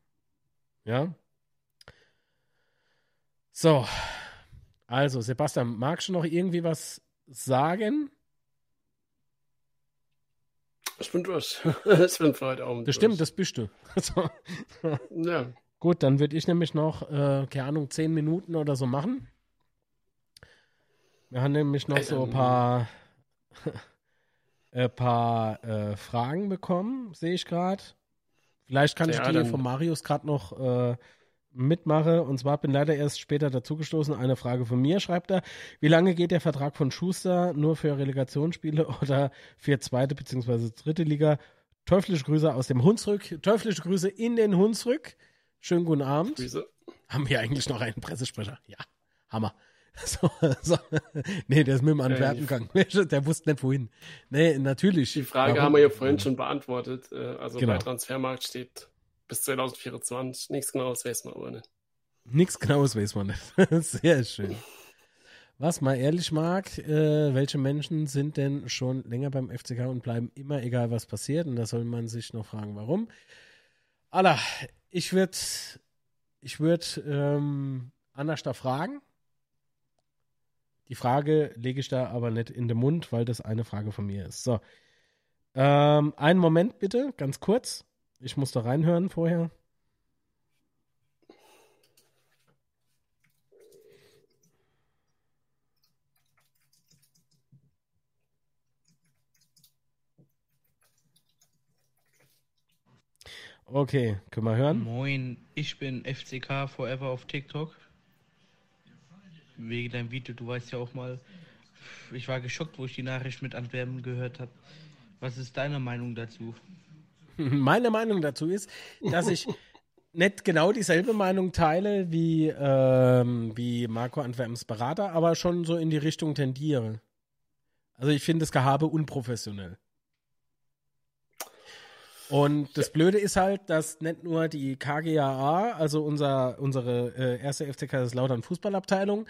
Ja? So. Also, Sebastian, magst du noch irgendwie was sagen? Ich bin durch. ich bin für heute Abend Das stimmt, das bist du. [LAUGHS] So. Ja. Gut, dann würde ich nämlich noch, äh, keine Ahnung, zehn Minuten oder so machen. Wir haben nämlich noch so ein paar, ein [LAUGHS] paar äh, Fragen bekommen, sehe ich gerade. Vielleicht kann Ja, ich die von Marius gerade noch äh, mitmache. Und zwar bin leider erst später dazugestoßen. Eine Frage von mir, schreibt er. Wie lange geht der Vertrag von Schuster nur für Relegationsspiele [LAUGHS] oder für zweite bzw. dritte Liga? Teuflische Grüße aus dem Hunsrück. Teuflische Grüße in den Hunsrück. Schönen guten Abend. Grüße. Haben wir eigentlich noch einen Pressesprecher? Ja, Hammer. [LAUGHS] So, so. Nee, der ist mit dem Antwerpen gegangen. [LAUGHS] Der wusste nicht wohin. Nee, natürlich. Die Frage Warum? haben wir ja vorhin schon beantwortet. Äh, Also Genau. bei Transfermarkt steht bis 2024. Nichts genaues weiß man aber nicht. Nichts Genaues weiß man nicht. [LAUGHS] Sehr schön. Was man ehrlich mag, äh, welche Menschen sind denn schon länger beim FCK und bleiben immer egal, was passiert? Und da soll man sich noch fragen, warum. Allah, ich würde ich würd, ähm, anders da fragen. Die Frage lege ich da aber nicht in den Mund, weil das eine Frage von mir ist. So. Ähm, einen Moment bitte, ganz kurz. Ich muss da reinhören vorher. Okay, können wir hören? Moin, ich bin FCK Forever auf TikTok. Wegen deinem Video, du weißt ja auch mal, ich war geschockt, wo ich die Nachricht mit Antwerpen gehört habe. Was ist deine Meinung dazu? [LAUGHS] Meine Meinung dazu ist, dass ich [LAUGHS] nicht genau dieselbe Meinung teile wie, ähm, wie Marco Antwerpens Berater, aber schon so in die Richtung tendiere. Also ich finde das Gehabe unprofessionell. Und das Blöde ist halt, dass nicht nur die KGAA, also unser, unsere äh, erste FCK Kaiserslautern Fußballabteilung,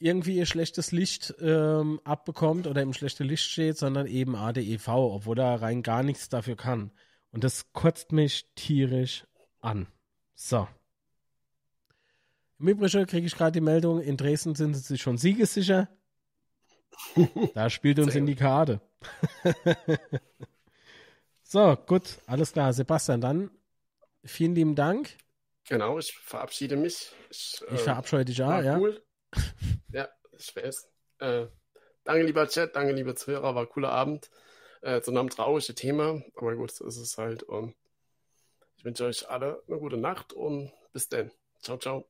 irgendwie ihr schlechtes Licht ähm, abbekommt oder im schlechten Licht steht, sondern eben ADEV, obwohl er rein gar nichts dafür kann. Und das kotzt mich tierisch an. So. Im Übrigen kriege ich gerade die Meldung, in Dresden sind sie schon siegessicher. [LAUGHS] Da spielt uns in die Karte. [LAUGHS] so, gut, alles klar. Sebastian, dann vielen lieben Dank. Genau, ich verabschiede mich. Ich, Ich verabscheue dich auch, ja. Cool. [LAUGHS] ja, ich weiß. Äh, danke, lieber Chat, danke, liebe Zuhörer, war ein cooler Abend. Äh, zu einem traurigen Thema, aber gut, so ist es halt. Und Ich wünsche euch alle eine gute Nacht und bis dann. Ciao, ciao.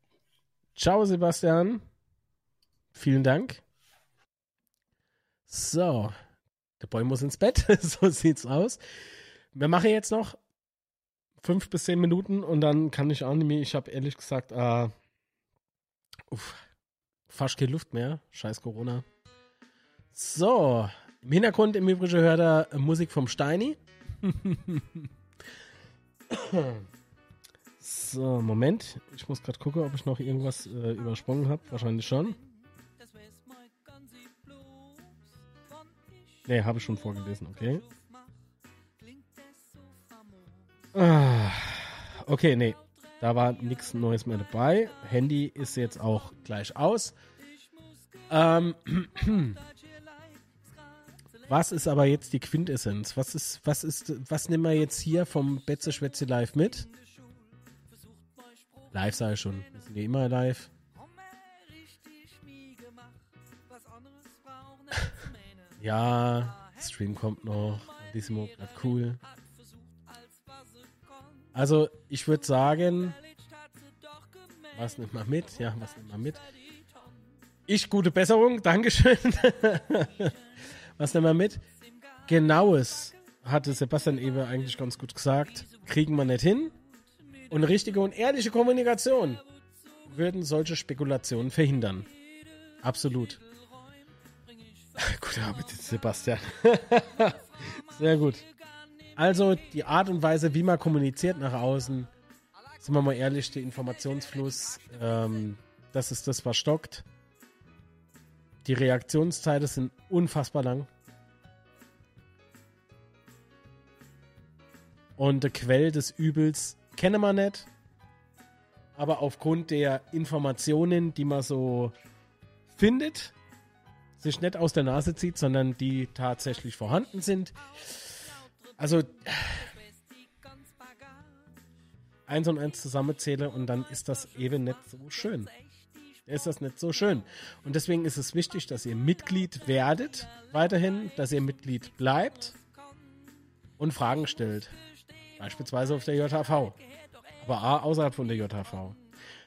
Ciao, Sebastian. Vielen Dank. So, der Boy muss ins Bett. [LAUGHS] so sieht's aus. Wir machen jetzt noch fünf bis zehn Minuten und dann kann ich auch nicht mehr. Ich habe ehrlich gesagt, äh, uff, fast keine Luft mehr. Scheiß Corona. So, im Hintergrund im Übrigen hört er Musik vom Steini. [LAUGHS] so, Moment. Ich muss gerade gucken, ob ich noch irgendwas äh, übersprungen habe. Wahrscheinlich schon. Nee, habe ich schon vorgelesen, okay. Ah, okay, nee. Da war nichts Neues mehr dabei. Handy ist jetzt auch gleich aus. Ähm, [CLEARS THROAT] was ist aber jetzt die Quintessenz? Was ist, was ist, was nehmen wir jetzt hier vom Betze Schwätze live mit? Live sei schon. Wir sind ja immer live. [LAUGHS] ja, Stream kommt noch. Dissimo bleibt cool. Also, ich würde sagen, was nimmt man mit? Ja, was nimmt man mit? Ich, gute Besserung, Dankeschön. [LAUGHS] was nimmt man mit? Genaues, hatte Sebastian Eber eigentlich ganz gut gesagt, kriegen wir nicht hin. Und richtige und ehrliche Kommunikation würden solche Spekulationen verhindern. Absolut. [LAUGHS] Gute Arbeit, Sebastian. [LAUGHS] Sehr gut. Also die Art und Weise, wie man kommuniziert nach außen, sind wir mal ehrlich, der Informationsfluss, ähm, das ist das, was stockt. Die Reaktionszeiten sind unfassbar lang. Und der Quell des Übels kennen wir nicht. Aber aufgrund der Informationen, die man so findet, sich nicht aus der Nase zieht, sondern die tatsächlich vorhanden sind. Also eins und eins zusammenzähle und dann ist das eben nicht so schön. Ist das nicht so schön. Und deswegen ist es wichtig, dass ihr Mitglied werdet, weiterhin, dass ihr Mitglied bleibt und Fragen stellt. Beispielsweise auf der JHV. Aber A, außerhalb von der JHV.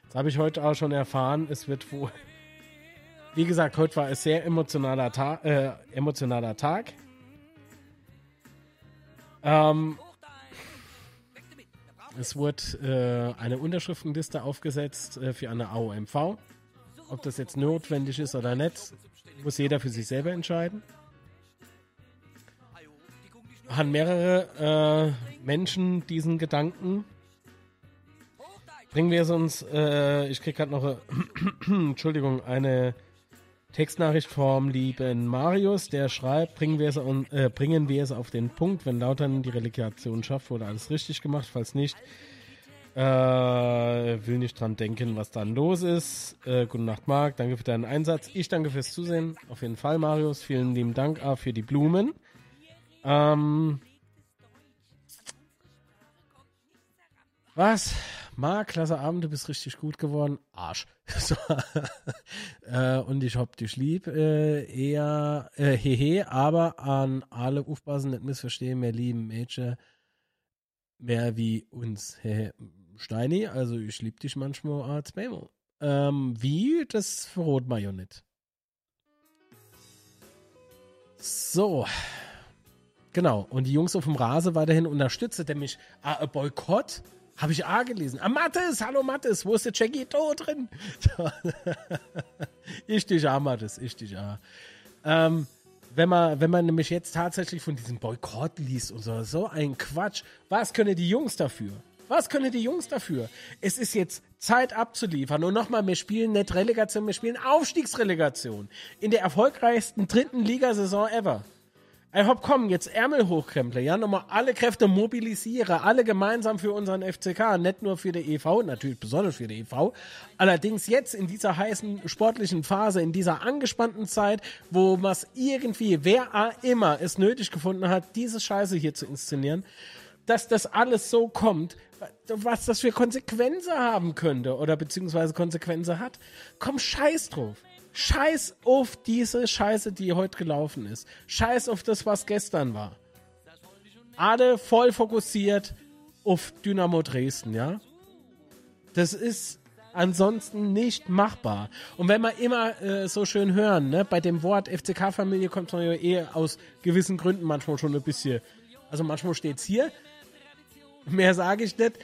Das habe ich heute auch schon erfahren. Es wird wohl wie gesagt, heute war ein sehr emotionaler, Ta äh, emotionaler Tag. Ähm, es wurde äh, eine Unterschriftenliste aufgesetzt äh, für eine AOMV. Ob das jetzt notwendig ist oder nicht, muss jeder für sich selber entscheiden. Haben mehrere äh, Menschen diesen Gedanken. Bringen wir es uns, äh, ich kriege gerade noch, [COUGHS] Entschuldigung, eine Textnachricht vom lieben Marius, der schreibt, bringen wir, es äh, bringen wir es auf den Punkt, wenn Lautern die Relegation schafft, wurde alles richtig gemacht, falls nicht, äh, will nicht dran denken, was dann los ist. Äh, gute Nacht, Marc, danke für deinen Einsatz. Ich danke fürs Zusehen, auf jeden Fall, Marius, vielen lieben Dank auch für die Blumen. Ähm, was? Marc, klasse Abend, du bist richtig gut geworden. Arsch. [LAUGHS] So. äh, und ich hab dich lieb. Äh, eher äh, hehe, aber an alle aufpassen, nicht missverstehen, mehr lieben Mädchen. Mehr wie uns. Hehe. Steini, also ich lieb dich manchmal als Memo. Ähm, wie? Das verrot man nicht. So. Genau. Und die Jungs auf dem Rase weiterhin unterstützt, mich. Ah, Boykott? Habe ich A gelesen. Ah, Mattes, hallo Mattes, wo ist der Jackie Do drin? [LAUGHS] ich dich A, Mattes, ich dich A. Ähm, wenn man, wenn man nämlich jetzt tatsächlich von diesem Boykott liest und so, so ein Quatsch, was können die Jungs dafür? Was können die Jungs dafür? Es ist jetzt Zeit abzuliefern. Und nochmal, wir spielen nicht Relegation, wir spielen Aufstiegsrelegation. In der erfolgreichsten dritten Ligasaison ever. Ich hab, komm, jetzt Ärmel hochkremple, ja, nochmal alle Kräfte mobilisiere, alle gemeinsam für unseren FCK, nicht nur für die EV, natürlich besonders für die EV. Allerdings jetzt in dieser heißen sportlichen Phase, in dieser angespannten Zeit, wo man irgendwie, wer immer es nötig gefunden hat, diese Scheiße hier zu inszenieren, dass das alles so kommt, was das für Konsequenzen haben könnte oder beziehungsweise Konsequenzen hat. Komm, scheiß drauf. Scheiß auf diese Scheiße, die heute gelaufen ist. Scheiß auf das, was gestern war. Alle voll fokussiert auf Dynamo Dresden, ja. Das ist ansonsten nicht machbar. Und wenn wir immer äh, so schön hören, ne, bei dem Wort FCK-Familie kommt man ja eh aus gewissen Gründen manchmal schon ein bisschen. Also manchmal steht's hier. Mehr sage ich nicht.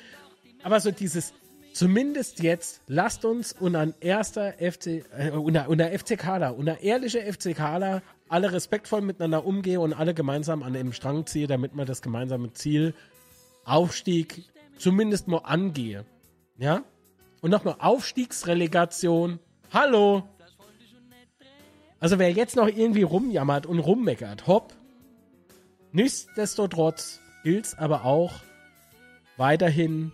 Aber so dieses, zumindest jetzt, lasst uns unter erster FC, äh, unter, unter FCKler, unter ehrliche FCKler alle respektvoll miteinander umgehen und alle gemeinsam an dem Strang ziehen, damit man das gemeinsame Ziel Aufstieg zumindest mal angehe. Ja? Und nochmal Aufstiegsrelegation. Hallo! Also wer jetzt noch irgendwie rumjammert und rummeckert, hopp. Nichtsdestotrotz gilt aber auch weiterhin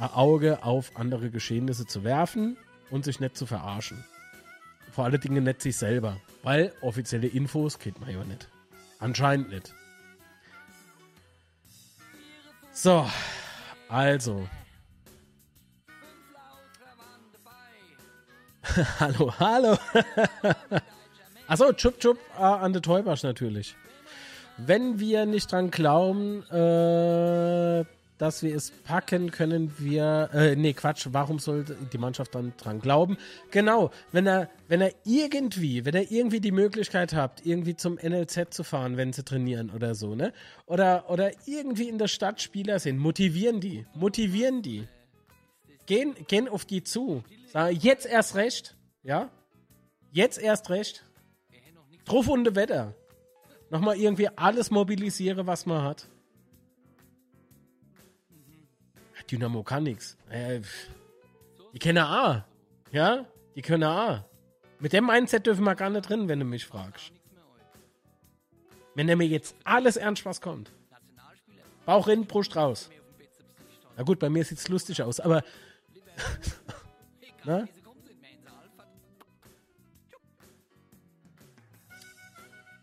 ein Auge auf andere Geschehnisse zu werfen und sich nicht zu verarschen. Vor allen Dingen nicht sich selber, weil offizielle Infos kennt man ja nicht. Anscheinend nicht. So, also. [LAUGHS] hallo, hallo. [LAUGHS] Achso, Chup Chup äh, an der Teubasch natürlich. Wenn wir nicht dran glauben, äh, dass wir es packen, können wir. Äh, nee, Quatsch, warum sollte die Mannschaft dann dran glauben? Genau, wenn er, wenn er irgendwie, wenn er irgendwie die Möglichkeit hat, irgendwie zum NLZ zu fahren, wenn sie trainieren oder so, ne? Oder, oder irgendwie in der Stadt Spieler sind, motivieren die, motivieren die. Gehen, gehen auf die zu. Sagen, jetzt erst recht, ja? Jetzt erst recht. Drauf und Wetter. Nochmal irgendwie alles mobilisiere, was man hat. Dynamo kann nix. Äh, die kennen A. Ja? Die können A. Mit dem Mindset dürfen wir gar nicht drin, wenn du mich fragst. Wenn er mir jetzt alles ernst was kommt. Bauch in, Brust raus. Na gut, bei mir sieht's lustig aus, aber. [LAUGHS] Na?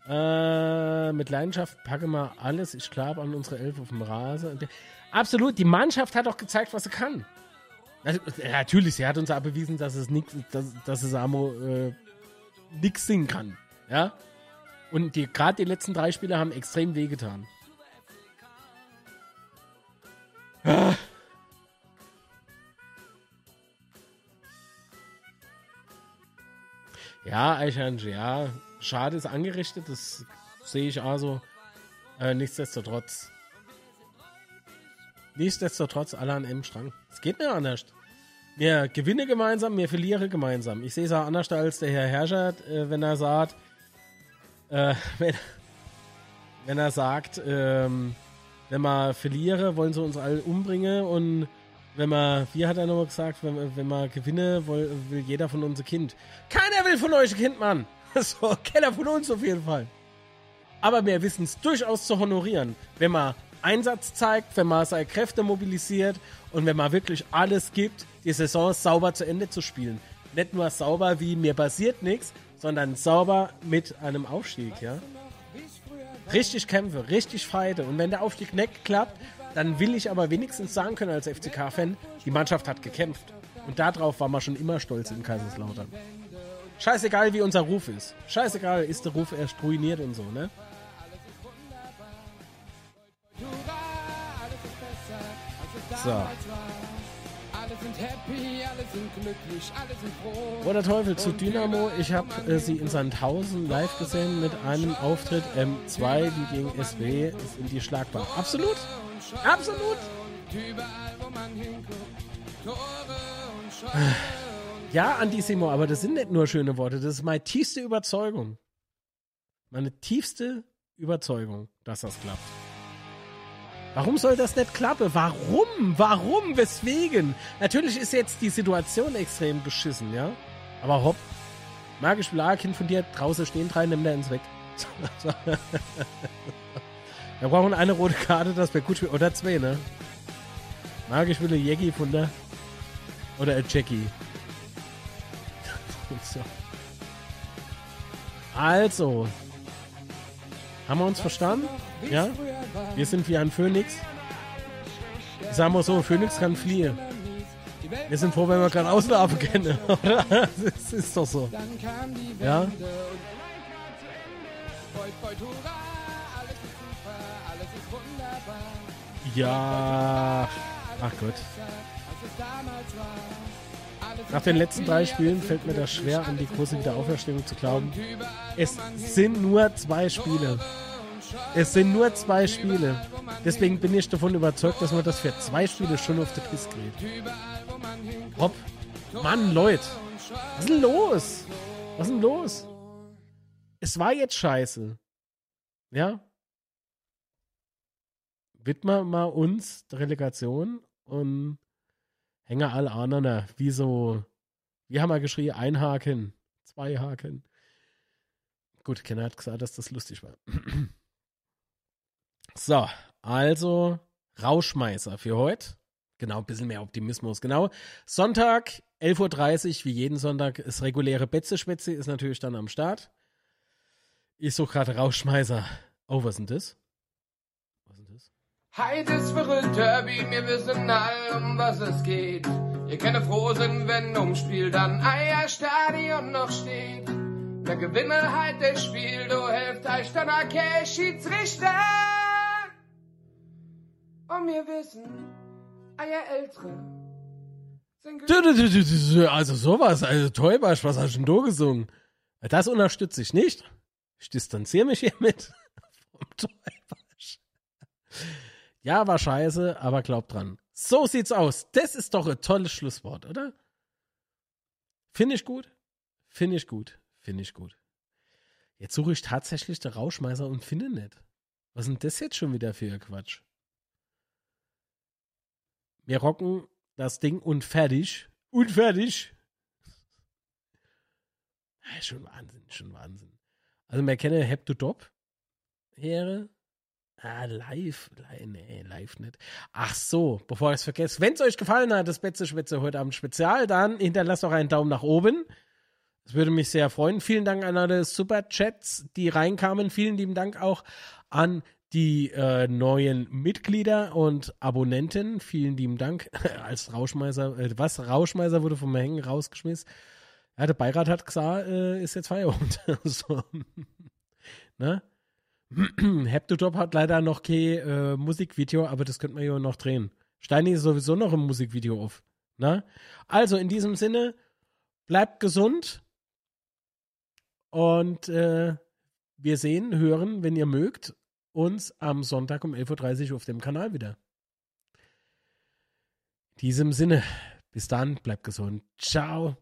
Äh, mit Leidenschaft packe mal alles. Ich glaube an unsere Elf auf dem Rasen. Absolut, die Mannschaft hat auch gezeigt, was sie kann. Also, natürlich, sie hat uns auch bewiesen, dass es nix, dass, dass es Amo äh, nix singen kann. Ja. Und die, gerade die letzten drei Spiele haben extrem wehgetan. Ah. Ja, Eichange, ja. Schade ist angerichtet, das sehe ich also. Äh, nichtsdestotrotz. Nichtsdestotrotz alle an einem Strang. Es geht nicht anders. Wir gewinnen gemeinsam, wir verlieren gemeinsam. Ich sehe es auch anders als der Herr Herrscher, äh, wenn er sagt, äh, [LAUGHS] wenn, wenn er sagt, ähm, wenn wir verlieren, wollen sie uns alle umbringen und wenn man, wie hat er nochmal gesagt, wenn, wenn wir gewinnen, will, will jeder von uns ein Kind. Keiner will von euch ein Kind, Mann! [LAUGHS] So, keiner von uns auf jeden Fall. Aber wir wissen es durchaus zu honorieren, wenn man Einsatz zeigt, wenn man seine Kräfte mobilisiert und wenn man wirklich alles gibt, die Saison sauber zu Ende zu spielen. Nicht nur sauber wie mir passiert nichts, sondern sauber mit einem Aufstieg, ja. Richtig kämpfe, richtig feite. Und wenn der Aufstieg nicht klappt, dann will ich aber wenigstens sagen können als FCK-Fan, die Mannschaft hat gekämpft. Und darauf war man schon immer stolz in Kaiserslautern. Scheißegal, wie unser Ruf ist. Scheißegal, ist der Ruf erst ruiniert und so, ne? So. Wo der Teufel zu Dynamo. Ich habe äh, sie in Sandhausen live gesehen mit einem Auftritt M2, die gegen SW sind die schlagbar. Absolut. Absolut. Ja, Antissimo, aber das sind nicht nur schöne Worte. Das ist meine tiefste Überzeugung. Meine tiefste Überzeugung, dass das klappt. Warum soll das nicht klappen? Warum? Warum? Weswegen? Natürlich ist jetzt die Situation extrem beschissen, ja? Aber hopp. Magisch Kind von dir draußen stehen drei, nimm da ins Weg. [LAUGHS] Wir brauchen eine rote Karte, das wäre gut. Oder zwei, ne? Magisch will Jackie von der. Oder ein Jackie. [LAUGHS] so. Also. Haben wir uns verstanden? Ja? Wir sind wie ein Phönix. Sagen wir so, Phönix kann fliehen. Wir sind froh, wenn wir gerade auslaufen können, [LAUGHS] oder? Das ist doch so. Ja? Ja. Ach Gott. Nach den letzten drei Spielen fällt mir das schwer, an die große Wiederauferstehung zu glauben. Es sind nur zwei Spiele. Es sind nur zwei Spiele. Deswegen bin ich davon überzeugt, dass man das für zwei Spiele schon auf der Piss kriegt. Hopp. Mann, Leute. Was ist denn los? Was ist denn los? Es war jetzt scheiße. Ja? Widmer mal uns der Relegation und hänge alle anderen. Wie so, wie haben wir geschrien? Ein Haken, zwei Haken. Gut, Kenner hat gesagt, dass das lustig war. [CLEARS THROAT] so, also Rauschmeißer für heute. Genau, ein bisschen mehr Optimismus. Genau. Sonntag, 11.30 Uhr, wie jeden Sonntag, ist reguläre Betze-Spätze, ist natürlich dann am Start. Ich suche gerade Rauschmeißer. Oh, was ist denn das? Heute ist verrückt, Derby, wir wissen all, um was es geht. Ihr könnt froh sein, wenn ums Spiel dann Eierstadion noch steht. Der Gewinner halt das Spiel, du helft euch dann okay, Schiedsrichter. Und wir wissen, Eier Ältere Also sowas, also Täubersch, was hast du denn da gesungen? Das unterstütze ich nicht. Ich distanziere mich hiermit [LAUGHS] vom Täubersch. Ja, war scheiße, aber glaubt dran. So sieht's aus. Das ist doch ein tolles Schlusswort, oder? Finde ich gut. Finde ich gut. Finde ich gut. Jetzt suche ich tatsächlich den Rauschmeißer und finde nicht. Was ist denn das jetzt schon wieder für Quatsch? Wir rocken das Ding und fertig. Und fertig. Schon Wahnsinn, schon Wahnsinn. Also, wir kennen Heptodop. Here. Ah, live. Nee, live nicht. Ach so, bevor ich es vergesse. Wenn es euch gefallen hat, das Betze Schwätze heute Abend Spezial, dann hinterlasst doch einen Daumen nach oben. Das würde mich sehr freuen. Vielen Dank an alle Super-Chats, die reinkamen. Vielen lieben Dank auch an die äh, neuen Mitglieder und Abonnenten. Vielen lieben Dank. [LAUGHS] Als Rauschmeißer, äh, was? Rauschmeißer wurde vom Hängen rausgeschmissen. Ja, der Beirat hat gesagt, äh, ist jetzt Feierabend. [LAUGHS] so. ne? [CLEARS THROAT] Heptotop hat leider noch kein äh, Musikvideo, aber das könnte man ja noch drehen. Steini ist sowieso noch im Musikvideo auf. Ne? Also in diesem Sinne, bleibt gesund und äh, wir sehen, hören, wenn ihr mögt, uns am Sonntag um 11.30 Uhr auf dem Kanal wieder. In diesem Sinne, bis dann, bleibt gesund. Ciao.